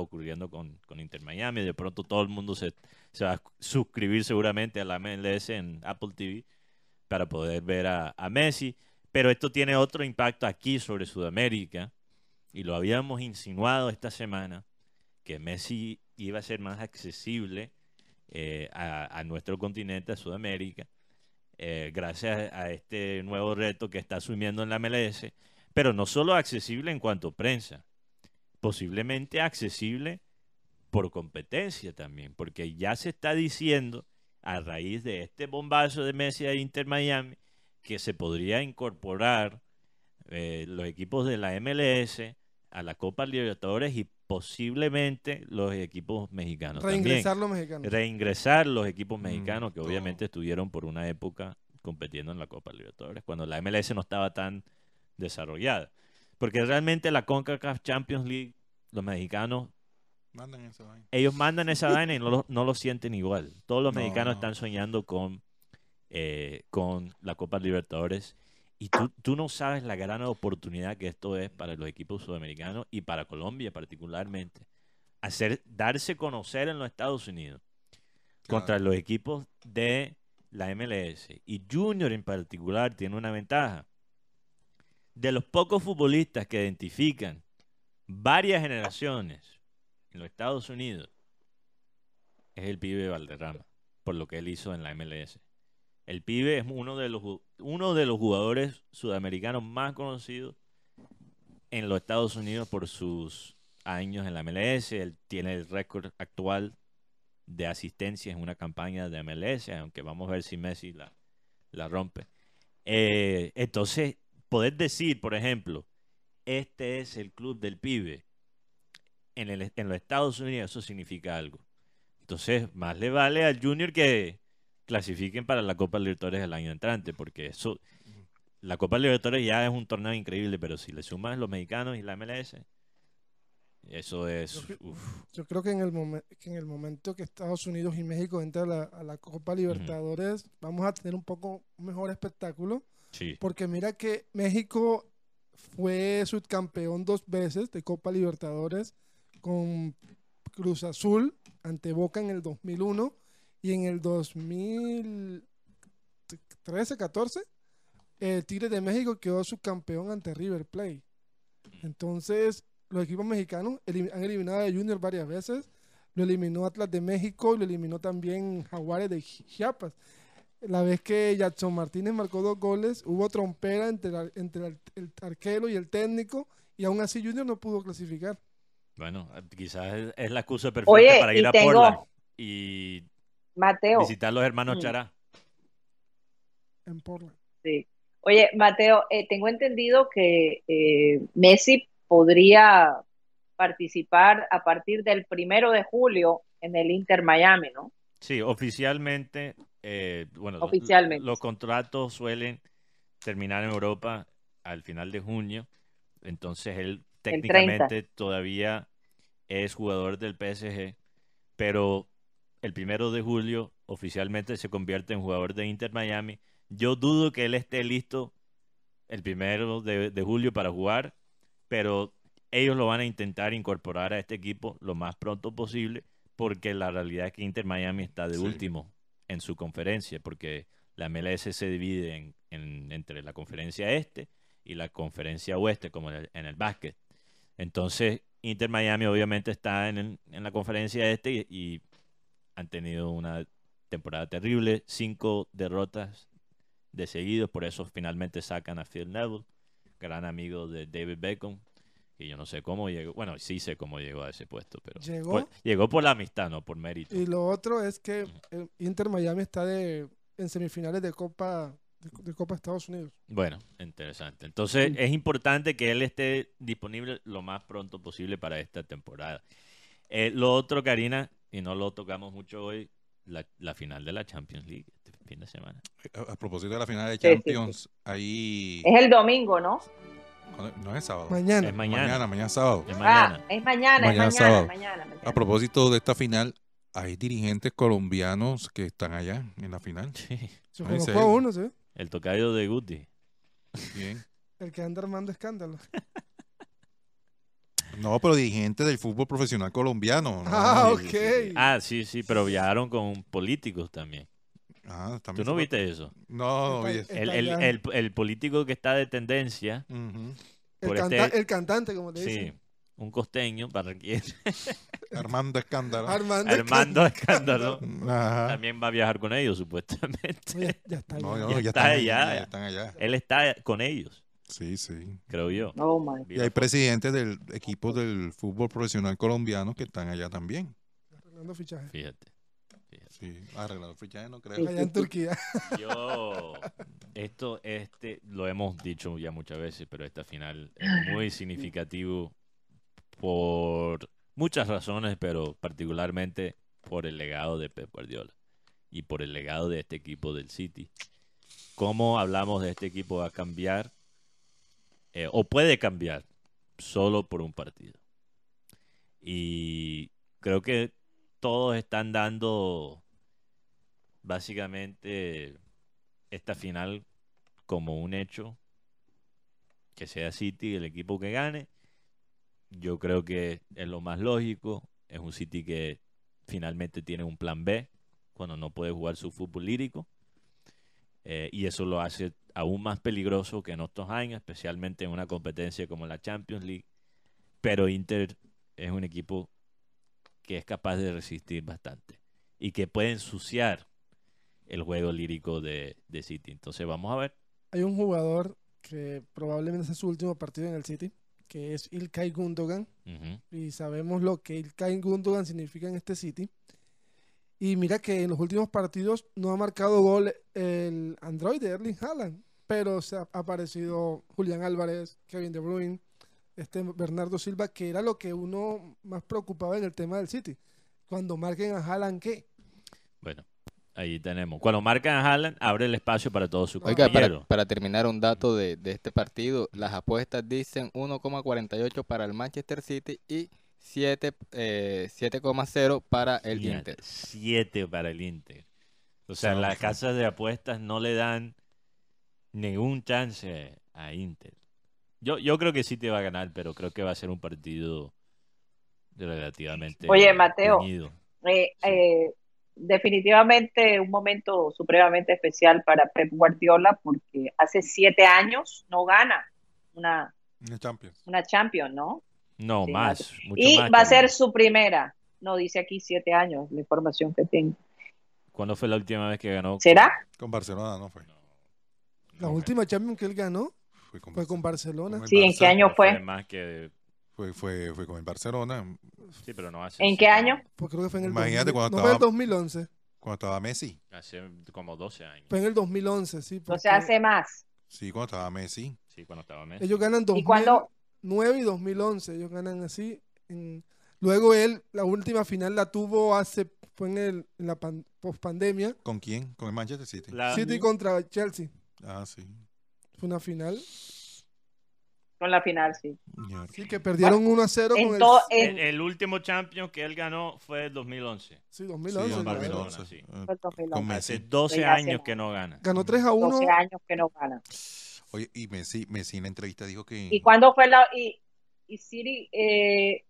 ocurriendo con, con Inter Miami. De pronto todo el mundo se, se va a suscribir seguramente a la MLS en Apple TV para poder ver a, a Messi. Pero esto tiene otro impacto aquí sobre Sudamérica. Y lo habíamos insinuado esta semana, que Messi iba a ser más accesible eh, a, a nuestro continente, a Sudamérica, eh, gracias a este nuevo reto que está asumiendo en la MLS, pero no solo accesible en cuanto a prensa, posiblemente accesible por competencia también, porque ya se está diciendo a raíz de este bombazo de Messi a Inter Miami que se podría incorporar eh, los equipos de la MLS a la Copa Libertadores y posiblemente los equipos mexicanos también Reingresar los mexicanos. reingresar los equipos mexicanos que todo. obviamente estuvieron por una época compitiendo en la Copa Libertadores cuando la MLS no estaba tan desarrollada. Porque realmente la CONCACAF Champions League, los mexicanos, Mandan esa vaina. ellos mandan esa vaina y no lo, no lo sienten igual. Todos los No, mexicanos no. están soñando con, eh, con la Copa Libertadores. Y tú, tú no sabes la gran oportunidad que esto es para los equipos sudamericanos y para Colombia particularmente. Hacer, darse conocer en los Estados Unidos contra los equipos de la MLS. Y Junior en particular tiene una ventaja. De los pocos futbolistas que identifican varias generaciones en los Estados Unidos, es el pibe Valderrama, por lo que él hizo en la MLS. El pibe es uno de los, uno de los jugadores sudamericanos más conocidos en los Estados Unidos por sus años en la MLS. Él tiene el récord actual de asistencias en una campaña de MLS, aunque vamos a ver si Messi la, la rompe. Eh, entonces, poder decir, por ejemplo, este es el club del pibe en, el- en los Estados Unidos, eso significa algo. Entonces, más le vale al Junior que clasifiquen para la Copa Libertadores el año entrante, porque eso, la Copa Libertadores ya es un torneo increíble, pero si le sumas los mexicanos y la MLS, eso es... Yo uf. Yo creo que en el, momen- que en el momento que Estados Unidos y México entran a la, a la Copa Libertadores, vamos a tener un poco mejor espectáculo. Sí. Porque mira que México fue subcampeón dos veces de Copa Libertadores con Cruz Azul ante Boca en el 2001 y en el 2013-14 el Tigre de México quedó subcampeón ante River Plate. Entonces los equipos mexicanos han eliminado a Junior varias veces. Lo eliminó Atlas de México y lo eliminó también Jaguares de Chiapas. La vez que Jackson Martínez marcó dos goles, hubo trompera entre, la- entre el, el arquero y el técnico, y aún así Junior no pudo clasificar. Bueno, quizás es, la excusa perfecta Oye, para ir a tengo- Portland y Mateo. visitar a los hermanos Mm. Chará. En Portland. Sí. Oye, Mateo, eh, tengo entendido que eh, Messi podría participar a partir del primero de julio en el Inter Miami, ¿no? Sí, oficialmente, eh, bueno, Oficialmente. los contratos suelen terminar en Europa al final de junio, entonces él El 30. técnicamente todavía es jugador del PSG, pero el primero de julio oficialmente se convierte en jugador de Inter Miami. Yo dudo que él esté listo el primero de, de julio para jugar, pero ellos lo van a intentar incorporar a este equipo lo más pronto posible, porque la realidad es que Inter Miami está de Sí. último en su conferencia, porque la MLS se divide en, en- entre la conferencia este y la conferencia oeste, como en el, en el básquet. Entonces, Inter Miami obviamente está en, la conferencia este y, y han tenido una temporada terrible, cinco derrotas de seguidos, por eso finalmente sacan a Phil Neville, gran amigo de David Beckham, y yo no sé cómo llegó, bueno, sí sé cómo llegó a ese puesto, pero ¿Llegó? por- llegó por la amistad, no por mérito. Y lo otro es que el Inter Miami está de, en semifinales de Copa de, de Copa Estados Unidos. Bueno, interesante. Entonces es importante que él esté disponible lo más pronto posible para esta temporada. Eh, lo otro, Karina, y no lo tocamos mucho hoy, la, la final de la Champions League este fin de semana. A, a propósito de la final de Sí, sí, Champions, ahí. Es el domingo, ¿no? No es sábado. Mañana. Es mañana. Mañana, mañana sábado. Es mañana. Ah, es mañana, Mañana es mañana, mañana, mañana. A propósito de esta final, hay dirigentes colombianos que están allá en la final. Sí. Se Ay, conozco a uno, ¿sí? El tocayo de Guti. Bien. El que anda armando escándalos. No, pero dirigentes del fútbol profesional colombiano. ¿no? Ah, Sí, sí, ok. sí, sí. Ah, sí, sí, pero viajaron con políticos también. Ah, ¿Tú también no fue- viste eso? No, no vi eso. El, Está el, allá. el, el político que está de tendencia, Por canta- este- el cantante, como sí, dicen. un costeño, barranquillero, Armando Escándalo. Armando. Armando Escándalo, Ajá. también va a viajar con ellos, supuestamente. Ya está. No, ya. no, Ya ya, está están allá. allá, ya están allá. Él está con ellos, Sí, sí. creo yo. Oh, my. Y hay presidentes del equipo del fútbol profesional colombiano que están allá también. Arreglando fichaje. Fíjate. Sí, arreglado fichaje no creo. Allá en Turquía. Yo, esto, este, lo hemos dicho ya muchas veces, pero esta final es muy significativo por muchas razones, pero particularmente por el legado de Pep Guardiola y por el legado de este equipo del City. ¿Cómo hablamos de este equipo va a cambiar eh, o puede cambiar solo por un partido? Y creo que todos están dando básicamente esta final como un hecho. Que sea City el equipo que gane. Yo creo que es lo más lógico. Es un City que finalmente tiene un plan B cuando no puede jugar su fútbol lírico. Eh, y eso lo hace aún más peligroso que en otros años especialmente en una competencia como la Champions League pero Inter es un equipo que es capaz de resistir bastante y que puede ensuciar el juego lírico de, de City. Entonces vamos a ver. Hay un jugador que probablemente sea su último partido en el City, que es Ilkay Gundogan. Ujú. Y sabemos lo que Ilkay Gundogan significa en este City. Y mira que en los últimos partidos no ha marcado gol el Android de Erling Haaland, pero se ha aparecido Julián Álvarez, Kevin De Bruyne, este Bernardo Silva, que era lo que uno más preocupaba en el tema del City. Cuando marquen a Haaland, ¿qué? Bueno, ahí tenemos. Cuando marcan a Haaland, abre el espacio para todos sus Oiga, para terminar un dato de, de este partido, las apuestas dicen 1,48 para el Manchester City y 7, eh, 7,0 para el Fíjate, Inter. Siete para el Inter. O sea, No, las sí. casas de apuestas no le dan ningún chance a Inter. Yo, yo creo que City va a ganar, pero creo que va a ser un partido relativamente Oye, Mateo. Eh, Sí. eh, definitivamente un momento supremamente especial para Pep Guardiola porque hace siete años no gana una, el Champions. una Champions, ¿no? No, Sí, más. mucho Y más va a ser su primera. No, dice aquí siete años, la información que tengo. ¿Cuándo fue la última vez que ganó? ¿Será? Con Barcelona no fue. La No, última Champions que él ganó Fue con, fue con Barcelona. con Sí, ¿en qué año fue? más que... Fue, fue, fue con el Barcelona Sí, pero no hace... ¿En qué año? Pues creo que fue en el, Imagínate 2000 cuando no fue en el estaba- 2011. cuando estaba Messi. Hace como 12 años. Fue en el 2011, sí. O porque sea, hace más. Sí, cuando estaba Messi. Sí, cuando estaba Messi. Ellos ganan ¿Y cuándo? 2009 y 2011. Ellos ganan así. en- Luego él, la última final la tuvo hace, fue en, el, en la pan- pospandemia. ¿Con quién? Con el Manchester City. La- City contra Chelsea. Ah, sí. Fue una final. Con la final, sí. Sí, que perdieron 1 a 0 En con el. El, el último Champions que él ganó fue el 2011. Sí, Sí, 2011. con con claro. Barcelona, Barcelona, sí. eh, Fue el 2011. Con Hace Messi. 12 Sí, hace años que no gana. Ganó 3 a 1. 12 años que no gana. Oye, y Messi, Messi en la entrevista dijo que... ¿Y cuándo fue la... Y, y City, eh,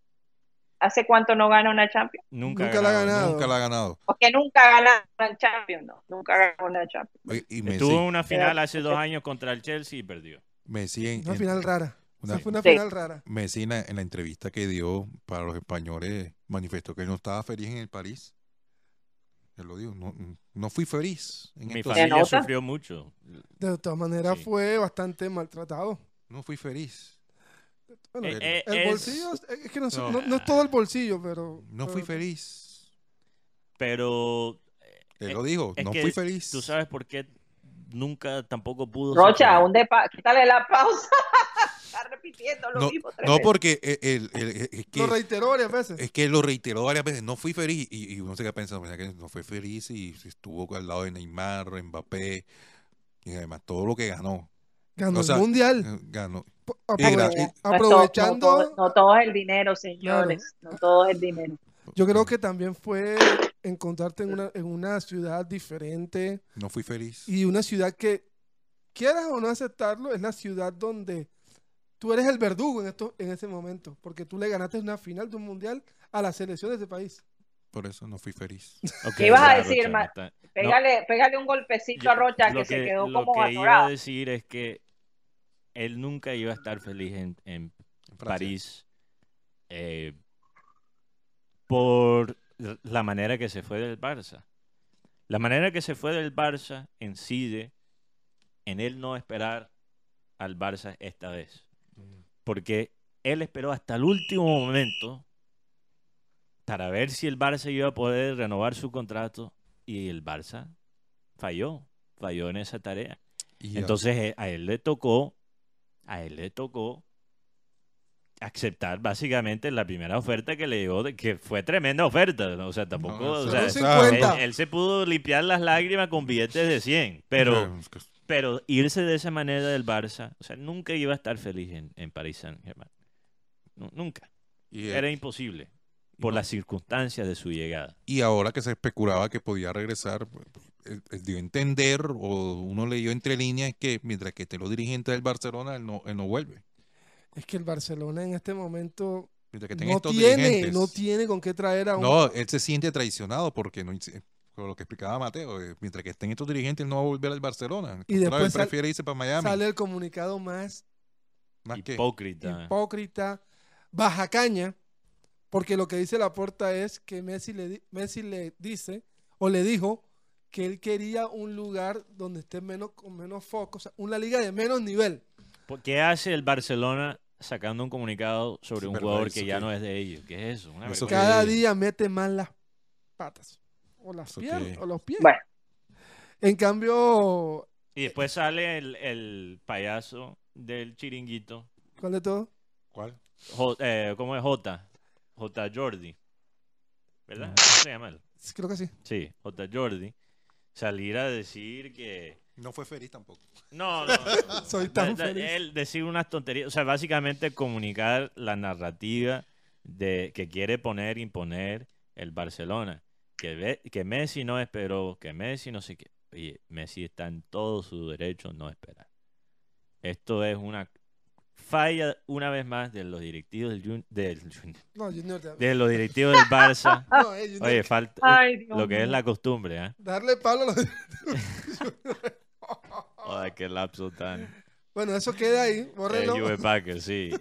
¿hace cuánto no gana una Champions? Nunca, Nunca la ha ganado. Nunca la ha ganado. Porque nunca ha ganado una Champions, no. Nunca ha ganado una Champions. Oye, y Messi, Estuvo una final hace dos años contra el Chelsea y perdió. Messi en, Una en- final rara. una- Esa fue una Sí. final rara. Messi en la, en la entrevista que dio para los españoles manifestó que no estaba feliz en el París. Él lo dijo, no, no fui feliz en Mi estos- familia sufrió mucho. De todas maneras Sí. fue bastante maltratado. No fui feliz. Bueno, Eh, eh, el es- bolsillo, es es que no, es- No. no- no es todo el bolsillo, pero... No fui pero- feliz. Pero Él Eh, lo dijo, es no fui feliz. tú sabes por qué nunca tampoco pudo. Rocha, un depa... quítale la pausa. Está repitiendo lo No, mismo. no porque el- el- el- es, que, Lo reiteró varias veces. es que lo reiteró varias veces. No fui feliz. Y, y uno se queda pensando, "Mira que no fue feliz y estuvo al lado de Neymar, Mbappé y además todo lo que ganó. Ganó o sea, el mundial. Eh, Ganó. aprove- No aprovechando, No, todo, no todo es el dinero, señores. No todo es el dinero. yo creo que también fue encontrarte en una, en una ciudad diferente No fui feliz. y una ciudad que, quieras o no aceptarlo, es la ciudad donde tú eres el verdugo en, esto, en ese momento, porque tú le ganaste una final de un mundial a la selección de ese país. Por eso no fui feliz. ¿Qué ibas a decir, Rocha, está- Pégale, pégale un golpecito a Rocha lo que, se quedó lo como que iba a decir es que él nunca iba a estar feliz en. París eh, por la manera que se fue del Barça. La manera que se fue del Barça incide en él no esperar al Barça esta vez. Porque él esperó hasta el último momento para ver si el Barça iba a poder renovar su contrato y el Barça falló, falló en esa tarea. Y, Entonces eh, a él le tocó, a él le tocó aceptar básicamente la primera oferta que le llegó, que fue tremenda oferta, ¿no? o sea, tampoco, No, o o sea, sea, él, 50. él se pudo limpiar las lágrimas con billetes de 100, pero, pero irse de esa manera del Barça, o sea, nunca iba a estar feliz en, en París Saint-Germain, Nu- nunca, y, era imposible por las circunstancias de su llegada. y ahora que se especulaba que podía regresar, pues, él- él dio a entender, o uno leyó entre líneas, que mientras que esté los dirigentes del Barcelona, él no, él no vuelve. Es que el Barcelona en este momento no tiene, no tiene con qué traer a un... No, él se siente traicionado porque no por lo que explicaba Mateo, eh, mientras que estén estos dirigentes él no va a volver al Barcelona. Y después él sal- prefiere irse para Miami. sale el comunicado más más que Hipócrita. hipócrita, baja caña, porque lo que dice la porta es que Messi le, Messi le dice o le dijo que él quería un lugar donde esté menos con menos foco, o sea, una liga de menos nivel. ¿Por ¿Qué hace el Barcelona sacando un comunicado sobre Sí, un jugador que ya que- no es de ellos? ¿Qué es eso? Una Eso Cada día mete más las patas o las piernas o los pies. Bueno, En cambio, Y después sale el, el payaso del chiringuito. ¿cuál de todo? ¿Cuál? J- eh, ¿Cómo es J? J. Jordi. ¿Verdad? ¿Cómo se llama él? Sí, Creo que sí. Sí, J. Jordi. Salir a decir que. No fue feliz tampoco. No, no. no. Soy tan Da- da- feliz. Él decir unas tonterías. O sea, básicamente comunicar la narrativa de que quiere poner, imponer el Barcelona. Que, ve- que Messi no esperó, que Messi no sé qué. Oye, Messi está en todo su derecho no esperar. Esto es una falla una vez más de los directivos del, Jun- del Jun- No, Junior. te- de los directivos del Barça. No, eh, Junior, Oye, falta Ay, Dios lo que es la costumbre, ¿ah? Darle palo a los... Joder, qué lapso tan. Bueno, eso queda ahí. El Bórrelo. Juve Packers, sí.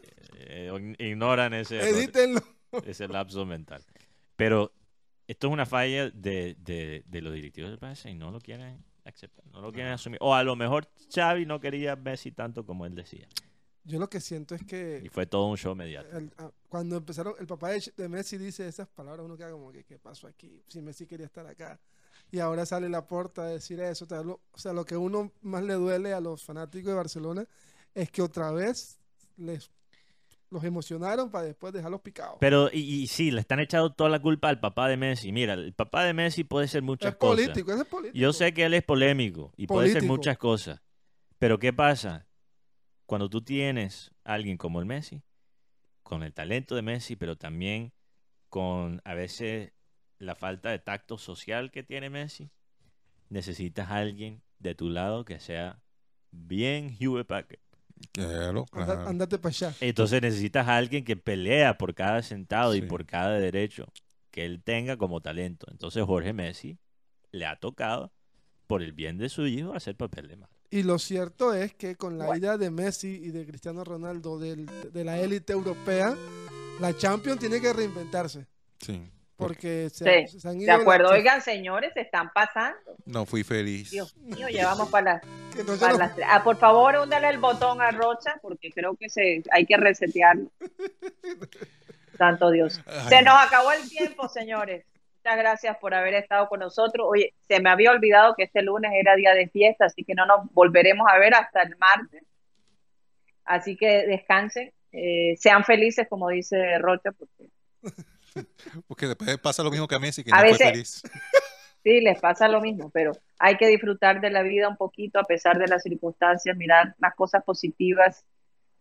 Eh, ignoran ese, Edítenlo. ese lapso mental. Pero esto es una falla de, de, de los directivos del Barça y no lo quieren aceptar, no lo quieren asumir. O a lo mejor Xavi no quería a Messi tanto como él decía. Yo lo que siento es Y que fue todo un show mediático. el- ah, cuando empezaron, el papá de, Messi dice esas palabras, uno queda como que, ¿qué pasó aquí? Si Messi quería estar acá. Y ahora sale la porta a decir eso. tal, lo- o sea, lo que uno más le duele a los fanáticos de Barcelona es que otra vez les los emocionaron para después dejarlos picados. Pero, y, y sí, le están echando toda la culpa al papá de Messi. Mira, el papá de Messi puede ser muchas es cosas. político, es político. Yo sé que él es polémico y puede ser muchas cosas. Pero ¿qué pasa? Cuando tú tienes a alguien como el Messi, con el talento de Messi, pero también con a veces la falta de tacto social que tiene Messi, necesitas a alguien de tu lado que sea bien Hewlett Packard. Claro, claro. Andate para allá. Entonces necesitas a alguien que pelea por cada centavo y por cada derecho que él tenga como talento. Entonces Jorge Messi le ha tocado, por el bien de su hijo, hacer papel de malo. Y lo cierto es que con la ida de Messi y de Cristiano Ronaldo del- de la élite europea, la Champions tiene que reinventarse. Sí. Porque se, Sí, se han De ido. acuerdo, se- oigan, señores, se están pasando. No fui feliz. Dios mío, llevamos para las, para las. Ah, por favor, húndale el botón a Rocha, porque creo que se hay que resetearlo. Santo Dios. Se nos acabó el tiempo, señores. Muchas gracias por haber estado con nosotros. Oye, se me había olvidado que este lunes era día de fiesta, así que no nos volveremos a ver hasta el martes. Así que descansen, eh, sean felices, como dice Rocha, porque Porque después pasa lo mismo que a Messi, que A no fue veces- feliz. Sí, les pasa lo mismo, pero hay que disfrutar de la vida un poquito a pesar de las circunstancias, mirar las cosas positivas,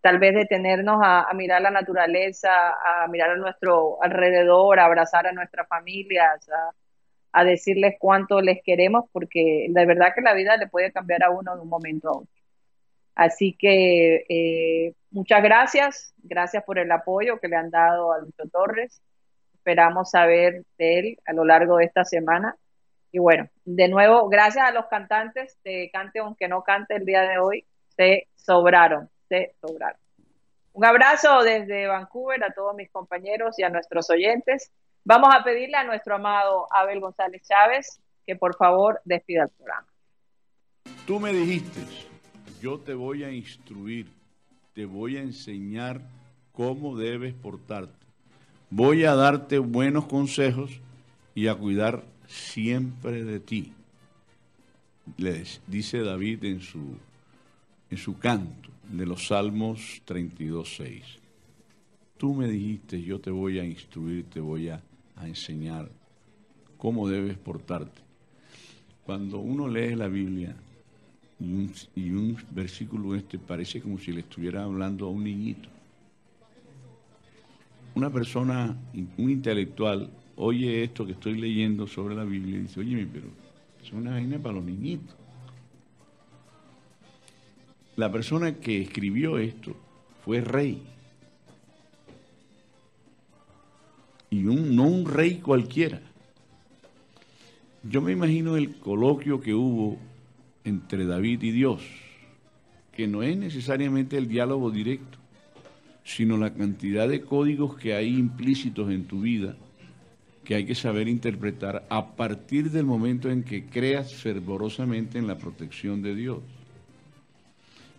tal vez detenernos a, mirar la naturaleza, a mirar a nuestro alrededor, a abrazar a nuestras familias, a, a decirles cuánto les queremos, porque de verdad que la vida le puede cambiar a uno de un momento a otro. Así que eh, muchas gracias, gracias por el apoyo que le han dado a Lucho Torres. Esperamos saber de él a lo largo de esta semana. Y bueno, de nuevo, gracias a los cantantes de Cante aunque no cante el día de hoy, se sobraron, se sobraron. Un abrazo desde Vancouver a todos mis compañeros y a nuestros oyentes. Vamos a pedirle a nuestro amado Abel González Chávez que por favor despida el programa. Tú me dijiste, yo te voy a instruir, te voy a enseñar cómo debes portarte. Voy a darte buenos consejos y a cuidar siempre de ti. Les dice David en su, en su canto de los Salmos 32.6. Tú me dijiste, yo te voy a instruir, te voy a, a enseñar cómo debes portarte. Cuando uno lee la Biblia, y un, y un versículo este parece como si le estuviera hablando a un niñito. Una persona, un intelectual, oye esto que estoy leyendo sobre la Biblia y dice, oye, pero es una vaina para los niñitos. La persona que escribió esto fue rey. Y un, no un rey cualquiera. Yo me imagino el coloquio que hubo entre David y Dios, que no es necesariamente el diálogo directo, sino la cantidad de códigos que hay implícitos en tu vida que hay que saber interpretar a partir del momento en que creas fervorosamente en la protección de Dios.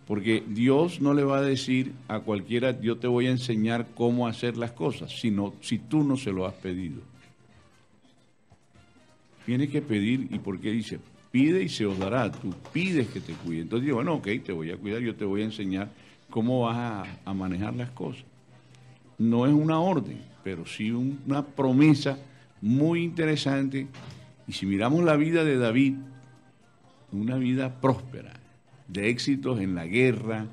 Porque Dios no le va a decir a cualquiera, yo te voy a enseñar cómo hacer las cosas, sino si tú no se lo has pedido. Tienes que pedir, ¿y por qué dice? Pide y se os dará, tú pides que te cuide. Entonces digo, bueno, ok, te voy a cuidar, yo te voy a enseñar cómo vas a, manejar las cosas. No es una orden, pero sí un- una promesa muy interesante. Y si miramos la vida de David, una vida próspera, de éxitos en la guerra,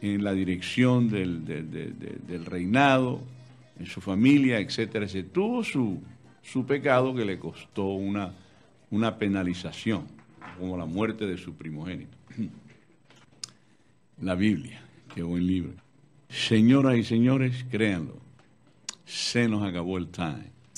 en la dirección del, del- del- reinado, en su familia, etcétera, etcétera. Tuvo su, su pecado que le costó una, una penalización, como la muerte de su primogénito. La Biblia, qué buen libro. Señoras y señores, créanlo, se nos acabó el time.